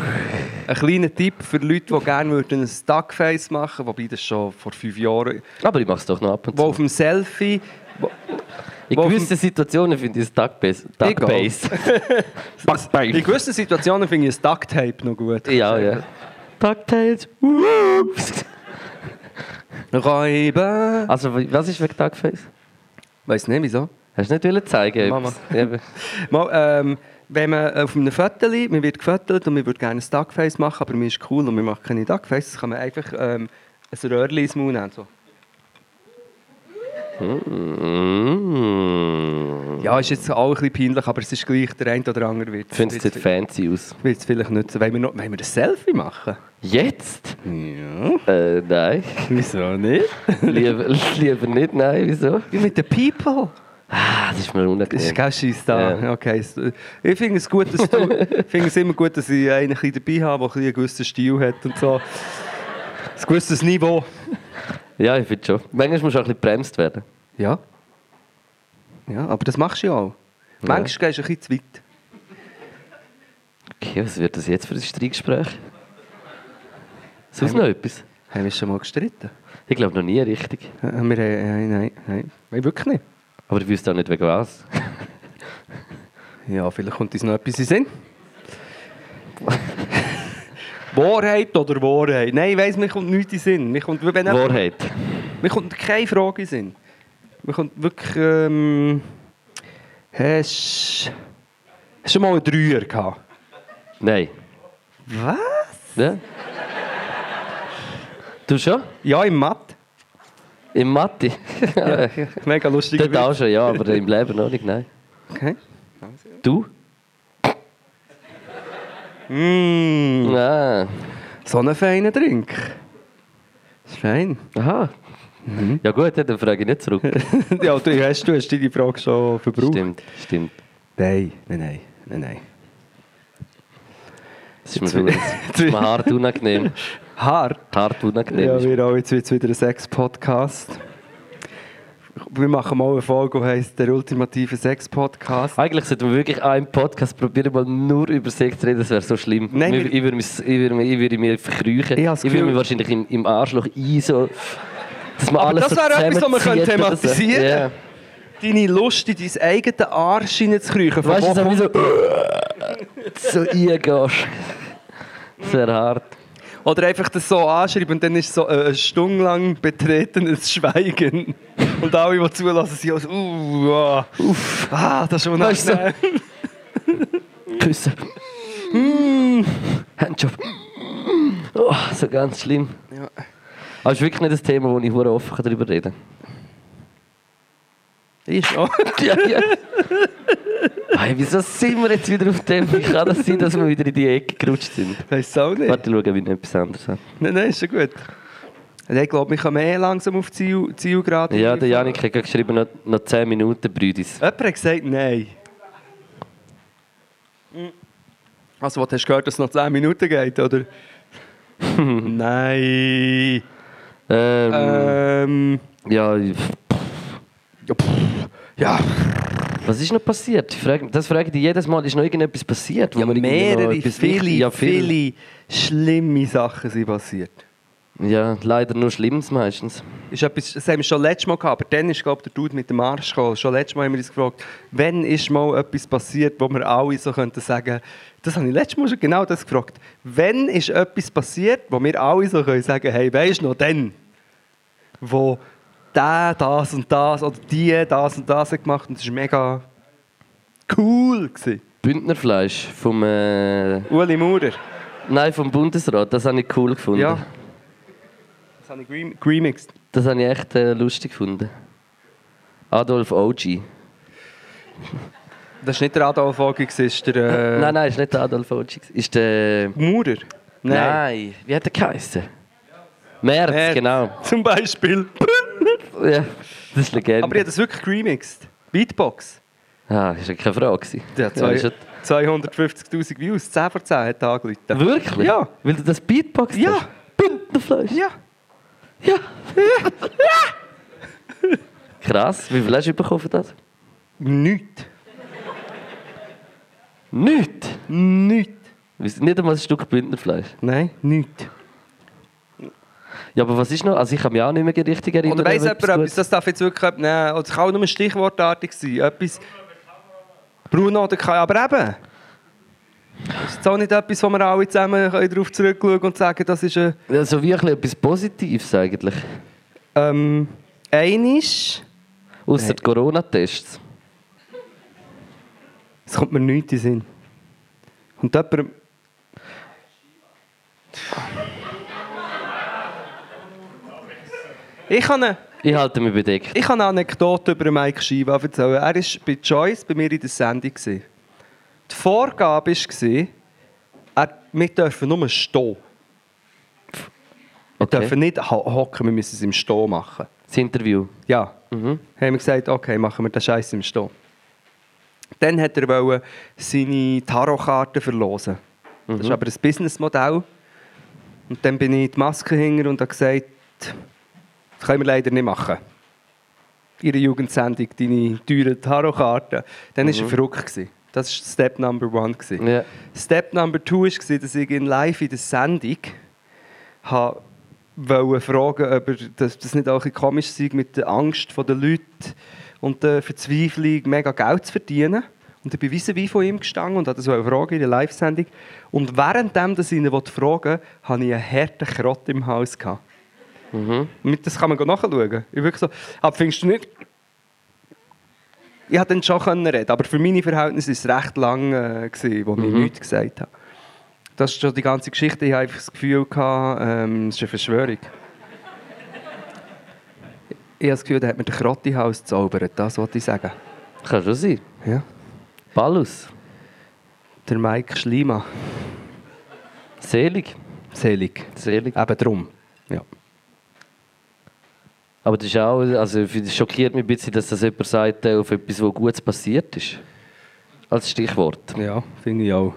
Ein kleiner Tipp für Leute, die gerne würden ein Duckface machen würden, wobei das schon vor fünf Jahren... Aber ich mache es doch noch ab und Wo zu. auf dem Selfie... Wo, In wo gewissen Situationen finde ich das Duckbase. Duckbase. in gewissen Situationen finde ich das Ducktape noch gut. ja, ja. Ducktails. Uh. Reiben... Also, was ist wegen Duckface? Weiss nicht, wieso. Hast du nicht wollen zeigen? Mama. <laughs> Mal, ähm, wenn man auf einem Foto, man wird gefotet und man würde gerne ein Duckface machen, aber mir ist cool und wir machen keine Duckfaces, kann man einfach ähm, ein Röhrchen ins Mund nehmen. So. Mm. Ja, ist jetzt auch ein bisschen peinlich, aber es ist gleich, der eine oder andere wird Ich finde es sieht fancy aus. wird es vielleicht nutzen. Wollen wir, noch, wollen wir ein Selfie machen? Jetzt? Ja. Äh, nein. Wieso nicht? lieber, <laughs> lieber nicht, nein, wieso? Wie mit den People. Ah, das ist mir Das ist unangenehm. kein Scheiß da. Ja. Okay. Ich finde es gut, dass du, finde es immer gut, dass ich einen ein dabei habe, der ein einen gewissen Stil hat und so. Ein gewisses Niveau. Ja, ich finde schon. Manchmal muss auch ein bisschen bremst werden. Ja. Ja, aber das machst du ja auch. Ja. Manchmal gehst du ein bisschen zu weit. Okay, was wird das jetzt für ein Streitgespräch? Sonst noch etwas? Haben wir schon mal gestritten? Ich glaube noch nie richtig. Äh, Wir haben, nein, nein, nein. Nein, wirklich nicht. Aber ich wüsste auch nicht wegen was. Ja, vielleicht kommt uns noch etwas in Sinn. Wahrheit oder Wahrheit? Nein, ich weiss, mir kommt nichts in Sinn. Mir kommt, wenn Wahrheit. Mir kommt keine Frage in Sinn. Mir kommt wirklich... Ähm, hast, du mal einen Dreier gehabt? Nein. Was? Ja? Du schon? Ja, im Mathe. Im Mathe? <laughs> Mega lustig. Dort auch schon, ja, aber im Leben noch nicht, nein. Okay. Du? Mm, Nein. so einen feinen Drink. Das ist fein. Aha. Ja gut, dann frage ich nicht zurück. <laughs> ja, du hast, du hast deine Frage schon verbraucht. Stimmt, stimmt. Nein, nein, nein, nein, nein. Das ist mir, <laughs> das ist mir hart unangenehm. Hart. Hart unangenehm. Ja, wir auch jetzt wieder ein Sex-Podcast. Wir machen mal eine Folge, die heisst «Der ultimative Sex-Podcast». Eigentlich sollten wir wirklich einen Podcast probieren, mal nur über Sex zu reden, das wäre so schlimm. Nein, ich, ich, würde mich, ich, würde mich, ich würde mich verkrüchen. Ich Ich würde mich wahrscheinlich im, im Arschloch ein, so... Dass man alles das so wäre etwas, was wir können so. thematisieren Ja. Deine Lust, in dein eigenes Arsch hineinzukriechen. Weißt du, so... <laughs> so eingehst. Sehr hart. Oder einfach das so anschreiben und dann ist so eine Stunde lang betretenes Schweigen. Und alle, die zulassen, sind auch so, uh, ah, uff, ah, das ist schon Weißt du, unangenehm. <laughs> Küssen. Mm. Handjob. Oh, so ganz schlimm. Ja. Aber es ist wirklich nicht das Thema, wo ich offen darüber reden Ist schon. kann. <laughs> ja, ja. Hey, wieso sind wir jetzt wieder auf dem? Wie kann das sein, dass wir wieder in die Ecke gerutscht sind? Weiss auch nicht. Warte, schauen, wie ich etwas anderes habe. Nein, nein, ist schon gut. Also Ich glaube, wir kommen eh langsam auf Ziel, Zielgrad. Ja, der Janik hat geschrieben, noch, noch 10 Minuten, Brüdis. Jemand hat gesagt, nein. Also, was hast du gehört, dass es noch 10 Minuten geht, oder? <laughs> nein. Ähm, Ähm. ja, Ja, ja. was ist noch passiert? Frage, das frage ich dich jedes Mal. Ist noch irgendetwas passiert? wo ja mehrere, viele, ja, viel. viele schlimme Sachen sind passiert. Ja, leider nur Schlimmes meistens. Ist etwas, das haben wir schon letztes Mal gehabt, aber dann ist glaub, der Dude mit dem Arsch gekommen. Schon letztes Mal haben wir uns gefragt, wenn ist mal etwas passiert, wo wir alle so könnten sagen, das habe ich letztes Mal schon genau das gefragt. Wenn ist etwas passiert, wo wir alle so können sagen, hey, weisst du noch dann, wo der das und das oder die das und das hat gemacht und es war mega cool. Gewesen. Bündnerfleisch vom, äh, Uli Maurer. nein, vom Bundesrat, das habe ich cool gefunden. Ja. Das habe ich remixed. Das habe ich echt äh, lustig gefunden. Adolf OG. Das war nicht der Adolf das ist der äh, <laughs> Nein, nein, ist nicht der Adolf OG. Ist der... Maurer. Nein. wie hat der geheißen? Merz, Merz. genau. <laughs> Zum Beispiel. <laughs> Ja, das ist Legende. Aber ich habe das wirklich remixed. Beatbox. ah, ist ja keine Frage. hat zwei, ist ja- 250'000 Views. 10 von 10 hat er angerufen. Wirklich? Ja. Weil du das Beatbox Ja. hast? Bündnerfleisch? Ja. Ja. <laughs> Krass. Wie viel hast du bekommen für das? Nichts. Nichts. Nichts. Nicht einmal ein Stück Bündnerfleisch. Nein, nichts. Ja, aber was ist noch? Also ich kann mich auch nicht mehr richtig erinnern. Oder weiss jemand etwas das darf jetzt wirklich... Nein, es kann auch nur stichwortartig sein. Etwas... Bruno oder Kai, aber eben... Das ist auch nicht etwas, wo wir alle zusammen darauf zurückschauen und sagen, das ist ein... Ja, so wie ein bisschen etwas Positives eigentlich. Ähm, einisch... Außer die Corona-Tests. Es kommt mir nichts in den Sinn. Und jemand... Ich habe eine, Ich halte mich bedeckt. ich habe eine Anekdote über Mike Shiva erzählen. Er war bei Joyce bei mir in der Sendung. gewesen. Die Vorgabe war, wir dürfen nur stehen. Wir Okay. dürfen nicht ho- hocken, wir müssen es im Stehen machen. Das Interview. Ja. Mhm. haben wir gesagt, okay, machen wir den Scheiß im Stehen. Dann hat er seine Tarotkarten verlosen. Das ist aber ein Businessmodell. Und dann bin ich die Maske hinger und habe gesagt, das können wir leider nicht machen. Ihre Jugendsendung, deine teuren Tarotkarten. Dann war er verrückt. gewesen. Das war Step Number One. gewesen. Ja. Step Number Two war, dass ich ihn live in der Sendung wollte fragen, ob dass das nicht auch ein komisch sei, mit der Angst der Leute und der Verzweiflung mega Geld zu verdienen. Und ich bin wie von ihm gestanden und hatte so eine Frage in der Live-Sendung. Und währenddem, dass ich ihn fragen wollte, hatte ich einen harten Krott im Haus. Gehabt. Mhm. Das kann man nachschauen. Ich wirklich so, aber findest du nicht... Ich konnte dann schon reden, aber für meine Verhältnisse war es recht lang, äh, gewesen, wo ich Mhm. nichts gesagt habe. Das ist schon die ganze Geschichte. Ich einfach das Gefühl, gehabt, ähm, es ist eine Verschwörung. Ich habe das Gefühl, da hat mir der Krottihaus gezaubert, das wollte ich sagen. Kann schon sein. Ja. Ballus. Der Mike Schlima. Selig. Selig. Selig. Eben drum. Ja. Aber das ist auch, also es schockiert mich ein bisschen, dass das jemand sagt, auf etwas, was Gutes passiert ist. Als Stichwort. Ja, finde ich auch.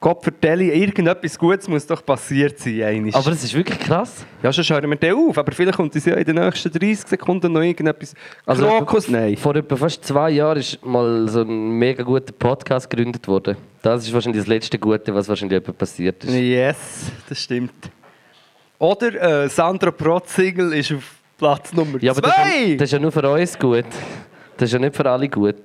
Gott vertelle, irgendetwas Gutes muss doch passiert sein. Einmal. Aber es ist wirklich krass. ja, schon hören wir den auf, aber vielleicht kommt es ja in den nächsten 30 Sekunden noch irgendetwas. Also, Krokus? Nein. Vor etwa fast zwei Jahren ist mal so ein mega guter Podcast gegründet worden. Das ist wahrscheinlich das letzte Gute, was wahrscheinlich passiert ist. Yes, das stimmt. Oder äh, Sandra Protzingel ist auf Platz Nummer 2. Ja, aber das ist, ja, das ist ja nur für uns gut. Das ist ja nicht für alle gut.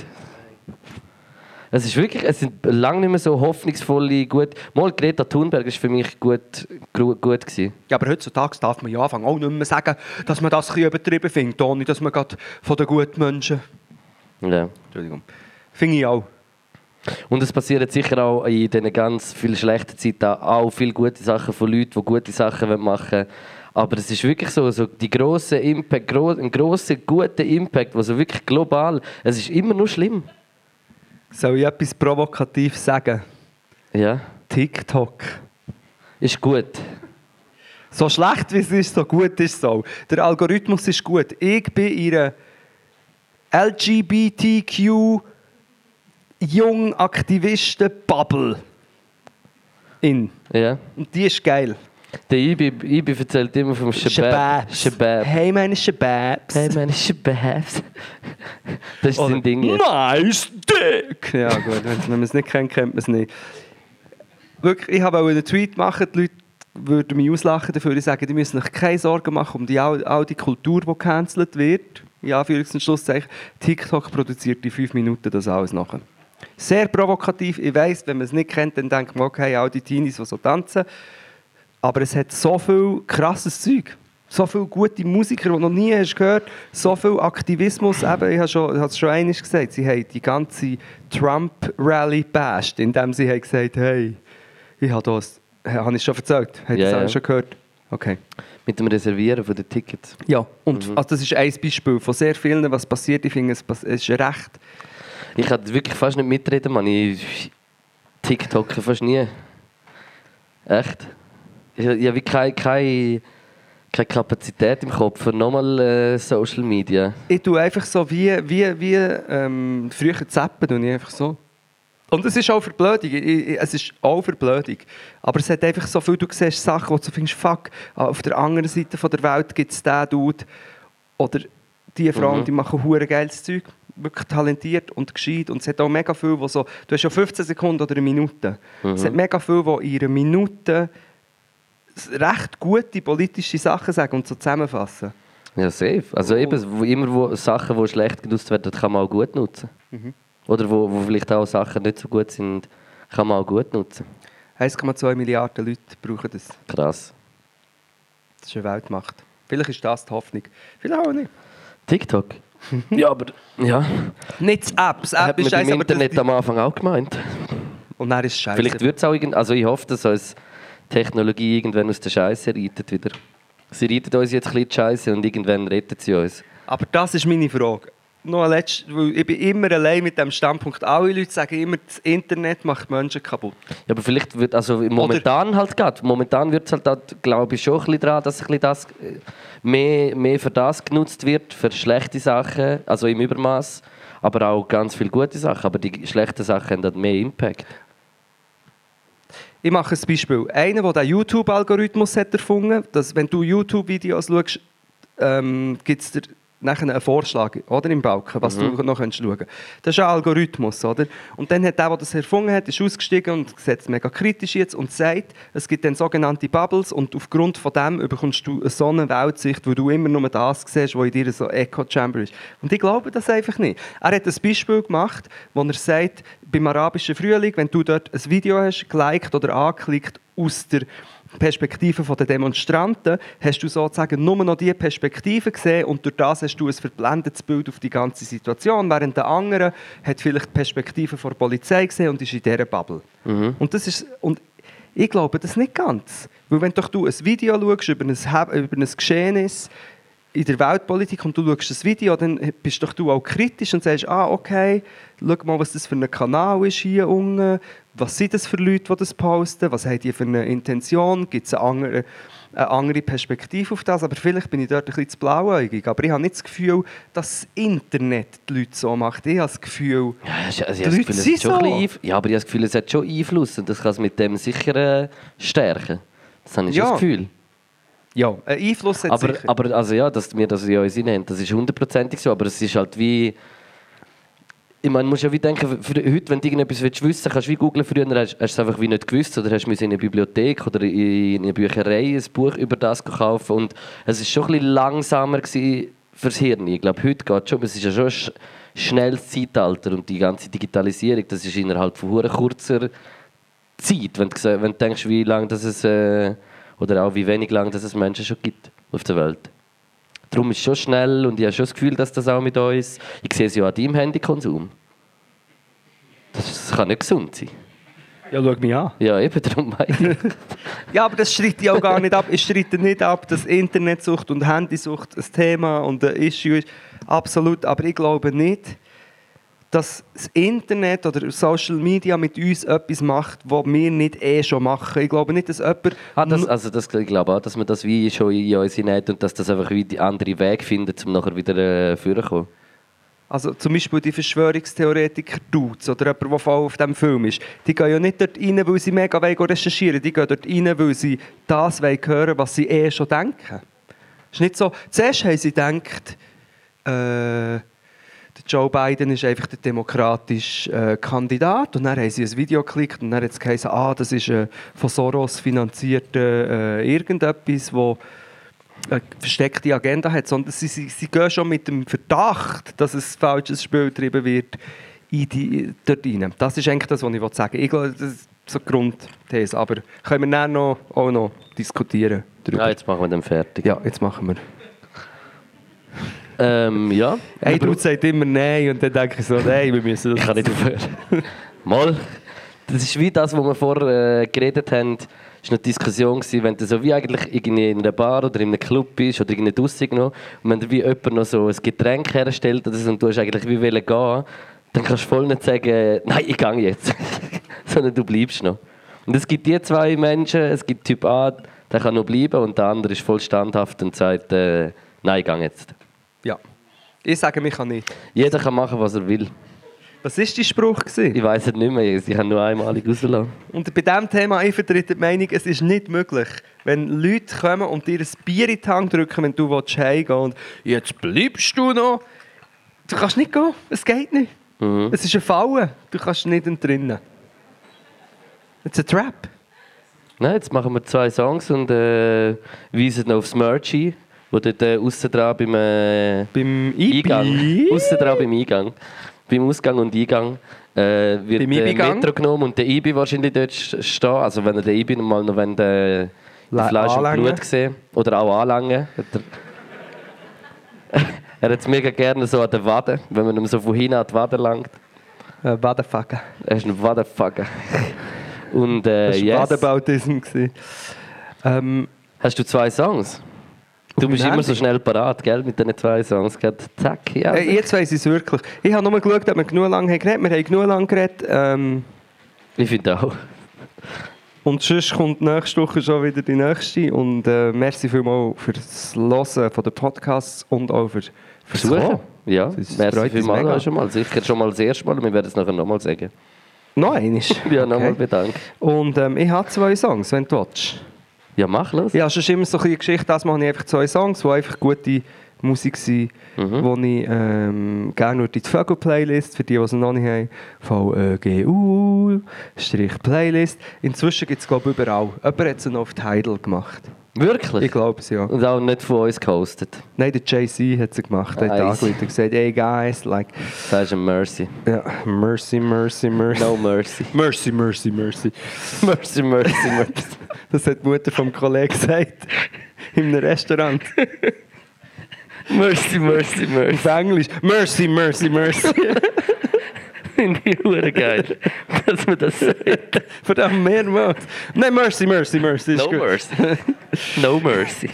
Es ist wirklich, es sind lange nicht mehr so hoffnungsvolle, gut. Mal Greta Thunberg ist für mich gut, gru- gut gewesen. Ja, aber heutzutage darf man ja anfangen auch nicht mehr sagen, dass man das ein bisschen übertrieben findet, ohne dass man gerade von den guten Menschen... Ja. Entschuldigung. Finde ich auch. Und es passieren sicher auch in diesen ganz vielen schlechten Zeiten auch viele gute Sachen von Leuten, die gute Sachen machen wollen. Aber es ist wirklich so, so die grosse Impact, gro ein grosser, guter Impact, also wirklich global, es ist immer nur schlimm. Soll ich etwas provokativ sagen? Ja, TikTok. ist gut. So schlecht wie es ist, so gut ist es auch. Der Algorithmus ist gut. Ich bin in einer LGBTQ jungen Aktivisten-Bubble. In. Ja. Und die ist geil. Der Ibi, Ibi erzählt immer vom Shabab. Shabab. Hey, meine Shababs. Hey, meine Shababs. Das ist sein Ding jetzt. Nice dick! Ja gut, wenn man es nicht kennt, kennt man es nicht. Wirklich, ich wollte einen Tweet machen, die Leute würden mich auslachen dafür. Ich sage, die müssen sich keine Sorgen machen um die, all, die Kultur, die gecancelt wird. Ja, Anführungs- und Schlusszeichen. TikTok produziert in fünf Minuten das alles nachher. Sehr provokativ. Ich weiss, wenn man es nicht kennt, dann denkt man, okay, all die Teenies, die so tanzen. Aber es hat so viel krasses Zeug. So viele gute Musiker, die du noch nie hast gehört So viel Aktivismus. Eben, ich habe es schon einmal gesagt, sie haben die ganze Trump-Rally bashed, indem sie haben gesagt hey, ich habe das... Habe ich schon erzählt? Ihr Ja, das ja. schon gehört? Okay. Mit dem Reservieren von den Tickets. Ja, und Mhm. also das ist ein Beispiel von sehr vielen, was passiert. Ich finde, es es ist recht... Ich kann wirklich fast nicht mitreden, Mann. Ich TikToke fast nie. Echt? Ich, ich habe keine, keine, keine Kapazität im Kopf für nochmal äh, Social Media. Ich tue einfach so wie, wie, wie ähm, früher zappen, tue ich einfach so. Und es ist auch Verblödung. Es ist auch Verblödung. Aber es hat einfach so viel, du siehst Sachen, wo du findest, fuck, auf der anderen Seite von der Welt gibt es den Dude oder die Frauen, Mhm. die machen hure geiles Zeug. Wirklich talentiert und gescheit. Und es hat auch mega viel, wo so, du hast ja 15 Sekunden oder eine Minute. Es hat mega viel, die in einer Minute recht gute politische Sachen sagen und so zusammenfassen. Ja, safe. Also eben, wo, immer wo Sachen, die schlecht genutzt werden, kann man auch gut nutzen. Oder wo, wo vielleicht auch Sachen nicht so gut sind, kann man auch gut nutzen. 1,2 Milliarden Leute brauchen das. Krass. Das ist eine Weltmacht. Vielleicht ist das die Hoffnung. Vielleicht auch nicht. TikTok? <laughs> ja, aber... Ja. Nicht das App. Das App Hat ist scheiße, aber das, Internet am Anfang auch gemeint. Und dann ist es scheiße. Vielleicht wird es auch irgend, also ich hoffe, dass uns Technologie irgendwann aus der Scheiße reitet wieder. Sie reitet uns jetzt ein bisschen die Scheiße und irgendwann rettet sie uns. Aber das ist meine Frage. Noch ein letztes, weil ich bin immer allein mit dem Standpunkt. Alle Leute sagen immer, das Internet macht Menschen kaputt. Ja, aber vielleicht wird, also momentan halt gerade, momentan wird es halt, auch, glaube ich, schon ein bisschen dran, dass ein bisschen das äh, mehr, mehr für das genutzt wird, für schlechte Sachen, also im Übermaß, aber auch ganz viele gute Sachen. Aber die schlechten Sachen haben halt mehr Impact. Ich mache ein Beispiel. Einer, der den YouTube-Algorithmus erfunden hat, dass wenn du YouTube-Videos schaust, ähm, gibt es nachher einen Vorschlag oder, im Balken, was du noch schauen kannst. Das ist ein Algorithmus. Oder? Und dann hat der, der das erfunden hat, ist ausgestiegen und es mega kritisch jetzt und sagt, es gibt dann sogenannte Bubbles und aufgrund von dem bekommst du so eine Weltsicht, wo du immer nur das siehst, was in dir so Echo-Chamber ist. Und ich glaube das einfach nicht. Er hat ein Beispiel gemacht, wo er sagt, beim arabischen Frühling, wenn du dort ein Video hast, geliked oder angeklickt aus der Perspektive der Demonstranten, hast du sozusagen nur noch diese Perspektive gesehen und durch das hast du ein verblendetes Bild auf die ganze Situation, während der andere hat vielleicht die Perspektive der Polizei gesehen und ist in dieser Bubble. Und das ist... Und ich glaube das nicht ganz. Weil wenn doch du ein Video schaust über ein, über ein Geschehnis in der Weltpolitik und du schaust das Video, dann bist doch du auch kritisch und sagst, ah, okay, schau mal, was das für ein Kanal ist hier unten, was sind das für Leute, die das posten, was haben die für eine Intention, gibt es eine andere, eine andere Perspektive auf das, aber vielleicht bin ich dort ein bisschen zu blauäugig, aber ich habe nicht das Gefühl, dass das Internet die Leute so macht. Ich habe das Gefühl, Ja, also Die Leute Gefühl, es sind schon so. ja, aber ich habe das Gefühl, es hat schon Einfluss und das kann es mit dem sicher äh, stärken. Das habe ich schon Ja, das Gefühl. Ja, ein Einfluss hat Aber, sicher. aber also ja, dass wir das in uns nehmen, das ist hundertprozentig so, aber es ist halt wie... Ich meine, musst ja wie denken, für heute, wenn du irgendetwas willst wissen willst, kannst du wie googeln, früher hast, hast du es einfach wie nicht gewusst oder hast du in einer Bibliothek oder in einer Bücherei ein Buch über das kaufen und es ist schon ein bisschen langsamer gewesen fürs Hirn. Ich glaube, heute geht es schon, es ist ja schon ein sch- schnelles Zeitalter und die ganze Digitalisierung, das ist innerhalb von kurzer Zeit, wenn du, wenn du denkst, wie lange das es, äh, oder auch wie wenig lang dass es Menschen schon gibt auf der Welt. Darum ist es schon schnell und ich habe schon das Gefühl, dass das auch mit uns. Ich sehe es ja an deinem Handykonsum. Das, kann nicht gesund sein. ja, schau mich an. Ja, eben darum meine ich. <laughs> Ja, aber das streite ich auch gar nicht ab. Ich streite nicht ab, dass Internetsucht und Handysucht ein Thema und ein Issue ist. Absolut. Aber ich glaube nicht, dass das Internet oder Social Media mit uns etwas macht, was wir nicht eh schon machen. Ich glaube nicht, dass jemand... Ah, das, also das, ich glaube auch, dass man das wie schon in uns hinein und dass das einfach wie die andere Weg findet, um nachher wieder äh, vorzukommen. Also zum Beispiel die Verschwörungstheoretiker Dudes oder jemand, der voll auf diesem Film ist, die gehen ja nicht dort rein, weil sie mega recherchieren Die gehen dort rein, weil sie das wollen hören was sie eh schon denken. Es ist nicht so... Zuerst haben sie gedacht, äh, Joe Biden ist einfach der demokratische äh, Kandidat und dann haben sie ein Video geklickt und dann hat es geheißen, ah, das ist äh, von Soros finanzierte äh, irgendetwas, wo eine versteckte Agenda hat, sondern sie, sie, sie gehen schon mit dem Verdacht, dass ein falsches Spiel getrieben wird, in die, dort rein. Das ist eigentlich das, was ich sagen. Ich glaube, das ist so die Grundthese. Aber können wir dann noch, auch noch diskutieren Ja, darüber. jetzt machen wir dann fertig. Ja, jetzt machen wir. Ähm, ja. Hey, du sagt immer Nein und dann denke ich so, nein, wir müssen das... Kann nicht aufhören. Mal. Das ist wie das, was wir vorher äh, geredet haben. Es war eine Diskussion, gewesen, wenn du so wie eigentlich irgendwie in einer Bar oder in einem Club bist oder irgendwie draussen noch und wenn dir wie jemand noch so ein Getränk herstellt oder so, und du hast eigentlich wie wollen gehen, dann kannst du voll nicht sagen, nein, ich gehe jetzt. <laughs> Sondern du bleibst noch. Und es gibt die zwei Menschen, es gibt Typ A, der kann noch bleiben und der andere ist voll standhaft und sagt, äh, nein, ich gehe jetzt. Ja. Ich sage, mich kann nicht. Jeder kann machen, was er will. Was war dein Spruch? Gewesen? Ich weiß es nicht mehr, ich habe nur einmalig rausgelassen. Und bei diesem Thema, ich vertrete die Meinung, es ist nicht möglich, wenn Leute kommen und dir ein Bier in die Hand drücken, wenn du willst heimgehen und jetzt bleibst du noch. Du kannst nicht gehen, es geht nicht. Mhm. Es ist eine Falle, du kannst nicht entrinnen. It's a trap. Nein, jetzt machen wir zwei Songs und äh, weisen noch aufs Merch ein, wo dort äh, aussen dran beim äh, Beim Eingang, aussen dran beim Eingang, beim Ausgang und Eingang äh, wird Beim der IB-Gang? Metro genommen und der IB wahrscheinlich dort st- stehen. Also wenn er den IB mal noch wenn der, der Fleisch und anlangen. Blut gesehen oder auch anlangen. Er, <laughs> hat es mega gerne so an der Wade, wenn man ihm so von hinten an die Wade langt. Äh, Badefucker. Er ist ein Wadefucker. <laughs> Und äh, Das war yes. Badebautism. gewesen. Ähm, Hast du zwei Songs? Du bist immer so schnell parat, gell? Mit diesen zwei Songs. Gell? Zack, ja. äh, jetzt weiss ich es wirklich. Ich habe nur geschaut, ob wir genug lange haben geredet Wir haben genug lange geredet. Ähm, Ich finde auch. Und sonst kommt nächste Woche schon wieder die nächste. Und äh, merci vielmals für das Hören von den Podcasts und auch für, fürs Suchen. Kommen. Ja, Das merci vielmals schon mal. Sicher schon mal das erste Mal. Wir werden es nachher nochmal sagen. Noch einmal. <laughs> Ja, nochmal Okay. bedankt. Und ähm, ich habe zwei Songs, wenn du willst. Ja, mach los. Ja, sonst immer so ein bisschen Geschichte. Das mache ich einfach zwei Songs, die einfach gute Musik sein, mhm. ich ähm, gerne in die Vögel-Playlist, für die, die es noch nicht haben, VÖGU, Strich Playlist. Inzwischen gibt es, glaube ich, überall. Jemand hat es noch auf Tidal gemacht. Wirklich? Ich glaube es, ja. Und auch nicht von uns gehostet? Nein, der JC hat es gemacht. Er hat angerufen und gesagt, hey guys, like, Das ist ein Mercy. ja, mercy, mercy, mercy. No mercy. Mercy, mercy, mercy. <laughs> mercy, mercy, mercy. Das hat die Mutter vom Kollegen gesagt. In einem Restaurant. mercy, mercy, mercy. Auf Englisch. Mercy, mercy, mercy. Finde ich hure geil, dass man das sagt. Verdammt, mehrmals. Nein, mercy, mercy, mercy. No mercy. No mercy.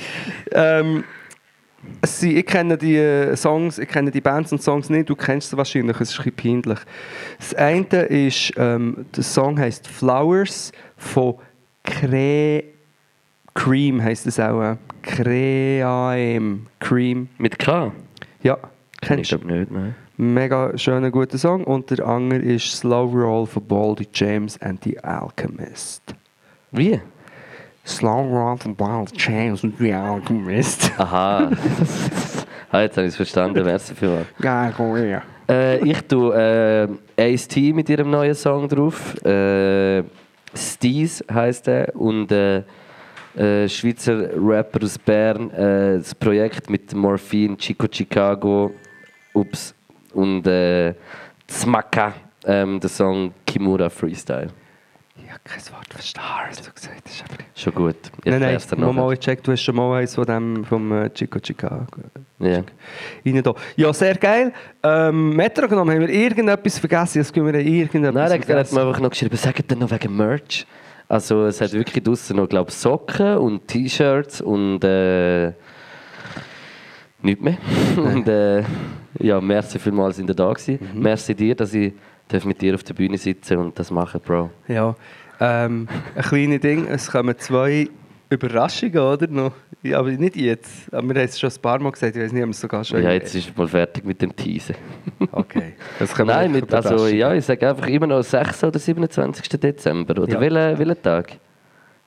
Ähm, sie, ich kenne die äh, Songs, ich kenne die Bands und Songs nicht, du kennst sie wahrscheinlich, es ist ein bisschen peinlich. Das eine ist, ähm, der Song heißt Flowers von Cre Cream, heisst es auch. Äh, Cream. Cream. Mit K? Ja, Ich kennst du. glaube nicht, nein. Mega schöner, guter Song. Und der andere ist Slow Roll von Baldy James and the Alchemist. Wie? Slow Roll von Baldy James and the Alchemist. <laughs> Aha. ah, jetzt habe ich es verstanden. Merci vielmals. Geil, Korea. Äh, ich tue äh, Ace-T mit ihrem neuen Song drauf. Äh, Steez heisst er. Und äh, äh, Schweizer Rapper aus Bern. Äh, das Projekt mit Morphine, Chico Chicago, Ups und äh, Zmaka. Ähm, der Song Kimura Freestyle. Ich habe kein Wort verstanden, was du gesagt hast. aber- Schon gut. Ich Nein, nein, erklär's dir mal, gecheckt, du hast schon mal eins von dem vom äh, Chico Chicago. Ja. Rein da. Ja, sehr geil. Ähm, Metro genommen, haben wir irgendetwas vergessen? Jetzt können wir irgendetwas Nein, er hat vergessen. mir einfach noch geschrieben, sagt dann noch wegen Merch. Also es hat wirklich draussen noch, glaube Socken und T-Shirts und äh, nichts mehr. und äh, ja, merci vielmals, sind ihr da gewesen. Mhm. Merci dir, dass ich darf mit dir auf der Bühne sitzen und das machen, Bro. Ja, ähm, ein kleines Ding. Es kommen zwei Überraschungen, oder? Noch? Ja, aber nicht jetzt. Aber wir haben es schon ein paar Mal gesagt. Ich weiß nicht, ob wir es sogar schon... Ja, jetzt ist mal fertig mit dem Teasen. Okay. <laughs> Es Nein, mit, also ja, ich sage einfach immer noch 6. oder 27. Dezember. Oder Ja. welcher, welcher Tag?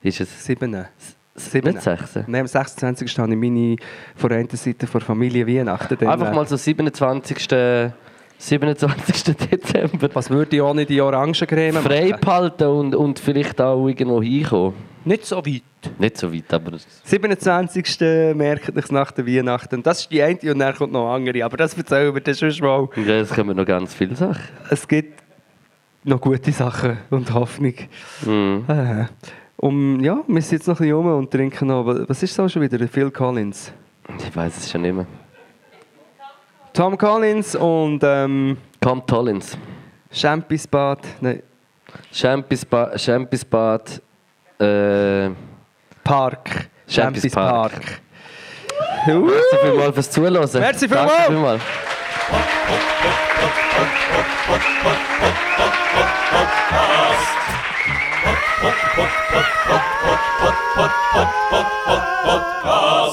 Ist es Sieben. nicht 6? Nein, am 26. habe ich meine von der einen Seite von Familie Weihnachten. Einfach äh, mal so 27. 27. <laughs> Dezember. Was würde ich ohne die Orangencreme machen? behalten und, und vielleicht auch irgendwo hinkommen. Nicht so weit. Nicht so weit, aber 27. merkt euch nach der Weihnachten. Das ist die eine und dann kommt noch eine andere. Aber das erzählen wir dann schon mal. ja, es kommen noch ganz viele Sachen. Es gibt noch gute Sachen und Hoffnung. Mhm. Äh, um, ja, wir sind jetzt noch ein bisschen rum und trinken noch. Was ist so schon wieder? Phil Collins. Ich weiß es schon nicht mehr. Tom Collins und ähm, Tom Tollins. Champisbad. Nein, Champisbad. Champisbad. Äh, Park. Champis Park. Park. Merci vielmals fürs Zuhören. Merci Danke vielmals. vielmals. Podcast.